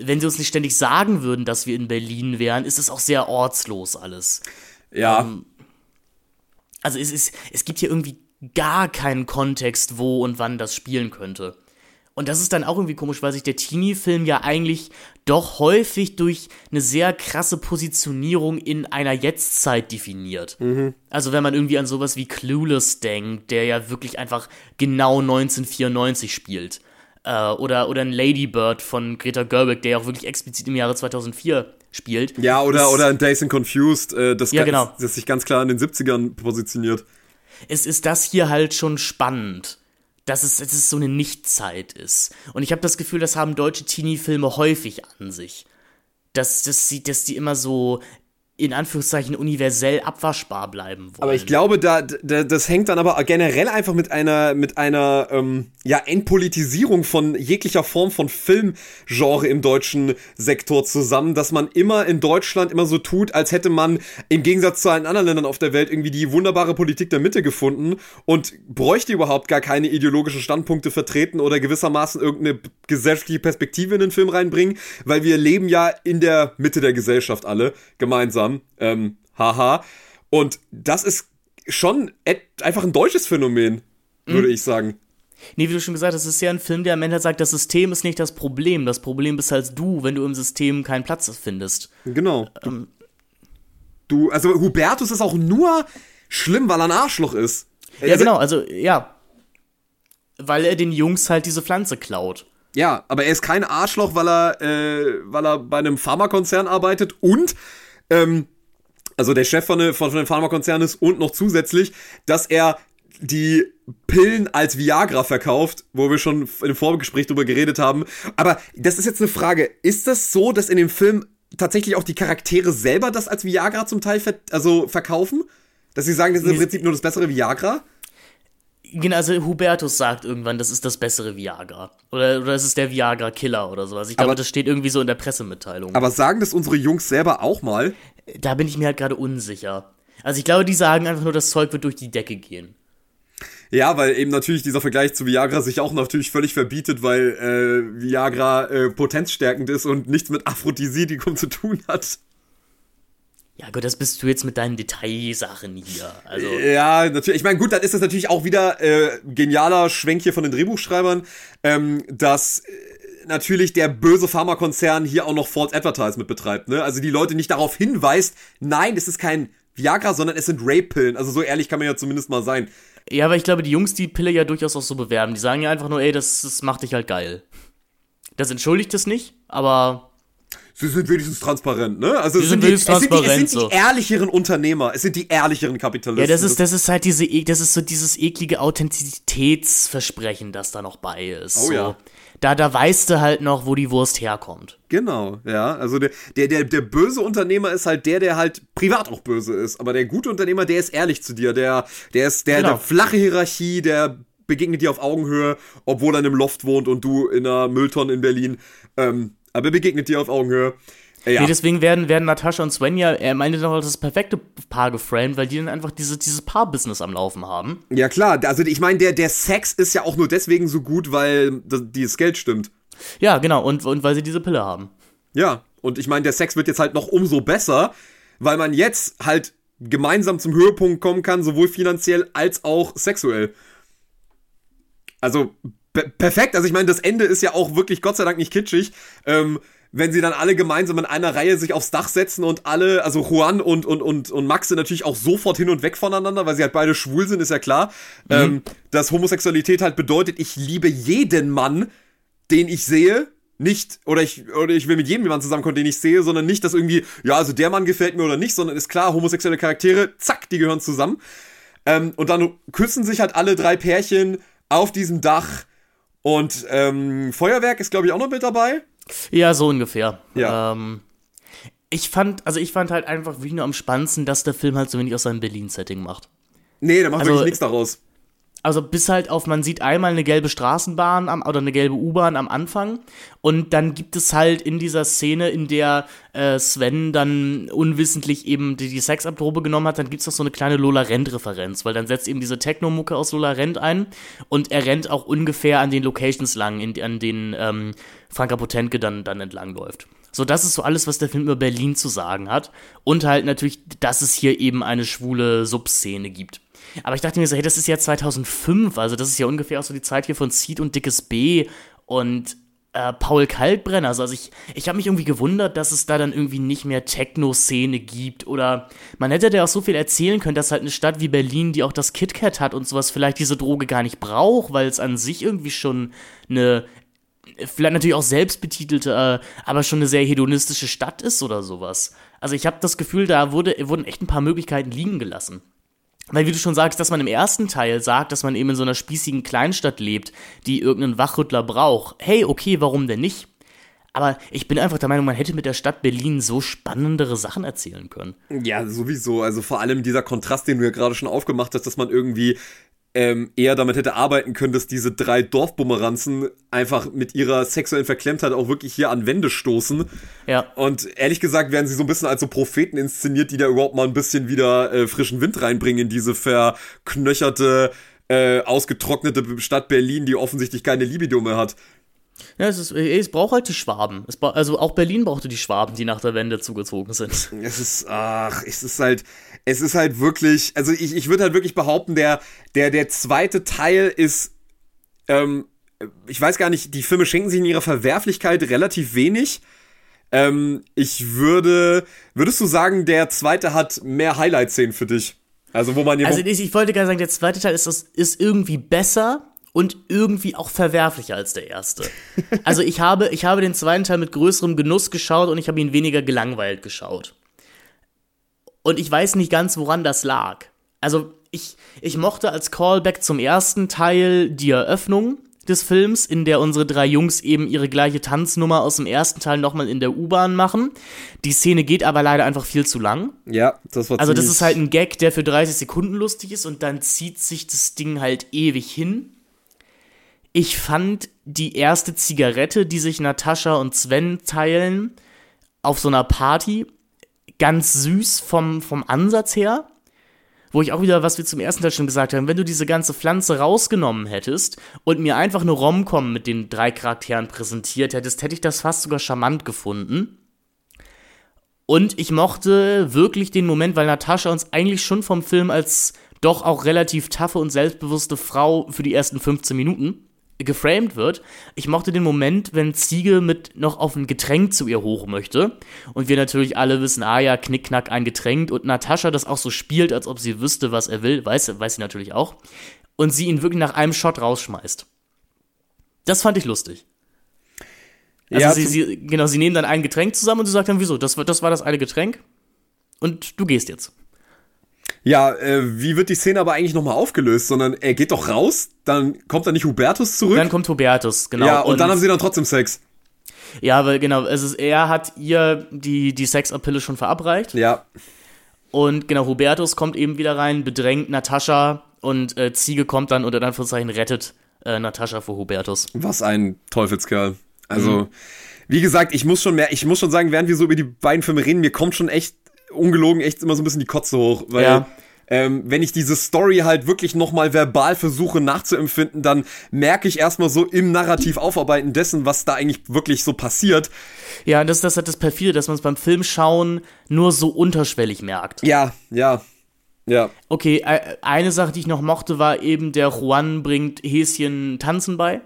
wenn sie uns nicht ständig sagen würden, dass wir in Berlin wären, ist es auch sehr ortslos alles. Ja. Ähm, also es ist, es gibt hier irgendwie gar keinen Kontext, wo und wann das spielen könnte. Und das ist dann auch irgendwie komisch, weil sich der Teenie-Film ja eigentlich doch häufig durch eine sehr krasse Positionierung in einer Jetztzeit definiert. Mhm. Also wenn man irgendwie an sowas wie Clueless denkt, der ja wirklich einfach genau 1994 spielt. Äh, oder, oder ein Ladybird von Greta Gerwig, der ja auch wirklich explizit im Jahre 2004 spielt. Ja, oder, das, oder ein Days and Confused, äh, das, ja, genau. das sich ganz klar in den 70ern positioniert. Es ist das hier halt schon spannend dass es, dass es so eine Nichtzeit ist. Und ich habe das Gefühl, das haben deutsche Teenie-Filme häufig an sich. Dass, dass, sie, dass die immer so in Anführungszeichen universell abwaschbar bleiben wollen. Aber ich glaube, da, da das hängt dann aber generell einfach mit einer mit einer ähm, ja Entpolitisierung von jeglicher Form von Filmgenre im deutschen Sektor zusammen, dass man immer in Deutschland immer so tut, als hätte man im Gegensatz zu allen anderen Ländern auf der Welt irgendwie die wunderbare Politik der Mitte gefunden und bräuchte überhaupt gar keine ideologischen Standpunkte vertreten oder gewissermaßen irgendeine gesellschaftliche Perspektive in den Film reinbringen, weil wir leben ja in der Mitte der Gesellschaft alle gemeinsam haben. Ähm, haha. Und das ist schon einfach ein deutsches Phänomen, würde mhm. ich sagen. Nee, wie du schon gesagt hast, es ist ja ein Film, der am Ende sagt, das System ist nicht das Problem. Das Problem bist halt du, wenn du im System keinen Platz findest. Genau. Ähm, du, also Hubertus ist auch nur schlimm, weil er ein Arschloch ist. Ja, also, genau, also ja. Weil er den Jungs halt diese Pflanze klaut. Ja, aber er ist kein Arschloch, weil er, äh, weil er bei einem Pharmakonzern arbeitet und ähm, also der Chef von, von, von dem Pharmakonzern ist und noch zusätzlich, dass er die Pillen als Viagra verkauft, wo wir schon im Vorgespräch drüber geredet haben. Aber das ist jetzt eine Frage. Ist das so, dass in dem Film tatsächlich auch die Charaktere selber das als Viagra zum Teil ver also verkaufen? Dass sie sagen, das ist im Prinzip nur das bessere Viagra? Genau, also Hubertus sagt irgendwann, das ist das bessere Viagra. Oder, oder es ist der Viagra-Killer oder sowas. Ich glaube, das steht irgendwie so in der Pressemitteilung. Aber sagen das unsere Jungs selber auch mal? Da bin ich mir halt gerade unsicher. Also ich glaube, die sagen einfach nur, das Zeug wird durch die Decke gehen. Ja, weil eben natürlich dieser Vergleich zu Viagra sich auch natürlich völlig verbietet, weil äh, Viagra äh, potenzstärkend ist und nichts mit Aphrodisidikum zu tun hat. Ja, gut, das bist du jetzt mit deinen Detailsachen hier. Also. Ja, natürlich. Ich meine, gut, dann ist das natürlich auch wieder äh, genialer Schwenk hier von den Drehbuchschreibern, ähm, dass äh, natürlich der böse Pharmakonzern hier auch noch False Advertisement betreibt. Ne? Also die Leute nicht darauf hinweist, nein, es ist kein Viagra, sondern es sind Rape-Pillen. Also so ehrlich kann man ja zumindest mal sein. Ja, aber ich glaube, die Jungs die Pille ja durchaus auch so bewerben. Die sagen ja einfach nur, ey, das, das macht dich halt geil. Das entschuldigt es nicht, aber sie sind wenigstens transparent, ne? Also Sie es sind die, es sind die, es sind die so. ehrlicheren Unternehmer, es sind die ehrlicheren Kapitalisten. Ja, das ist, das ist halt diese, e- das ist so dieses eklige Authentizitätsversprechen, das da noch bei ist. Oh so. ja. Da, da weißt du halt noch, wo die Wurst herkommt. Genau, ja. Also der, der, der, der böse Unternehmer ist halt der, der halt privat auch böse ist. Aber der gute Unternehmer, der ist ehrlich zu dir. Der, der ist der, Genau. der flache Hierarchie, der begegnet dir auf Augenhöhe, obwohl er in einem Loft wohnt und du in einer Mülltonne in Berlin. Ähm, aber er begegnet dir auf Augenhöhe. Äh, ja. Nee, deswegen werden, werden Natascha und Svenja, er meinte doch das perfekte Paar geframed, weil die dann einfach diese, dieses Paar-Business am Laufen haben. ja, klar. Also ich meine, der, der Sex ist ja auch nur deswegen so gut, weil das, dieses Geld stimmt. Ja, genau, und, und weil sie diese Pille haben. Ja, und ich meine, der Sex wird jetzt halt noch umso besser, weil man jetzt halt gemeinsam zum Höhepunkt kommen kann, sowohl finanziell als auch sexuell. Also perfekt. Also ich meine, das Ende ist ja auch wirklich Gott sei Dank nicht kitschig. Ähm, wenn sie dann alle gemeinsam in einer Reihe sich aufs Dach setzen und alle, also Juan und, und, und, und Max sind natürlich auch sofort hin und weg voneinander, weil sie halt beide schwul sind, ist ja klar. Ähm, dass Homosexualität halt bedeutet, ich liebe jeden Mann, den ich sehe, nicht, oder ich, oder ich will mit jedem Mann zusammenkommen, den ich sehe, sondern nicht, dass irgendwie, ja, also der Mann gefällt mir oder nicht, sondern ist klar, homosexuelle Charaktere, zack, die gehören zusammen. Ähm, und dann küssen sich halt alle drei Pärchen auf diesem Dach. Und ähm, Feuerwerk ist, glaube ich, auch noch mit dabei. Ja, so ungefähr. Ja. Ähm, ich fand, also ich fand halt einfach wirklich nur am spannendsten, dass der Film halt so wenig aus seinem Berlin-Setting macht. Nee, da macht Also- wirklich nichts daraus. Also bis halt auf, man sieht einmal eine gelbe Straßenbahn am, oder eine gelbe U-Bahn am Anfang und dann gibt es halt in dieser Szene, in der äh, Sven dann unwissentlich eben die, die Sexabprobe genommen hat, dann gibt es noch so eine kleine Lola Rent-Referenz, weil dann setzt eben diese Techno-Mucke aus Lola Rent ein und er rennt auch ungefähr an den Locations lang, in, an denen ähm, Franka Potentke dann, dann entlang läuft. So, das ist so alles, was der Film über Berlin zu sagen hat. Und halt natürlich, dass es hier eben eine schwule Subszene gibt. Aber ich dachte mir so, hey, das ist ja 2005, also das ist ja ungefähr auch so die Zeit hier von Seed und Dickes B und äh, Paul Kalkbrenner. Also, also ich, ich habe mich irgendwie gewundert, dass es da dann irgendwie nicht mehr Techno-Szene gibt oder man hätte ja auch so viel erzählen können, dass halt eine Stadt wie Berlin, die auch das KitKat hat und sowas, vielleicht diese Droge gar nicht braucht, weil es an sich irgendwie schon eine vielleicht natürlich auch selbstbetitelte, äh, aber schon eine sehr hedonistische Stadt ist oder sowas. Also ich habe das Gefühl, da wurde, wurden echt ein paar Möglichkeiten liegen gelassen. Weil, wie du schon sagst, dass man im ersten Teil sagt, dass man eben in so einer spießigen Kleinstadt lebt, die irgendeinen Wachrüttler braucht. Hey, okay, warum denn nicht? Aber ich bin einfach der Meinung, man hätte mit der Stadt Berlin so spannendere Sachen erzählen können. Ja, sowieso. Also vor allem dieser Kontrast, den du ja gerade schon aufgemacht hast, dass man irgendwie ähm, eher damit hätte arbeiten können, dass diese drei Dorfbumeranzen einfach mit ihrer sexuellen Verklemmtheit auch wirklich hier an Wände stoßen. Ja. Und ehrlich gesagt werden sie so ein bisschen als so Propheten inszeniert, die da überhaupt mal ein bisschen wieder äh, frischen Wind reinbringen in diese verknöcherte, äh, ausgetrocknete Stadt Berlin, die offensichtlich keine Libido mehr hat. Ja, es, ist, es braucht halt die Schwaben. Also auch Berlin brauchte die Schwaben, die nach der Wende zugezogen sind. Es ist, ach, es ist halt, es ist halt wirklich, also ich, ich würde halt wirklich behaupten, der, der, der zweite Teil ist, ähm, ich weiß gar nicht, die Filme schenken sich in ihrer Verwerflichkeit relativ wenig. Ähm, ich würde, würdest du sagen, der zweite hat mehr Highlight-Szenen für dich? Also, wo man Also ich, ich wollte gerade sagen, der zweite Teil ist, das- ist irgendwie besser und irgendwie auch verwerflicher als der erste. Also ich habe, ich habe den zweiten Teil mit größerem Genuss geschaut und ich habe ihn weniger gelangweilt geschaut. Und ich weiß nicht ganz, woran das lag. Also ich, ich mochte als Callback zum ersten Teil die Eröffnung des Films, in der unsere drei Jungs eben ihre gleiche Tanznummer aus dem ersten Teil nochmal in der U-Bahn machen. Die Szene geht aber leider einfach viel zu lang. ja, das war Also das ist halt ein Gag, der für 30 Sekunden lustig ist und dann zieht sich das Ding halt ewig hin. Ich fand die erste Zigarette, die sich Natascha und Sven teilen, auf so einer Party, ganz süß vom, vom Ansatz her. Wo ich auch wieder, was wir zum ersten Teil schon gesagt haben, wenn du diese ganze Pflanze rausgenommen hättest und mir einfach eine Rom-Com mit den drei Charakteren präsentiert hättest, hätte ich das fast sogar charmant gefunden. Und ich mochte wirklich den Moment, weil Natascha uns eigentlich schon vom Film als doch auch relativ taffe und selbstbewusste Frau für die ersten 15 Minuten geframed wird. Ich mochte den Moment, wenn Ziege mit noch auf ein Getränk zu ihr hoch möchte. Und wir natürlich alle wissen, ah ja, knickknack ein Getränk. Und Natascha das auch so spielt, als ob sie wüsste, was er will. Weiß, weiß sie natürlich auch. Und sie ihn wirklich nach einem Shot rausschmeißt. Das fand ich lustig. Also Ja, sie, sie, genau, sie nehmen dann ein Getränk zusammen und sie sagt dann, wieso? Das, das war das eine Getränk und du gehst jetzt. Ja, äh, wie wird die Szene aber eigentlich nochmal aufgelöst? Sondern er geht doch raus, dann kommt dann nicht Hubertus zurück. Dann kommt Hubertus, genau. ja, und, dann haben sie dann trotzdem Sex. Ja, weil genau, es ist, er hat ihr die, die Sexapille schon verabreicht. Ja. Und genau, Hubertus kommt eben wieder rein, bedrängt Natascha und äh, Ziege kommt dann unter Anführungszeichen rettet äh, Natascha vor Hubertus. Was ein Teufelskerl. Also, Mhm. wie gesagt, ich muss schon mehr, ich muss schon sagen, während wir so über die beiden Filme reden, mir kommt schon echt, ungelogen, echt immer so ein bisschen die Kotze hoch. Weil, Ja. ähm, wenn ich diese Story halt wirklich nochmal verbal versuche nachzuempfinden, dann merke ich erstmal so im Narrativ aufarbeiten dessen, was da eigentlich wirklich so passiert. Ja, und das, das hat das perfide, dass man es beim Filmschauen nur so unterschwellig merkt. Ja, ja, ja. Okay, äh, eine Sache, die ich noch mochte, war eben, der Juan bringt Häschen tanzen bei.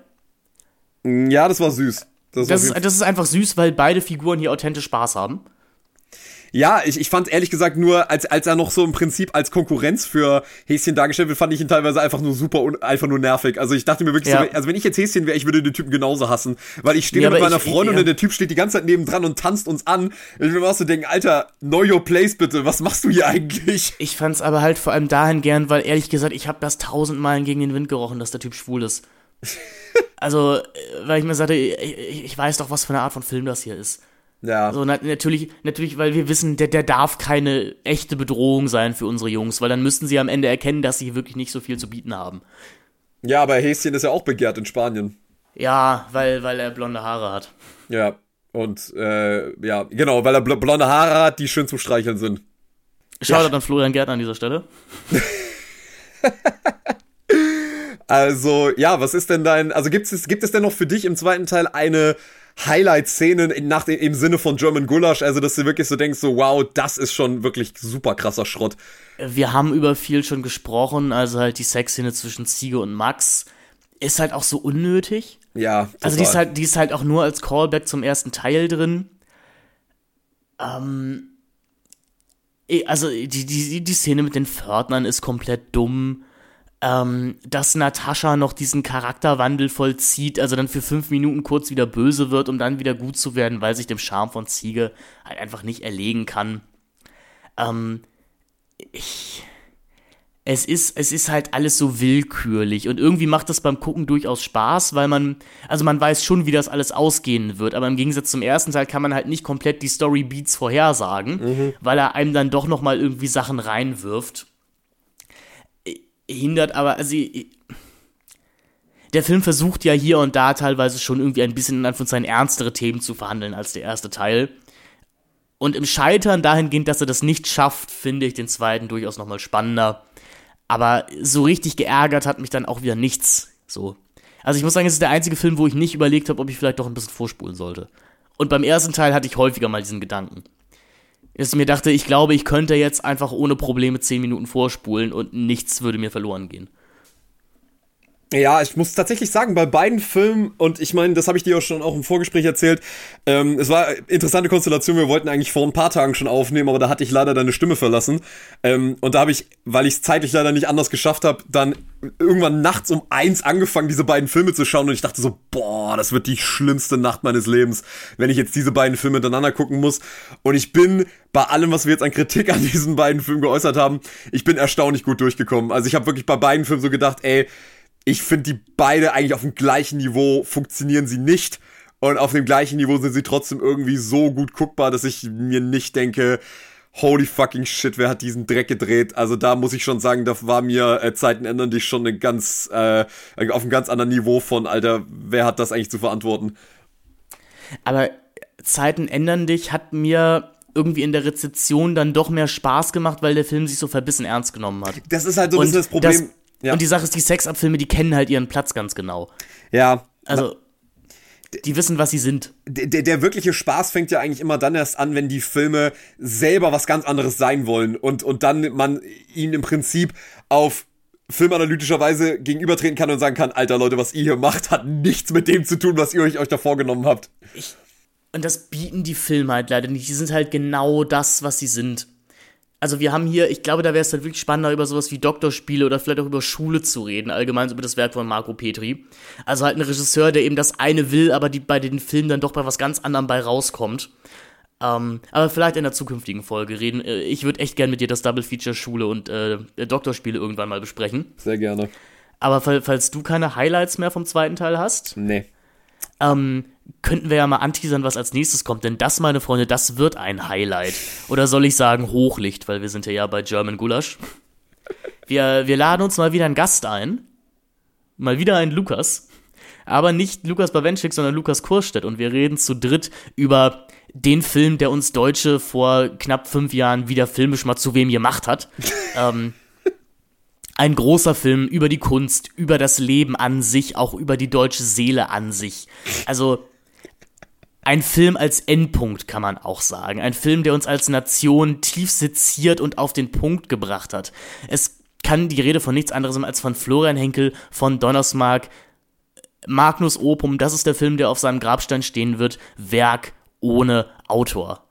Ja, das war süß. Das, Das ist, das ist einfach süß, weil beide Figuren hier authentisch Spaß haben. Ja, ich, ich fand ehrlich gesagt nur, als, als er noch so im Prinzip als Konkurrenz für Häschen dargestellt wird, fand ich ihn teilweise einfach nur super und einfach nur nervig. Also ich dachte mir wirklich Ja. so, also wenn ich jetzt Häschen wäre, ich würde den Typen genauso hassen. Weil ich stehe Ja, mit meiner ich- Freundin ja. und der Typ steht die ganze Zeit nebendran und tanzt uns an. Ich will mir auch so denken, Alter, know your place bitte, was machst du hier eigentlich? Ich fand's aber halt vor allem dahin gern, weil ehrlich gesagt, ich habe das tausendmal gegen den Wind gerochen, dass der Typ schwul ist. Also, äh, weil ich mir sagte, ich ich weiß doch, was für eine Art von Film das hier ist. Ja. So, na, natürlich, natürlich, weil wir wissen, der, der darf keine echte Bedrohung sein für unsere Jungs, weil dann müssten sie am Ende erkennen, dass sie wirklich nicht so viel zu bieten haben. Ja, aber Häschen ist ja auch begehrt in Spanien. Ja, weil, weil er blonde Haare hat. Ja. Und äh, ja, genau, weil er bl blonde Haare hat, die schön zum Streicheln sind. Shoutout an Florian Gärtner an dieser Stelle. Also, ja, was ist denn dein, also gibt es, gibt es denn noch für dich im zweiten Teil eine Highlight-Szene in- nach dem, im Sinne von German Gulasch, also dass du wirklich so denkst, so wow, das ist schon wirklich super krasser Schrott. Wir haben über viel schon gesprochen, also halt die Sexszene zwischen Ziege und Max ist halt auch so unnötig. Ja, total. Also die ist halt, die ist halt auch nur als Callback zum ersten Teil drin. Ähm, eh, also die, die, die Szene mit den Pförtnern ist komplett dumm. Ähm, dass Natascha noch diesen Charakterwandel vollzieht, also dann für fünf Minuten kurz wieder böse wird, um dann wieder gut zu werden, weil sich dem Charme von Ziege halt einfach nicht erlegen kann. Ähm, ich, es ist, es ist halt alles so willkürlich und irgendwie macht das beim Gucken durchaus Spaß, weil man, also man weiß schon, wie das alles ausgehen wird, aber im Gegensatz zum ersten Teil kann man halt nicht komplett die Storybeats vorhersagen, weil er einem dann doch nochmal irgendwie Sachen reinwirft. Hindert aber, also der Film versucht ja hier und da teilweise schon irgendwie ein bisschen in Anführungszeichen ernstere Themen zu verhandeln als der erste Teil. Und im Scheitern dahingehend, dass er das nicht schafft, finde ich den zweiten durchaus nochmal spannender. Aber so richtig geärgert hat mich dann auch wieder nichts. So. Also ich muss sagen, es ist der einzige Film, wo ich nicht überlegt habe, ob ich vielleicht doch ein bisschen vorspulen sollte. Und beim ersten Teil hatte ich häufiger mal diesen Gedanken. Dass ich mir dachte, ich glaube, ich könnte jetzt einfach ohne Probleme 10 Minuten vorspulen und nichts würde mir verloren gehen. Ja, ich muss tatsächlich sagen, bei beiden Filmen, und ich meine, das habe ich dir auch schon auch im Vorgespräch erzählt, ähm, es war eine interessante Konstellation, wir wollten eigentlich vor ein paar Tagen schon aufnehmen, aber da hatte ich leider deine Stimme verlassen. Ähm, und da habe ich, weil ich es zeitlich leider nicht anders geschafft habe, dann irgendwann nachts um eins angefangen, diese beiden Filme zu schauen und ich dachte so, boah, das wird die schlimmste Nacht meines Lebens, wenn ich jetzt diese beiden Filme hintereinander gucken muss. Und ich bin bei allem, was wir jetzt an Kritik an diesen beiden Filmen geäußert haben, ich bin erstaunlich gut durchgekommen. Also ich habe wirklich bei beiden Filmen so gedacht, ey, ich finde die beide eigentlich auf dem gleichen Niveau funktionieren sie nicht. Und auf dem gleichen Niveau sind sie trotzdem irgendwie so gut guckbar, dass ich mir nicht denke, holy fucking shit, wer hat diesen Dreck gedreht? Also da muss ich schon sagen, da war mir äh, Zeiten ändern dich schon eine ganz, äh, auf einem ganz anderen Niveau von, Alter, wer hat das eigentlich zu verantworten? Aber Zeiten ändern dich hat mir irgendwie in der Rezeption dann doch mehr Spaß gemacht, weil der Film sich so verbissen ernst genommen hat. Das ist halt so ein bisschen das Problem. Ja. Und die Sache ist, die Sexabfilme, die kennen halt ihren Platz ganz genau. ja, Also, die wissen, was sie sind. der, der, der wirkliche Spaß fängt ja eigentlich immer dann erst an, wenn die Filme selber was ganz anderes sein wollen und, und dann man ihnen im Prinzip auf filmanalytischer Weise gegenübertreten kann und sagen kann, alter Leute, was ihr hier macht, hat nichts mit dem zu tun, was ihr euch, euch da vorgenommen habt. Und das bieten die Filme halt leider nicht. Die sind halt genau das, was sie sind. Also wir haben hier, ich glaube, da wäre es dann wirklich spannender, über sowas wie Doktorspiele oder vielleicht auch über Schule zu reden, allgemein über das Werk von Marco Petri. Also halt ein Regisseur, der eben das eine will, aber die bei den Filmen dann doch bei was ganz anderem bei rauskommt. Ähm, aber vielleicht in der zukünftigen Folge reden. Äh, ich würde echt gern mit dir das Double Feature Schule und äh, Doktorspiele irgendwann mal besprechen. Sehr gerne. Aber falls du keine Highlights mehr vom zweiten Teil hast. Nee. Ähm, könnten wir ja mal anteasern, was als nächstes kommt. Denn das, meine Freunde, das wird ein Highlight. Oder soll ich sagen Hochlicht, weil wir sind ja, ja bei German Gulasch. Wir, wir laden uns mal wieder einen Gast ein. Mal wieder einen Lukas. Aber nicht Lukas Bawenschik, sondern Lukas Kurstedt. Und wir reden zu dritt über den Film, der uns Deutsche vor knapp fünf Jahren wieder filmisch mal zu wem gemacht hat. ähm, ein großer Film über die Kunst, über das Leben an sich, auch über die deutsche Seele an sich. Also ein Film als Endpunkt kann man auch sagen. Ein Film, der uns als Nation tief seziert und auf den Punkt gebracht hat. Es kann die Rede von nichts anderes sein als von Florian Henkel, von Donnersmark, Magnus Opum. Das ist der Film, der auf seinem Grabstein stehen wird. Werk ohne Autor.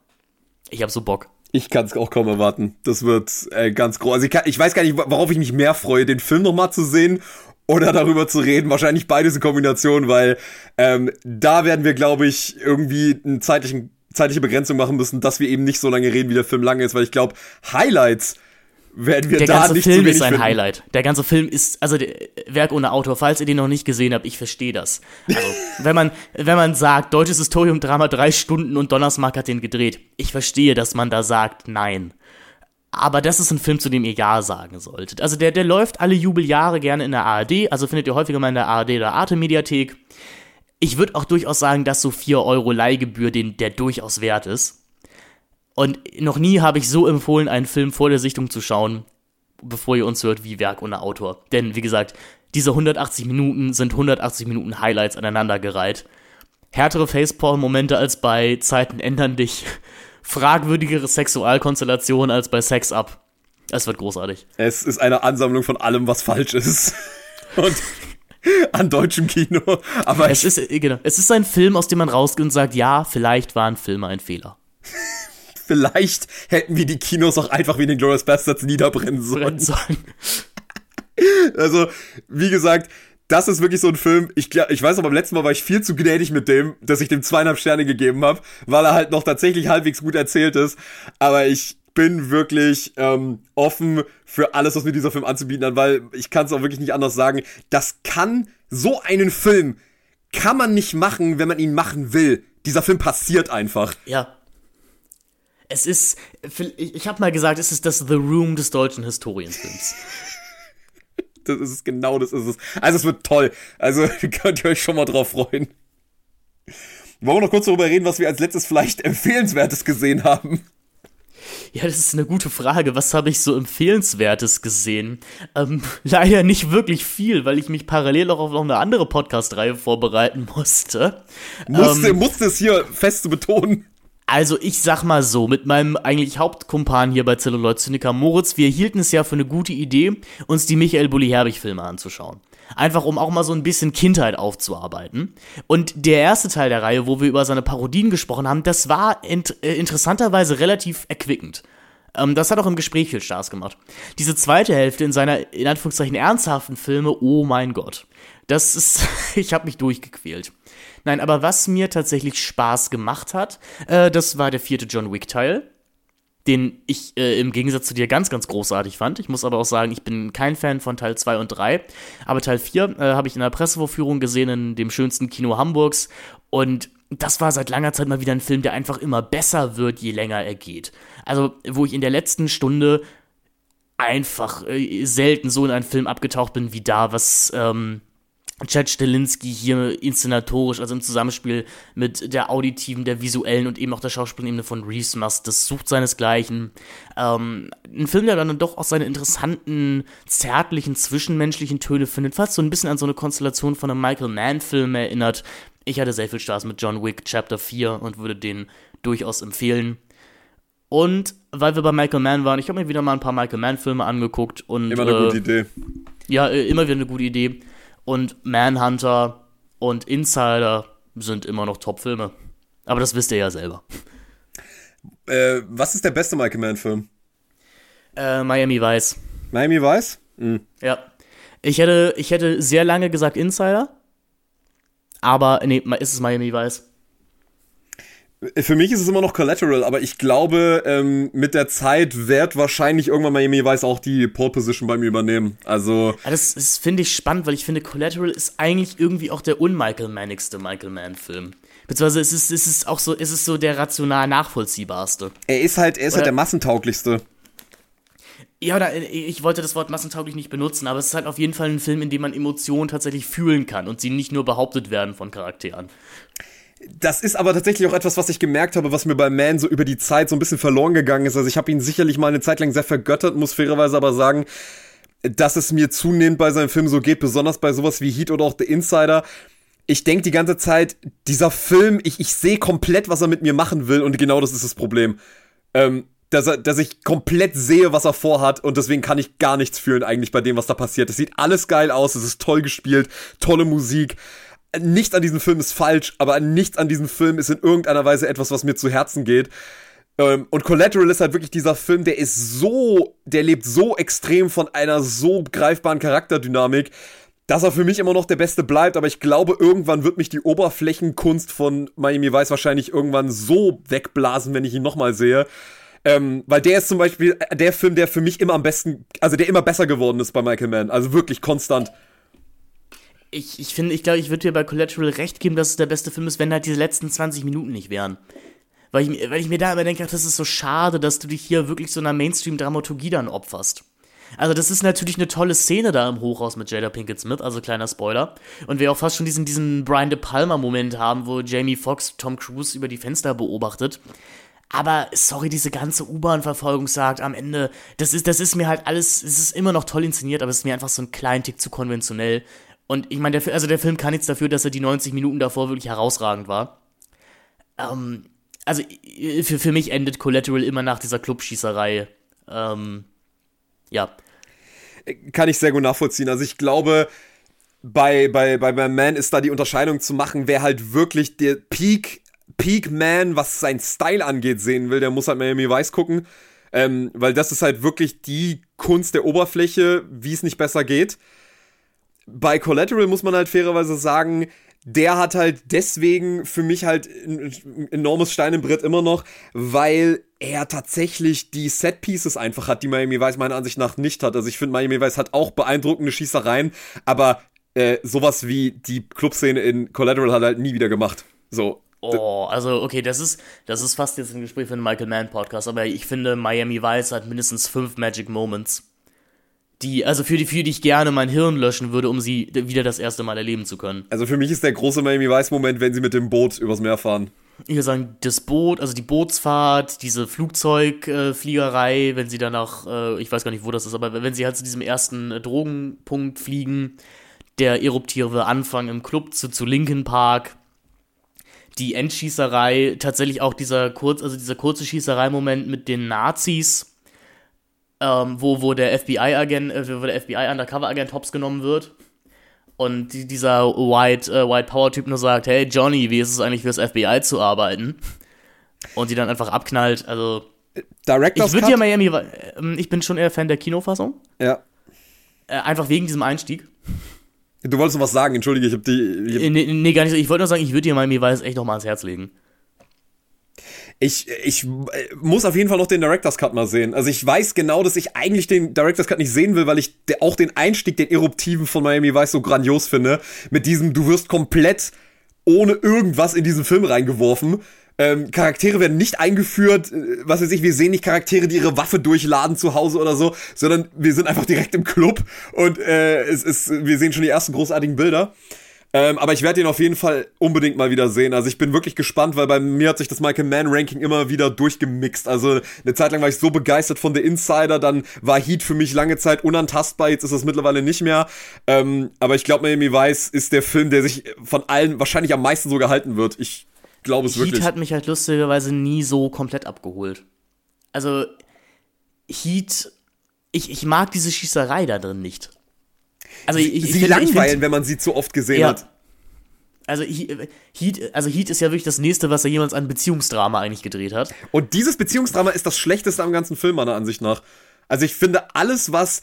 Ich hab so Bock. Ich kann es auch kaum erwarten. Das wird äh, ganz groß. Also ich, kann, ich weiß gar nicht, worauf ich mich mehr freue, den Film nochmal zu sehen oder darüber zu reden. Wahrscheinlich beides in Kombination, weil ähm, da werden wir, glaube ich, irgendwie eine zeitlichen, zeitliche Begrenzung machen müssen, dass wir eben nicht so lange reden, wie der Film lang ist, weil ich glaube, Highlights werden wir der da ganze nicht Film ist ein finden. Highlight. Der ganze Film ist, also der, Werk ohne Autor. Falls ihr den noch nicht gesehen habt, ich verstehe das. Also, wenn man, wenn man sagt, deutsches Historium-Drama drei Stunden und Donnersmark hat den gedreht, ich verstehe, dass man da sagt, nein. Aber das ist ein Film, zu dem ihr Ja sagen solltet. Also der, der läuft alle Jubeljahre gerne in der ARD, also findet ihr häufiger mal in der ARD oder Arte-Mediathek. Ich würde auch durchaus sagen, dass so 4 Euro Leihgebühr den, der durchaus wert ist. Und noch nie habe ich so empfohlen, einen Film vor der Sichtung zu schauen, bevor ihr uns hört, wie Werk ohne Autor. Denn, wie gesagt, diese 180 Minuten sind 180 Minuten Highlights aneinandergereiht. Härtere Facepalm-Momente als bei Zeiten ändern dich. Fragwürdigere Sexualkonstellationen als bei Sex Up. Es wird großartig. Es ist eine Ansammlung von allem, was falsch ist. Und an deutschem Kino. Aber Es ist, genau, es ist ein Film, aus dem man rausgeht und sagt, ja, vielleicht waren Filme ein Fehler. vielleicht hätten wir die Kinos auch einfach wie in den Glorious Bastards niederbrennen sollen. Sollen. Also, wie gesagt, das ist wirklich so ein Film. Ich, ich weiß noch, beim letzten Mal war ich viel zu gnädig mit dem, dass ich dem zweieinhalb Sterne gegeben habe, weil er halt noch tatsächlich halbwegs gut erzählt ist. Aber ich bin wirklich ähm, offen für alles, was mir dieser Film anzubieten hat, weil ich kann es auch wirklich nicht anders sagen. Das kann so einen Film kann man nicht machen, wenn man ihn machen will. Dieser Film passiert einfach. Ja. Es ist, ich habe mal gesagt, es ist das The Room des deutschen Historienfilms. Das ist es, genau das ist es. Also es wird toll. Also könnt ihr euch schon mal drauf freuen. Wollen wir noch kurz darüber reden, was wir als letztes vielleicht empfehlenswertes gesehen haben? Ja, das ist eine gute Frage. Was habe ich so empfehlenswertes gesehen? Ähm, leider nicht wirklich viel, weil ich mich parallel auch auf noch eine andere Podcast-Reihe vorbereiten musste. Musste, Ähm, musste es hier fest zu betonen. Also ich sag mal so, mit meinem eigentlich Hauptkumpan hier bei Celluloid Zyniker Moritz, wir hielten es ja für eine gute Idee, uns die Michael Bulli-Herbig-Filme anzuschauen. Einfach um auch mal so ein bisschen Kindheit aufzuarbeiten. Und der erste Teil der Reihe, wo wir über seine Parodien gesprochen haben, das war int äh, interessanterweise relativ erquickend. Ähm, das hat auch im Gespräch viel Spaß gemacht. Diese zweite Hälfte in seiner, in Anführungszeichen, ernsthaften Filme, oh mein Gott. Das ist, ich habe mich durchgequält. Nein, aber was mir tatsächlich Spaß gemacht hat, äh, das war der vierte John Wick-Teil, den ich äh, im Gegensatz zu dir ganz, ganz großartig fand. Ich muss aber auch sagen, ich bin kein Fan von Teil 2 und 3. Aber Teil 4 äh, habe ich in der Pressevorführung gesehen, in dem schönsten Kino Hamburgs. Und das war seit langer Zeit mal wieder ein Film, der einfach immer besser wird, je länger er geht. Also, wo ich in der letzten Stunde einfach äh, selten so in einen Film abgetaucht bin wie da, was ähm, Chad Stelinski hier inszenatorisch, also im Zusammenspiel mit der auditiven, der visuellen und eben auch der Schauspielebene von Reeves macht, das sucht seinesgleichen. Ähm, ein Film, der dann doch auch seine interessanten, zärtlichen, zwischenmenschlichen Töne findet, fast so ein bisschen an so eine Konstellation von einem Michael Mann-Film erinnert. Ich hatte sehr viel Spaß mit John Wick Chapter 4 und würde den durchaus empfehlen. Und weil wir bei Michael Mann waren, ich habe mir wieder mal ein paar Michael Mann-Filme angeguckt und Immer eine äh, gute Idee. ja, äh, immer wieder eine gute Idee. Und Manhunter und Insider sind immer noch Top-Filme. Aber das wisst ihr ja selber. Äh, was ist der beste Michael Mann-Film? Äh, Miami Vice. Miami Vice? Mhm. Ja. Ich hätte, ich hätte sehr lange gesagt Insider. Aber, nee, ist es Miami Vice. Für mich ist es immer noch Collateral, aber ich glaube, ähm, mit der Zeit wird wahrscheinlich irgendwann Miami Vice auch die Pole Position bei mir übernehmen. Also. Ja, das, das finde ich spannend, weil ich finde, Collateral ist eigentlich irgendwie auch der un-Michael-Mannigste Michael Mann-Film. Beziehungsweise es ist, es ist auch so, es ist so der rational nachvollziehbarste. Er ist halt, er ist halt der massentauglichste. Ja, oder ich wollte das Wort massentauglich nicht benutzen, aber es ist halt auf jeden Fall ein Film, in dem man Emotionen tatsächlich fühlen kann und sie nicht nur behauptet werden von Charakteren. Das ist aber tatsächlich auch etwas, was ich gemerkt habe, was mir bei Man so über die Zeit so ein bisschen verloren gegangen ist. Also ich habe ihn sicherlich mal eine Zeit lang sehr vergöttert, muss fairerweise aber sagen, dass es mir zunehmend bei seinem Film so geht, besonders bei sowas wie Heat oder auch The Insider. Ich denke die ganze Zeit, dieser Film, ich, ich sehe komplett, was er mit mir machen will und genau das ist das Problem. Ähm, dass, er, dass ich komplett sehe, was er vorhat und deswegen kann ich gar nichts fühlen eigentlich bei dem, was da passiert. Es sieht alles geil aus, es ist toll gespielt, tolle Musik nichts an diesem Film ist falsch, aber nichts an diesem Film ist in irgendeiner Weise etwas, was mir zu Herzen geht. Ähm, und Collateral ist halt wirklich dieser Film, der ist so, der lebt so extrem von einer so greifbaren Charakterdynamik, dass er für mich immer noch der Beste bleibt, aber ich glaube, irgendwann wird mich die Oberflächenkunst von Miami Vice wahrscheinlich irgendwann so wegblasen, wenn ich ihn nochmal sehe. Ähm, weil der ist zum Beispiel der Film, der für mich immer am besten, also der immer besser geworden ist bei Michael Mann. Also wirklich konstant ich, ich finde, ich glaube, ich würde dir bei Collateral recht geben, dass es der beste Film ist, wenn halt diese letzten 20 Minuten nicht wären. Weil ich, weil ich mir da immer denke, das ist so schade, dass du dich hier wirklich so einer Mainstream-Dramaturgie dann opferst. Also, das ist natürlich eine tolle Szene da im Hochhaus mit Jada Pinkett Smith, also kleiner Spoiler. Und wir auch fast schon diesen, diesen Brian De Palma-Moment haben, wo Jamie Foxx Tom Cruise über die Fenster beobachtet. Aber sorry, diese ganze U-Bahn-Verfolgung sagt am Ende, das ist, das ist mir halt alles, es ist immer noch toll inszeniert, aber es ist mir einfach so ein kleinen Tick zu konventionell. Und ich meine, der, also der Film kann nichts dafür, dass er die 90 Minuten davor wirklich herausragend war. Ähm, also für, für mich endet Collateral immer nach dieser Clubschießerei. Ähm, ja. Kann ich sehr gut nachvollziehen. Also ich glaube, bei, bei, bei, bei Man ist da die Unterscheidung zu machen, wer halt wirklich der Peak, Peak Man, was sein Style angeht, sehen will, der muss halt Miami Vice gucken. Ähm, weil das ist halt wirklich die Kunst der Oberfläche, wie es nicht besser geht bei Collateral muss man halt fairerweise sagen, der hat halt deswegen für mich halt ein enormes Stein im Brett immer noch, weil er tatsächlich die Set-Pieces einfach hat, die Miami Vice meiner Ansicht nach nicht hat. Also ich finde, Miami Vice hat auch beeindruckende Schießereien, aber äh, sowas wie die Clubszene in Collateral hat er halt nie wieder gemacht. So. Oh, also okay, das ist, das ist fast jetzt ein Gespräch für den Michael Mann Podcast, aber ich finde, Miami Vice hat mindestens fünf Magic Moments die, also für die, für die ich gerne mein Hirn löschen würde, um sie wieder das erste Mal erleben zu können. Also für mich ist der große Miami Vice-Moment, wenn sie mit dem Boot übers Meer fahren. Ich würde sagen, das Boot, also die Bootsfahrt, diese Flugzeugfliegerei, äh, wenn sie danach, äh, ich weiß gar nicht, wo das ist, aber wenn sie halt zu diesem ersten äh, Drogenpunkt fliegen, der eruptive Anfang im Club zu, zu Linkin Park, die Endschießerei, tatsächlich auch dieser kurz, also dieser kurze Schießerei-Moment mit den Nazis, ähm, wo, wo der FBI-Agent, äh, wo der FBI-Undercover-Agent hops genommen wird. Und die, dieser White, äh, White Power-Typ nur sagt, hey Johnny, wie ist es eigentlich fürs FBI zu arbeiten? Und die dann einfach abknallt, also. Director's ich würde ja Miami, äh, ich bin schon eher Fan der Kinofassung. Ja. Äh, einfach wegen diesem Einstieg. Du wolltest noch was sagen, entschuldige, ich hab die. Ich hab nee, nee, gar nicht so. Ich wollte nur sagen, ich würde dir Miami Vice echt noch mal ans Herz legen ich, ich äh, muss auf jeden Fall noch den Director's Cut mal sehen. Also ich weiß genau, dass ich eigentlich den Director's Cut nicht sehen will, weil ich auch den Einstieg, den Eruptiven von Miami Vice so grandios finde. Mit diesem, du wirst komplett ohne irgendwas in diesen Film reingeworfen. Ähm, Charaktere werden nicht eingeführt, äh, was weiß ich, wir sehen nicht Charaktere, die ihre Waffe durchladen zu Hause oder so, sondern wir sind einfach direkt im Club und äh, es ist, wir sehen schon die ersten großartigen Bilder. Ähm, aber ich werde ihn auf jeden Fall unbedingt mal wieder sehen. Also ich bin wirklich gespannt, weil bei mir hat sich das Michael Mann Ranking immer wieder durchgemixt. Also eine Zeit lang war ich so begeistert von The Insider, dann war Heat für mich lange Zeit unantastbar, jetzt ist es mittlerweile nicht mehr. Ähm, aber ich glaube, Miami Vice ist der Film, der sich von allen wahrscheinlich am meisten so gehalten wird. Ich glaube es Heat wirklich. Heat hat mich halt lustigerweise nie so komplett abgeholt. Also Heat, ich, ich mag diese Schießerei da drin nicht. Also ich, sie ich langweilen, find, wenn man sie zu oft gesehen ja. hat. Also Heat, also Heat ist ja wirklich das nächste, was er jemals an Beziehungsdrama eigentlich gedreht hat. Und dieses Beziehungsdrama ist das schlechteste am ganzen Film, meiner Ansicht nach. Also ich finde alles, was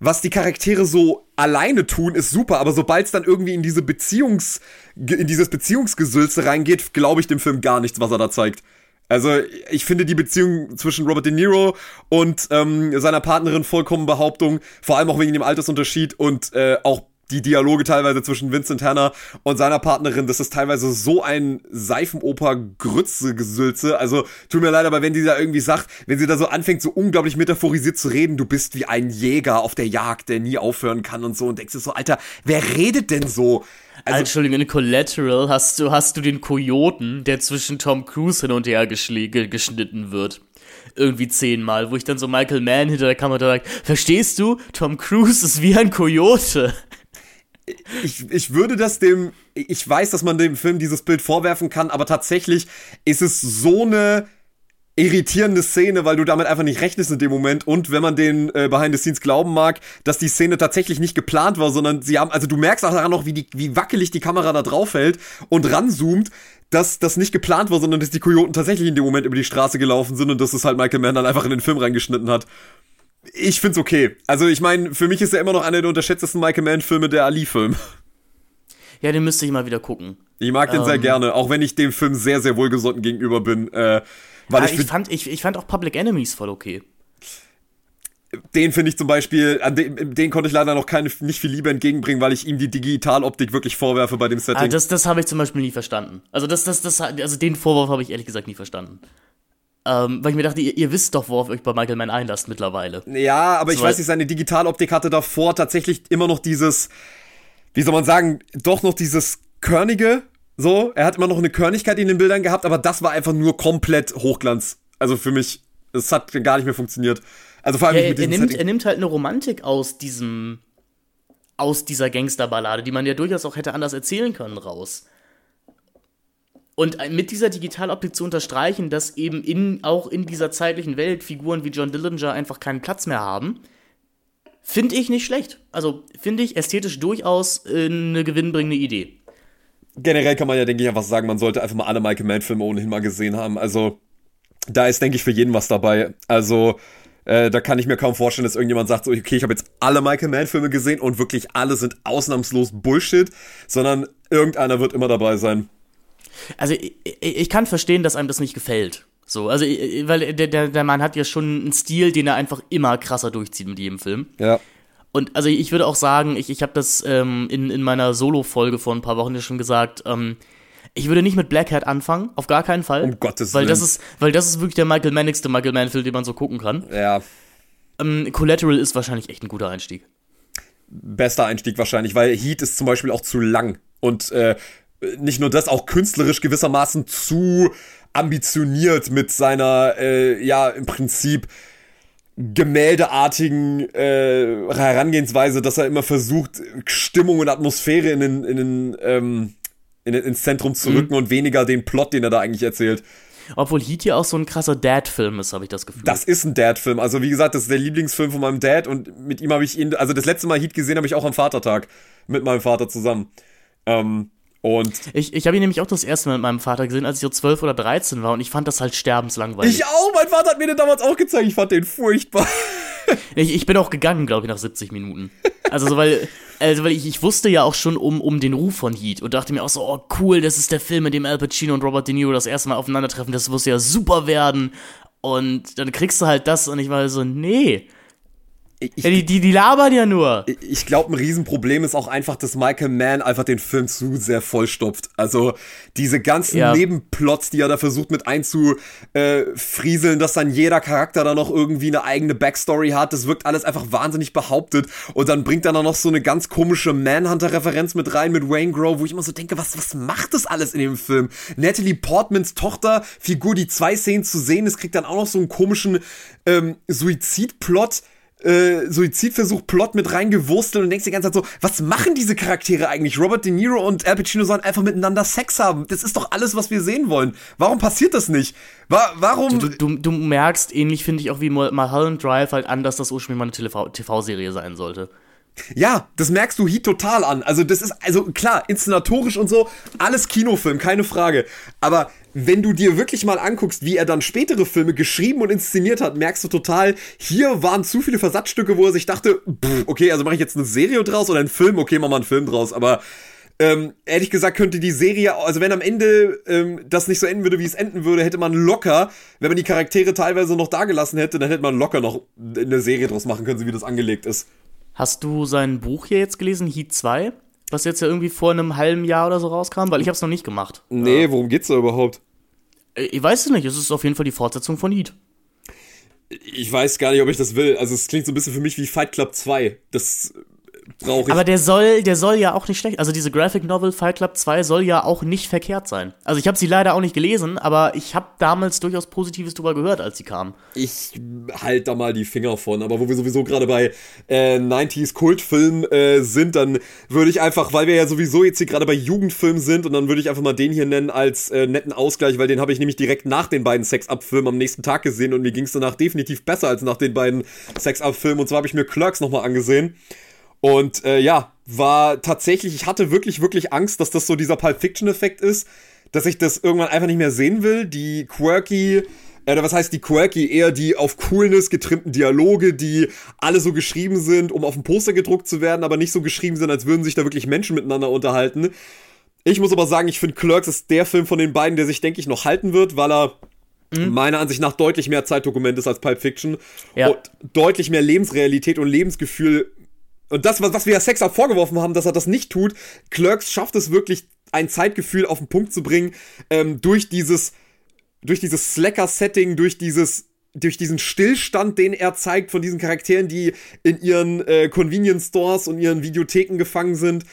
was die Charaktere so alleine tun, ist super, aber sobald es dann irgendwie in diese Beziehungs, in dieses Beziehungsgesülze reingeht, glaube ich dem Film gar nichts, was er da zeigt. Also ich finde die Beziehung zwischen Robert De Niro und ähm, seiner Partnerin vollkommen Behauptung, vor allem auch wegen dem Altersunterschied und äh, auch die Dialoge teilweise zwischen Vincent Hanna und seiner Partnerin, das ist teilweise so ein Seifenoper-Grütze-Gesülze. Also, tut mir leid, aber wenn die da irgendwie sagt, wenn sie da so anfängt, so unglaublich metaphorisiert zu reden, du bist wie ein Jäger auf der Jagd, der nie aufhören kann und so, und denkst du so, Alter, wer redet denn so? Also, Entschuldigung, in Collateral hast du, hast du den Kojoten, der zwischen Tom Cruise hin und her geschnitten wird irgendwie zehnmal, wo ich dann so Michael Mann hinter der Kamera sage, verstehst du? Tom Cruise ist wie ein Kojote ich, ich würde das dem, ich weiß, dass man dem Film dieses Bild vorwerfen kann, aber tatsächlich ist es so eine irritierende Szene, weil du damit einfach nicht rechnest in dem Moment. Und wenn man den äh, Behind the Scenes glauben mag, dass die Szene tatsächlich nicht geplant war, sondern sie haben, also du merkst auch daran noch, wie, die, wie wackelig die Kamera da drauf hält und ranzoomt, dass das nicht geplant war, sondern dass die Kojoten tatsächlich in dem Moment über die Straße gelaufen sind und dass es halt Michael Mann dann einfach in den Film reingeschnitten hat ich find's okay. Also ich meine, für mich ist er immer noch einer der unterschätztesten Michael Mann-Filme der Ali-Film. Ja, den müsste ich mal wieder gucken. Ich mag den ähm, sehr gerne, auch wenn ich dem Film sehr, sehr wohlgesonnen gegenüber bin. Äh, weil ich, ich, fand, ich, ich fand auch Public Enemies voll okay. Den finde ich zum Beispiel, an den, den konnte ich leider noch keine, nicht viel Liebe entgegenbringen, weil ich ihm die Digitaloptik wirklich vorwerfe bei dem Setting. Ah, das das habe ich zum Beispiel nie verstanden. Also, das, das, das, also den Vorwurf habe ich ehrlich gesagt nie verstanden. Ähm, weil ich mir dachte, ihr, ihr, wisst doch, worauf euch bei Michael Mann einlasst mittlerweile. Ja, aber so, ich weiß nicht, seine Digitaloptik hatte davor tatsächlich immer noch dieses, wie soll man sagen, doch noch dieses Körnige. So, er hat immer noch eine Körnigkeit in den Bildern gehabt, aber das war einfach nur komplett Hochglanz. Also für mich, es hat gar nicht mehr funktioniert. Also vor allem ja, mit er, nimmt, er nimmt halt eine Romantik aus diesem, aus dieser Gangsterballade, die man ja durchaus auch hätte anders erzählen können, raus. Und mit dieser Digitaloptik zu unterstreichen, dass eben in, auch in dieser zeitlichen Welt Figuren wie John Dillinger einfach keinen Platz mehr haben, finde ich nicht schlecht. Also finde ich ästhetisch durchaus äh, eine gewinnbringende Idee. Generell kann man ja, denke ich, einfach sagen, man sollte einfach mal alle Michael Mann-Filme ohnehin mal gesehen haben. Also da ist, denke ich, für jeden was dabei. Also äh, da kann ich mir kaum vorstellen, dass irgendjemand sagt, so, okay, ich habe jetzt alle Michael Mann-Filme gesehen und wirklich alle sind ausnahmslos Bullshit, sondern irgendeiner wird immer dabei sein. Also ich, ich kann verstehen, dass einem das nicht gefällt. So, also, weil der, der, der Mann hat ja schon einen Stil, den er einfach immer krasser durchzieht mit jedem Film. Ja. Und also ich würde auch sagen, ich, ich habe das ähm, in, in meiner Solo-Folge vor ein paar Wochen ja schon gesagt, ähm, ich würde nicht mit Black Hat anfangen, auf gar keinen Fall. Um Gottes Willen. Weil das ist, weil das ist wirklich der Michael Mannigste Michael Mann-Film, den man so gucken kann. Ja. Ähm, Collateral ist wahrscheinlich echt ein guter Einstieg. Bester Einstieg wahrscheinlich, weil Heat ist zum Beispiel auch zu lang. Und äh, nicht nur das, auch künstlerisch gewissermaßen zu ambitioniert mit seiner, äh, ja, im Prinzip gemäldeartigen äh, Herangehensweise, dass er immer versucht, Stimmung und Atmosphäre in den, in den, ähm, in, ins Zentrum zu mhm. rücken und weniger den Plot, den er da eigentlich erzählt. Obwohl Heat ja auch so ein krasser Dad-Film ist, habe ich das Gefühl. Das ist ein Dad-Film. Also wie gesagt, das ist der Lieblingsfilm von meinem Dad und mit ihm habe ich ihn, also das letzte Mal Heat gesehen habe ich auch am Vatertag mit meinem Vater zusammen. Ähm, und ich, ich habe ihn nämlich auch das erste Mal mit meinem Vater gesehen, als ich so 12 oder 13 war und ich fand das halt sterbenslangweilig. Ich auch, mein Vater hat mir den damals auch gezeigt, ich fand den furchtbar. Ich, ich bin auch gegangen, glaube ich, nach 70 Minuten. Also, so, weil, also, weil ich, ich wusste ja auch schon um, um den Ruf von Heat und dachte mir auch so, oh cool, das ist der Film, in dem Al Pacino und Robert De Niro das erste Mal aufeinandertreffen, das muss ja super werden. Und dann kriegst du halt das und ich war so, nee, ich, ja, die, die, die labern ja nur. Ich glaube, ein Riesenproblem ist auch einfach, dass Michael Mann einfach den Film zu sehr vollstopft. Also diese ganzen ja. Nebenplots, die er da versucht mit einzufrieseln, dass dann jeder Charakter da noch irgendwie eine eigene Backstory hat, das wirkt alles einfach wahnsinnig behauptet. Und dann bringt er dann noch so eine ganz komische Manhunter-Referenz mit rein mit Wayne Grove, wo ich immer so denke, was, was macht das alles in dem Film? Natalie Portmans Tochter, Figur, die zwei Szenen zu sehen ist, kriegt dann auch noch so einen komischen ähm, Suizidplot äh, Suizidversuch-Plot mit reingewurstelt und denkst die ganze Zeit so, was machen diese Charaktere eigentlich? Robert De Niro und Al Pacino sollen einfach miteinander Sex haben. Das ist doch alles, was wir sehen wollen. Warum passiert das nicht? Wa warum? Du, du, du merkst, ähnlich finde ich auch wie Mulholland Drive halt an, dass das ursprünglich mal eine TV-Serie sein sollte. Ja, das merkst du Heat total an. Also das ist, also klar, inszenatorisch und so, alles Kinofilm, keine Frage. Aber wenn du dir wirklich mal anguckst, wie er dann spätere Filme geschrieben und inszeniert hat, merkst du total, hier waren zu viele Versatzstücke, wo er sich dachte, pff, okay, also mache ich jetzt eine Serie draus oder einen Film, okay, mach mal einen Film draus, aber ähm, ehrlich gesagt könnte die Serie, also wenn am Ende ähm, das nicht so enden würde, wie es enden würde, hätte man locker, wenn man die Charaktere teilweise noch dagelassen hätte, dann hätte man locker noch eine Serie draus machen können, so wie das angelegt ist. Hast du sein Buch hier jetzt gelesen, Heat 2? Was jetzt ja irgendwie vor einem halben Jahr oder so rauskam? Weil ich hab's noch nicht gemacht. Nee, worum geht's da überhaupt? Äh, Ich weiß es nicht, es ist auf jeden Fall die Fortsetzung von Heat. Ich weiß gar nicht, ob ich das will. Also es klingt so ein bisschen für mich wie Fight Club 2. Das brauche ich. Aber der soll, der soll ja auch nicht schlecht. Also diese Graphic Novel Fight Club 2 soll ja auch nicht verkehrt sein. Also ich habe sie leider auch nicht gelesen, aber ich habe damals durchaus Positives drüber gehört, als sie kam. ich halt da mal die Finger von. Aber wo wir sowieso gerade bei äh, 90s Kultfilmen äh, sind, dann würde ich einfach, weil wir ja sowieso jetzt hier gerade bei Jugendfilmen sind, und dann würde ich einfach mal den hier nennen als äh, netten Ausgleich, weil den habe ich nämlich direkt nach den beiden Sex-Up-Filmen am nächsten Tag gesehen und mir ging es danach definitiv besser als nach den beiden Sex-Up-Filmen. Und zwar habe ich mir Clerks nochmal angesehen. Und äh, ja, war tatsächlich, ich hatte wirklich, wirklich Angst, dass das so dieser Pulp Fiction-Effekt ist, dass ich das irgendwann einfach nicht mehr sehen will. Die quirky, äh, oder was heißt die quirky, eher die auf Coolness getrimmten Dialoge, die alle so geschrieben sind, um auf dem Poster gedruckt zu werden, aber nicht so geschrieben sind, als würden sich da wirklich Menschen miteinander unterhalten. Ich muss aber sagen, ich finde Clerks ist der Film von den beiden, der sich, denke ich, noch halten wird, weil er meiner Ansicht nach deutlich mehr Zeitdokument ist als Pulp Fiction Ja. und deutlich mehr Lebensrealität und Lebensgefühl und das, was, wir ja Sex Up vorgeworfen haben, dass er das nicht tut, Clerks schafft es wirklich, ein Zeitgefühl auf den Punkt zu bringen, ähm, durch dieses, durch dieses Slacker-Setting, durch dieses, durch diesen Stillstand, den er zeigt von diesen Charakteren, die in ihren äh, Convenience Stores und ihren Videotheken gefangen sind.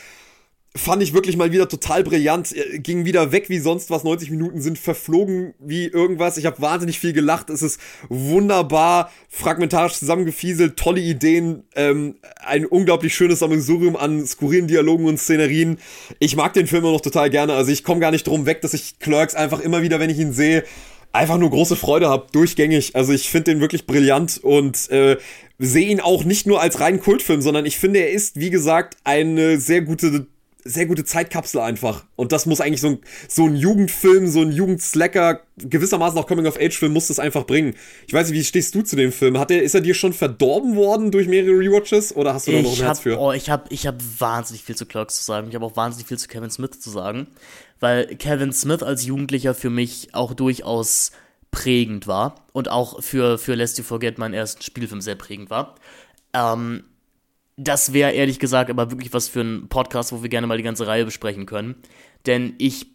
Fand ich wirklich mal wieder total brillant. Ging wieder weg wie sonst was. 90 Minuten sind verflogen wie irgendwas. Ich habe wahnsinnig viel gelacht. Es ist wunderbar fragmentarisch zusammengefieselt, tolle Ideen, ähm, ein unglaublich schönes Sammelsurium an skurrilen Dialogen und Szenerien. Ich mag den Film immer noch total gerne. Also ich komme gar nicht drum weg, dass ich Clerks einfach immer wieder, wenn ich ihn sehe, einfach nur große Freude habe, durchgängig. Also ich finde den wirklich brillant und äh, sehe ihn auch nicht nur als reinen Kultfilm, sondern ich finde, er ist, wie gesagt, eine sehr gute sehr gute Zeitkapsel einfach. Und das muss eigentlich so ein, so ein Jugendfilm, so ein Jugendslacker, gewissermaßen auch Coming-of-Age-Film muss das einfach bringen. Ich weiß nicht, wie stehst du zu dem Film? Hat er, ist er dir schon verdorben worden durch mehrere Rewatches oder hast du da noch ein Herz für? oh, ich habe ich hab wahnsinnig viel zu Clerks zu sagen. Ich habe auch wahnsinnig viel zu Kevin Smith zu sagen. Weil Kevin Smith als Jugendlicher für mich auch durchaus prägend war. Und auch für, für Lest You Forget, meinen ersten Spielfilm, sehr prägend war. Ähm, das wäre ehrlich gesagt aber wirklich was für einen Podcast, wo wir gerne mal die ganze Reihe besprechen können. Denn ich,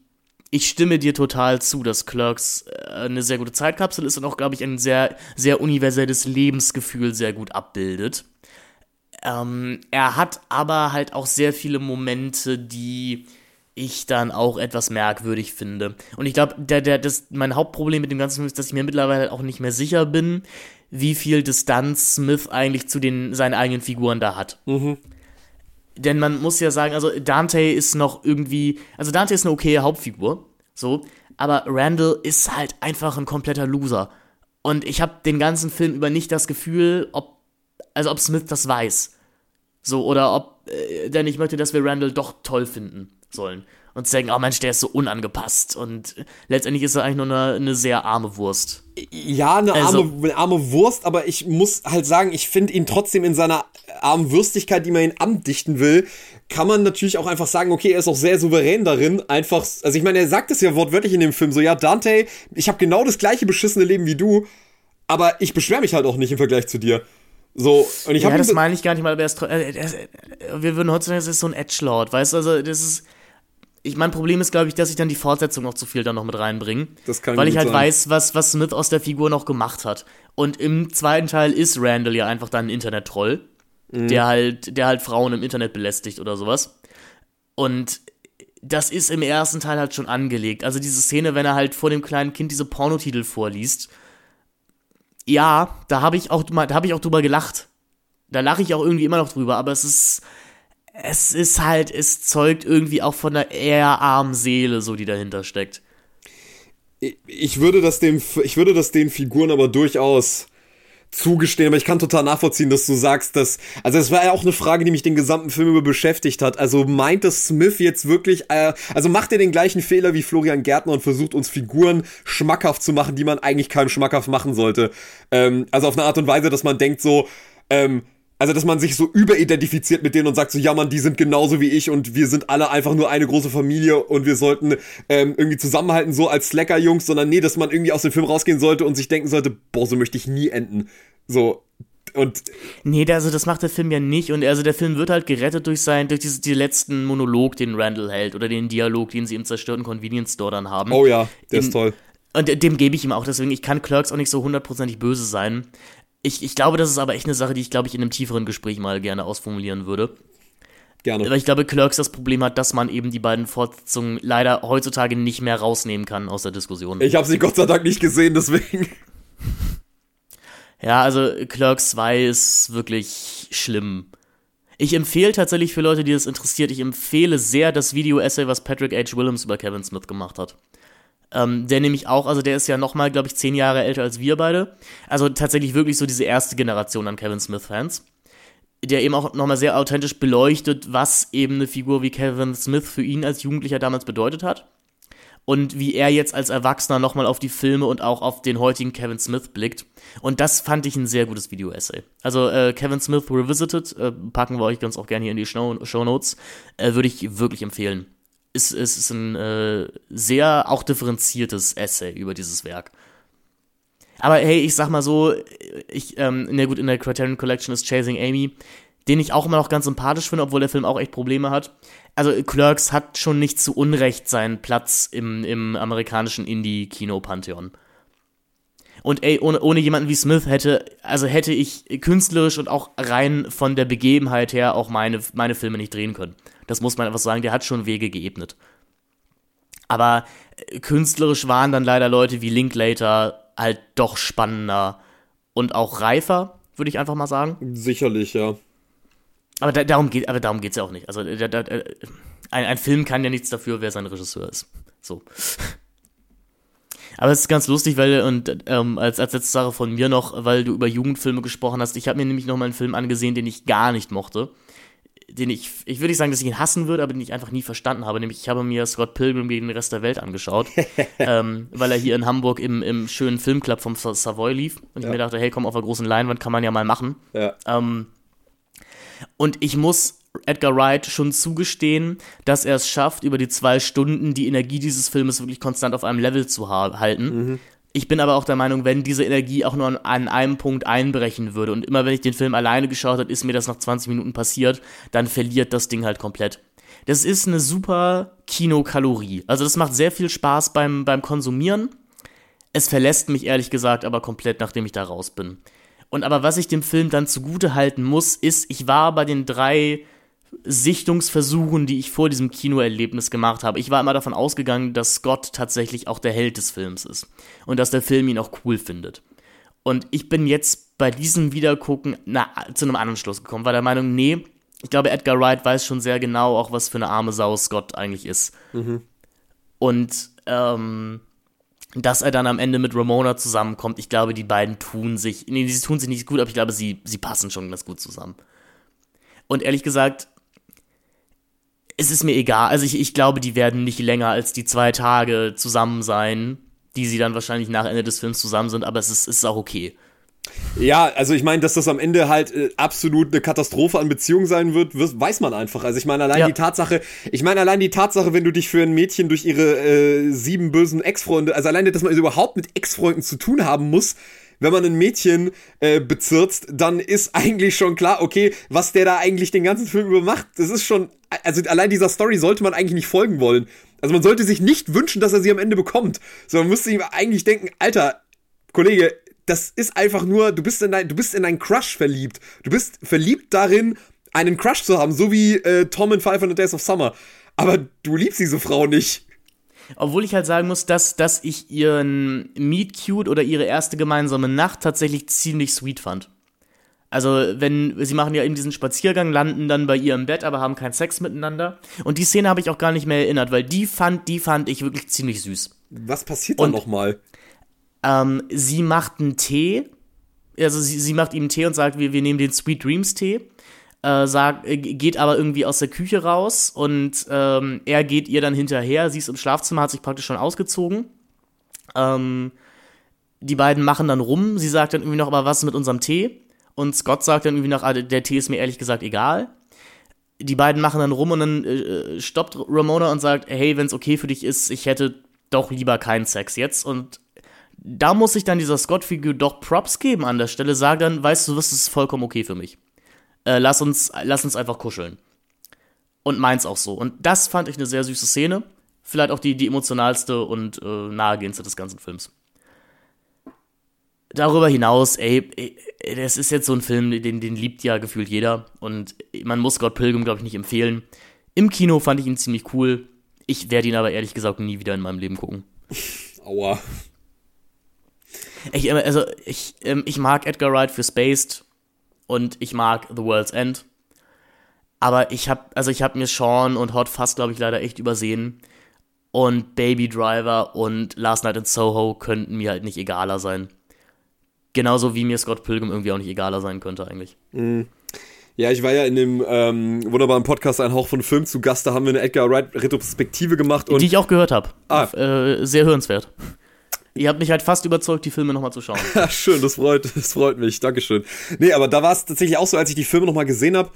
ich stimme dir total zu, dass Clerks äh, eine sehr gute Zeitkapsel ist und auch, glaube ich, ein sehr, sehr universelles Lebensgefühl sehr gut abbildet. Ähm, er hat aber halt auch sehr viele Momente, die ich dann auch etwas merkwürdig finde. Und ich glaube, der, der, mein Hauptproblem mit dem ganzen Film ist, dass ich mir mittlerweile auch nicht mehr sicher bin, wie viel Distanz Smith eigentlich zu den, seinen eigenen Figuren da hat. Denn man muss ja sagen, also Dante ist noch irgendwie, also Dante ist eine okaye Hauptfigur, so, aber Randall ist halt einfach ein kompletter Loser. Und ich habe den ganzen Film über nicht das Gefühl, ob, also ob Smith das weiß. So, oder ob äh, der nicht möchte, dass wir Randall doch toll finden sollen. Und sagen, oh Mensch, der ist so unangepasst. Und letztendlich ist er eigentlich nur eine, eine sehr arme Wurst. Ja, eine Also- arme, eine arme Wurst, aber ich muss halt sagen, ich finde ihn trotzdem in seiner armen Würstigkeit, die man ihn andichten will, kann man natürlich auch einfach sagen, okay, er ist auch sehr souverän darin, einfach, also ich meine, er sagt es ja wortwörtlich in dem Film, so, ja, Dante, ich habe genau das gleiche beschissene Leben wie du, aber ich beschwere mich halt auch nicht im Vergleich zu dir. So, und ich Ja, habe das meine ich gar nicht mal, aber er ist, äh, er ist, äh, wir würden heutzutage, das ist so ein Edgelord, weißt du, also das ist, ich, mein Problem ist, glaube ich, dass ich dann die Fortsetzung noch zu viel dann noch mit reinbringe. Das kann Weil ich halt sein. weiß, was, was Smith aus der Figur noch gemacht hat. Und im zweiten Teil ist Randall ja einfach dann ein Internet-Troll, Mhm. der halt, der halt Frauen im Internet belästigt oder sowas. Und das ist im ersten Teil halt schon angelegt. Also diese Szene, wenn er halt vor dem kleinen Kind diese Pornotitel vorliest. Ja, da habe ich auch mal- da habe ich auch drüber gelacht. Da lache ich auch irgendwie immer noch drüber, aber es ist es ist halt es zeugt irgendwie auch von einer eher armen Seele, so die dahinter steckt. ich würde das dem, ich würde das den Figuren aber durchaus zugestehen, aber ich kann total nachvollziehen, dass du sagst, dass, also es war ja auch eine Frage, die mich den gesamten Film über beschäftigt hat. Also meint es Smith jetzt wirklich, äh, also macht er den gleichen Fehler wie Florian Gärtner und versucht uns Figuren schmackhaft zu machen, die man eigentlich keinem schmackhaft machen sollte. Ähm, also auf eine Art und Weise, dass man denkt so, ähm, also, dass man sich so überidentifiziert mit denen und sagt so, ja man, die sind genauso wie ich und wir sind alle einfach nur eine große Familie und wir sollten ähm, irgendwie zusammenhalten, so als Slacker-Jungs, sondern nee, dass man irgendwie aus dem Film rausgehen sollte und sich denken sollte, boah, so möchte ich nie enden. So, und nee, also das macht der Film ja nicht. Und also der Film wird halt gerettet durch sein, durch diese, die letzten Monolog, den Randall hält, oder den Dialog, den sie im zerstörten Convenience Store dann haben. Oh ja, der In, ist toll. Und dem gebe ich ihm auch, deswegen, ich kann Clerks auch nicht so hundertprozentig böse sein. Ich, ich glaube, das ist aber echt eine Sache, die ich, glaube ich, in einem tieferen Gespräch mal gerne ausformulieren würde. Gerne. Weil ich glaube, Clerks das Problem hat, dass man eben die beiden Fortsetzungen leider heutzutage nicht mehr rausnehmen kann aus der Diskussion. Ich habe sie Gott sei Dank nicht gesehen, deswegen. Ja, also Clerks 2 ist wirklich schlimm. Ich empfehle tatsächlich für Leute, die das interessiert, ich empfehle sehr das Video-Essay, was Patrick H. Williams über Kevin Smith gemacht hat. Ähm, der nämlich auch, also der ist ja nochmal, glaube ich, zehn Jahre älter als wir beide. Also tatsächlich wirklich so diese erste Generation an Kevin Smith-Fans. Der eben auch nochmal sehr authentisch beleuchtet, was eben eine Figur wie Kevin Smith für ihn als Jugendlicher damals bedeutet hat. Und wie er jetzt als Erwachsener nochmal auf die Filme und auch auf den heutigen Kevin Smith blickt. Und das fand ich ein sehr gutes Video-Essay. Also äh, Kevin Smith Revisited, äh, packen wir euch ganz auch gerne hier in die Show, Show Notes, äh, würde ich wirklich empfehlen ist, ist, ist ein äh, sehr auch differenziertes Essay über dieses Werk. Aber hey, ich sag mal so, ich, ähm, na gut, in der Criterion Collection ist Chasing Amy, den ich auch immer noch ganz sympathisch finde, obwohl der Film auch echt Probleme hat. Also Clerks hat schon nicht zu Unrecht seinen Platz im, im amerikanischen Indie-Kino-Pantheon. Und ey, ohne, ohne jemanden wie Smith hätte, also hätte ich künstlerisch und auch rein von der Begebenheit her auch meine, meine Filme nicht drehen können. Das muss man einfach sagen, der hat schon Wege geebnet. Aber äh, künstlerisch waren dann leider Leute wie Linklater halt doch spannender und auch reifer, würde ich einfach mal sagen. Sicherlich, ja. Aber da, darum geht, aber darum geht's ja auch nicht. Also da, da, ein, ein Film kann ja nichts dafür, wer sein Regisseur ist. So. Aber es ist ganz lustig, weil, und ähm, als, als letzte Sache von mir noch, weil du über Jugendfilme gesprochen hast, ich habe mir nämlich noch mal einen Film angesehen, den ich gar nicht mochte den ich, ich würde nicht sagen, dass ich ihn hassen würde, aber den ich einfach nie verstanden habe. Nämlich, ich habe mir Scott Pilgrim gegen den Rest der Welt angeschaut, ähm, weil er hier in Hamburg im, im schönen Filmclub vom Savoy lief. Und ja. ich mir dachte, hey, komm, auf der großen Leinwand kann man ja mal machen. Ja. Ähm, und ich muss Edgar Wright schon zugestehen, dass er es schafft, über die zwei Stunden die Energie dieses Filmes wirklich konstant auf einem Level zu halten. Mhm. Ich bin aber auch der Meinung, wenn diese Energie auch nur an, an einem Punkt einbrechen würde und immer wenn ich den Film alleine geschaut habe, ist mir das nach 20 Minuten passiert, dann verliert das Ding halt komplett. Das ist eine super Kinokalorie. Also das macht sehr viel Spaß beim, beim Konsumieren. Es verlässt mich ehrlich gesagt aber komplett, nachdem ich da raus bin. Und aber was ich dem Film dann zugute halten muss, ist, ich war bei den drei Sichtungsversuchen, die ich vor diesem Kinoerlebnis gemacht habe. Ich war immer davon ausgegangen, dass Scott tatsächlich auch der Held des Films ist und dass der Film ihn auch cool findet. Und ich bin jetzt bei diesem Wiedergucken na, zu einem anderen Schluss gekommen, war der Meinung, nee, ich glaube, Edgar Wright weiß schon sehr genau, auch was für eine arme Sau Scott eigentlich ist. Mhm. Und ähm, dass er dann am Ende mit Ramona zusammenkommt, ich glaube, die beiden tun sich, nee, sie tun sich nicht gut, aber ich glaube, sie, sie passen schon ganz gut zusammen. Und ehrlich gesagt, es ist mir egal. Also ich, ich glaube, die werden nicht länger als die zwei Tage zusammen sein, die sie dann wahrscheinlich nach Ende des Films zusammen sind, aber es ist, ist auch okay. Ja, also ich meine, dass das am Ende halt äh, absolut eine Katastrophe an Beziehungen sein wird, weiß man einfach. Also ich meine, allein ja. die Tatsache, ich meine, allein die Tatsache, wenn du dich für ein Mädchen durch ihre äh, sieben bösen Ex-Freunde, also alleine, dass man überhaupt mit Ex-Freunden zu tun haben muss, wenn man ein Mädchen äh, bezirzt, dann ist eigentlich schon klar, okay, was der da eigentlich den ganzen Film über macht. Das ist schon, also allein dieser Story sollte man eigentlich nicht folgen wollen. Also man sollte sich nicht wünschen, dass er sie am Ende bekommt, sondern man müsste ihm eigentlich denken, Alter, Kollege, das ist einfach nur, du bist in dein, du bist in deinen Crush verliebt. Du bist verliebt darin, einen Crush zu haben, so wie äh, Tom in 500 Days of Summer. Aber du liebst diese Frau nicht. Obwohl ich halt sagen muss, dass, dass ich ihren Meet Cute oder ihre erste gemeinsame Nacht tatsächlich ziemlich sweet fand. Also, wenn, sie machen ja eben diesen Spaziergang, landen dann bei ihr im Bett, aber haben keinen Sex miteinander. Und die Szene habe ich auch gar nicht mehr erinnert, weil die fand, die fand ich wirklich ziemlich süß. Was passiert dann nochmal? Ähm, sie macht einen Tee also sie, sie macht ihm einen Tee und sagt, wir, wir nehmen den Sweet Dreams Tee. Äh, sagt, äh, geht aber irgendwie aus der Küche raus und ähm, er geht ihr dann hinterher. Sie ist im Schlafzimmer, hat sich praktisch schon ausgezogen. Ähm, die beiden machen dann rum. Sie sagt dann irgendwie noch, aber was ist mit unserem Tee? Und Scott sagt dann irgendwie noch, ah, der Tee ist mir ehrlich gesagt egal. Die beiden machen dann rum und dann äh, stoppt Ramona und sagt, hey, wenn es okay für dich ist, ich hätte doch lieber keinen Sex jetzt. Und da muss sich dann dieser Scott-Figur doch Props geben an der Stelle, sagt dann, weißt du, was ist vollkommen okay für mich. Äh, lass, uns, lass uns einfach kuscheln. Und meins auch so. Und das fand ich eine sehr süße Szene. Vielleicht auch die, die emotionalste und äh, nahegehendste des ganzen Films. Darüber hinaus, ey, ey, das ist jetzt so ein Film, den, den liebt ja gefühlt jeder. Und man muss Scott Pilgrim, glaube ich, nicht empfehlen. Im Kino fand ich ihn ziemlich cool. Ich werde ihn aber ehrlich gesagt nie wieder in meinem Leben gucken. Aua. Ich, also, ich, ähm, ich mag Edgar Wright für Spaced und ich mag The World's End. Aber ich habe also ich habe mir Sean und Hot Fuzz, glaube ich, leider echt übersehen. Und Baby Driver und Last Night in Soho könnten mir halt nicht egaler sein. Genauso wie mir Scott Pilgrim irgendwie auch nicht egaler sein könnte eigentlich. Mm. Ja, ich war ja in dem ähm, wunderbaren Podcast Ein Hauch von Film zu Gast, da haben wir eine Edgar Wright Retrospektive gemacht. Und Die ich auch gehört habe. Ah. Äh, sehr hörenswert. Ihr habt mich halt fast überzeugt, die Filme nochmal zu schauen. Ja, schön, das freut, das freut mich. Dankeschön. Nee, aber da war es tatsächlich auch so, als ich die Filme nochmal gesehen habe,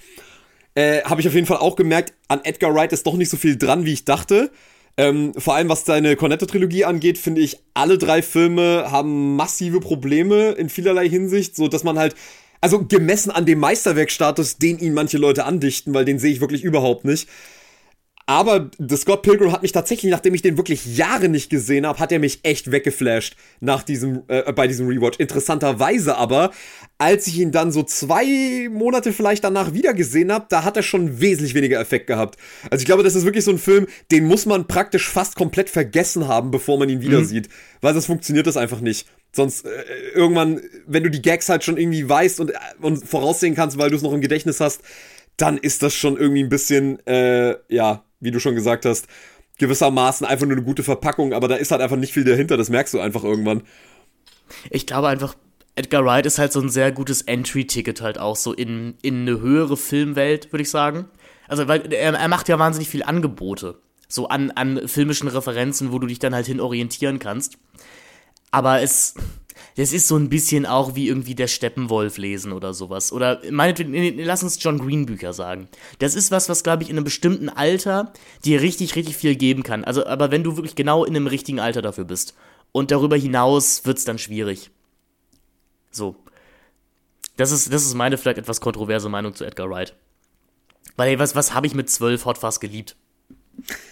äh, habe ich auf jeden Fall auch gemerkt, an Edgar Wright ist doch nicht so viel dran, wie ich dachte. Ähm, vor allem was seine Cornetto-Trilogie angeht, finde ich, alle drei Filme haben massive Probleme in vielerlei Hinsicht, so dass man halt, also gemessen an dem Meisterwerkstatus, den ihnen manche Leute andichten, weil den sehe ich wirklich überhaupt nicht. Aber The Scott Pilgrim hat mich tatsächlich, nachdem ich den wirklich Jahre nicht gesehen habe, hat er mich echt weggeflasht nach diesem, äh, bei diesem Rewatch. Interessanterweise aber, als ich ihn dann so zwei Monate vielleicht danach wieder gesehen habe, da hat er schon wesentlich weniger Effekt gehabt. Also ich glaube, das ist wirklich so ein Film, den muss man praktisch fast komplett vergessen haben, bevor man ihn wieder mhm. sieht. Weil sonst funktioniert das einfach nicht. Sonst äh, irgendwann, wenn du die Gags halt schon irgendwie weißt und, und voraussehen kannst, weil du es noch im Gedächtnis hast, dann ist das schon irgendwie ein bisschen, äh, ja, wie du schon gesagt hast, gewissermaßen einfach nur eine gute Verpackung, aber da ist halt einfach nicht viel dahinter, das merkst du einfach irgendwann. Ich glaube einfach, Edgar Wright ist halt so ein sehr gutes Entry-Ticket halt auch so in, in eine höhere Filmwelt, würde ich sagen. Also, weil er, er macht ja wahnsinnig viel Angebote. So an, an filmischen Referenzen, wo du dich dann halt hin orientieren kannst. Aber es, das ist so ein bisschen auch wie irgendwie der Steppenwolf lesen oder sowas. Oder meinetwegen, lass uns John Green Bücher sagen. Das ist was, was, glaube ich, in einem bestimmten Alter dir richtig, richtig viel geben kann. Also, aber wenn du wirklich genau in einem richtigen Alter dafür bist. Und darüber hinaus wird es dann schwierig. So. Das ist, das ist meine vielleicht etwas kontroverse Meinung zu Edgar Wright. Weil, ey, was, was habe ich mit zwölf Hot Fuzz geliebt?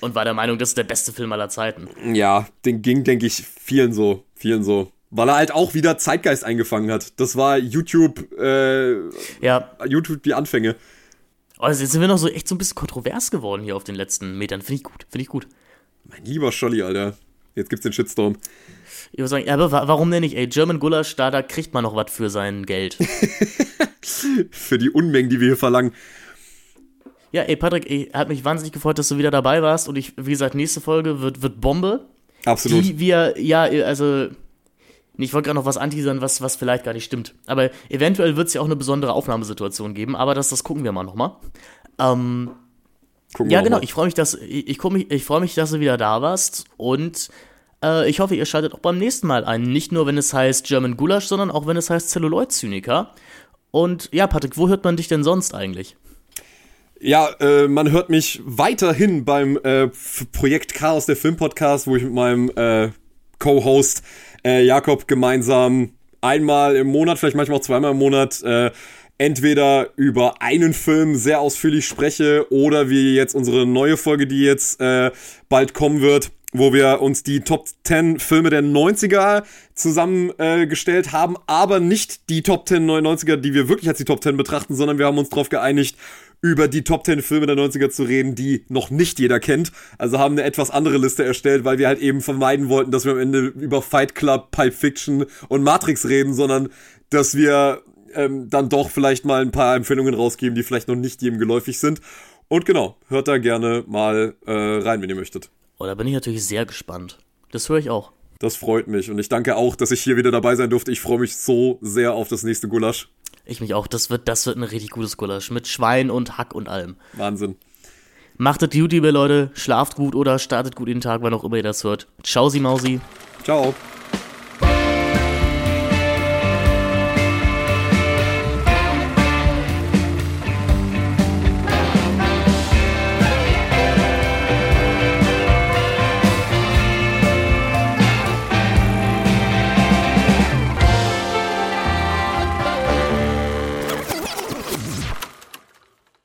Und war der Meinung, das ist der beste Film aller Zeiten. Ja, den ging, denke ich, vielen so. Vielen so. Weil er halt auch wieder Zeitgeist eingefangen hat. Das war YouTube, äh, ja. YouTube die Anfänge. Oh, jetzt sind wir noch so echt so ein bisschen kontrovers geworden hier auf den letzten Metern. Finde ich gut, finde ich gut. Mein lieber Scholli, Alter. Jetzt gibt's den Shitstorm. Ich würde sagen, aber warum denn nicht, ey? German Gulasch, da, da kriegt man noch was für sein Geld. für die Unmengen, die wir hier verlangen. Ja, ey, Patrick, ey, hat mich wahnsinnig gefreut, dass du wieder dabei warst. Und ich, wie gesagt, nächste Folge wird, wird Bombe. Absolut. Die wir, ja, also ich wollte gerade noch was anteasern, was, was vielleicht gar nicht stimmt. Aber eventuell wird es ja auch eine besondere Aufnahmesituation geben, aber das, das gucken wir mal nochmal. Ähm, ja, genau. Mal. Ich freue mich, dass ich, ich, mich, ich freue mich, dass du wieder da warst und äh, ich hoffe, ihr schaltet auch beim nächsten Mal ein. Nicht nur, wenn es heißt German Gulasch, sondern auch, wenn es heißt Celluloid-Zyniker. Und ja, Patrick, wo hört man dich denn sonst eigentlich? Ja, äh, man hört mich weiterhin beim äh, Projekt Chaos, der Filmpodcast, wo ich mit meinem äh, Co-Host äh, Jakob gemeinsam einmal im Monat, vielleicht manchmal auch zweimal im Monat, äh, entweder über einen Film sehr ausführlich spreche oder wie jetzt unsere neue Folge, die jetzt äh, bald kommen wird, wo wir uns die Top 10 Filme der 90er zusammengestellt äh, haben, aber nicht die Top 10 99er, die wir wirklich als die Top 10 betrachten, sondern wir haben uns darauf geeinigt, über die Top 10 Filme der 90er zu reden, die noch nicht jeder kennt. Also haben eine etwas andere Liste erstellt, weil wir halt eben vermeiden wollten, dass wir am Ende über Fight Club, Pulp Fiction und Matrix reden, sondern dass wir ähm, dann doch vielleicht mal ein paar Empfehlungen rausgeben, die vielleicht noch nicht jedem geläufig sind. Und genau, hört da gerne mal äh, rein, wenn ihr möchtet. Oh, da bin ich natürlich sehr gespannt. Das höre ich auch. Das freut mich und ich danke auch, dass ich hier wieder dabei sein durfte. Ich freue mich so sehr auf das nächste Gulasch. Ich mich auch. Das wird, das wird ein richtig gutes Gulasch. Mit Schwein und Hack und allem. Wahnsinn. Macht es gut, liebe Leute. Schlaft gut oder startet gut in den Tag, wann auch immer ihr das hört. Ciao, Sie Mausi. Ciao.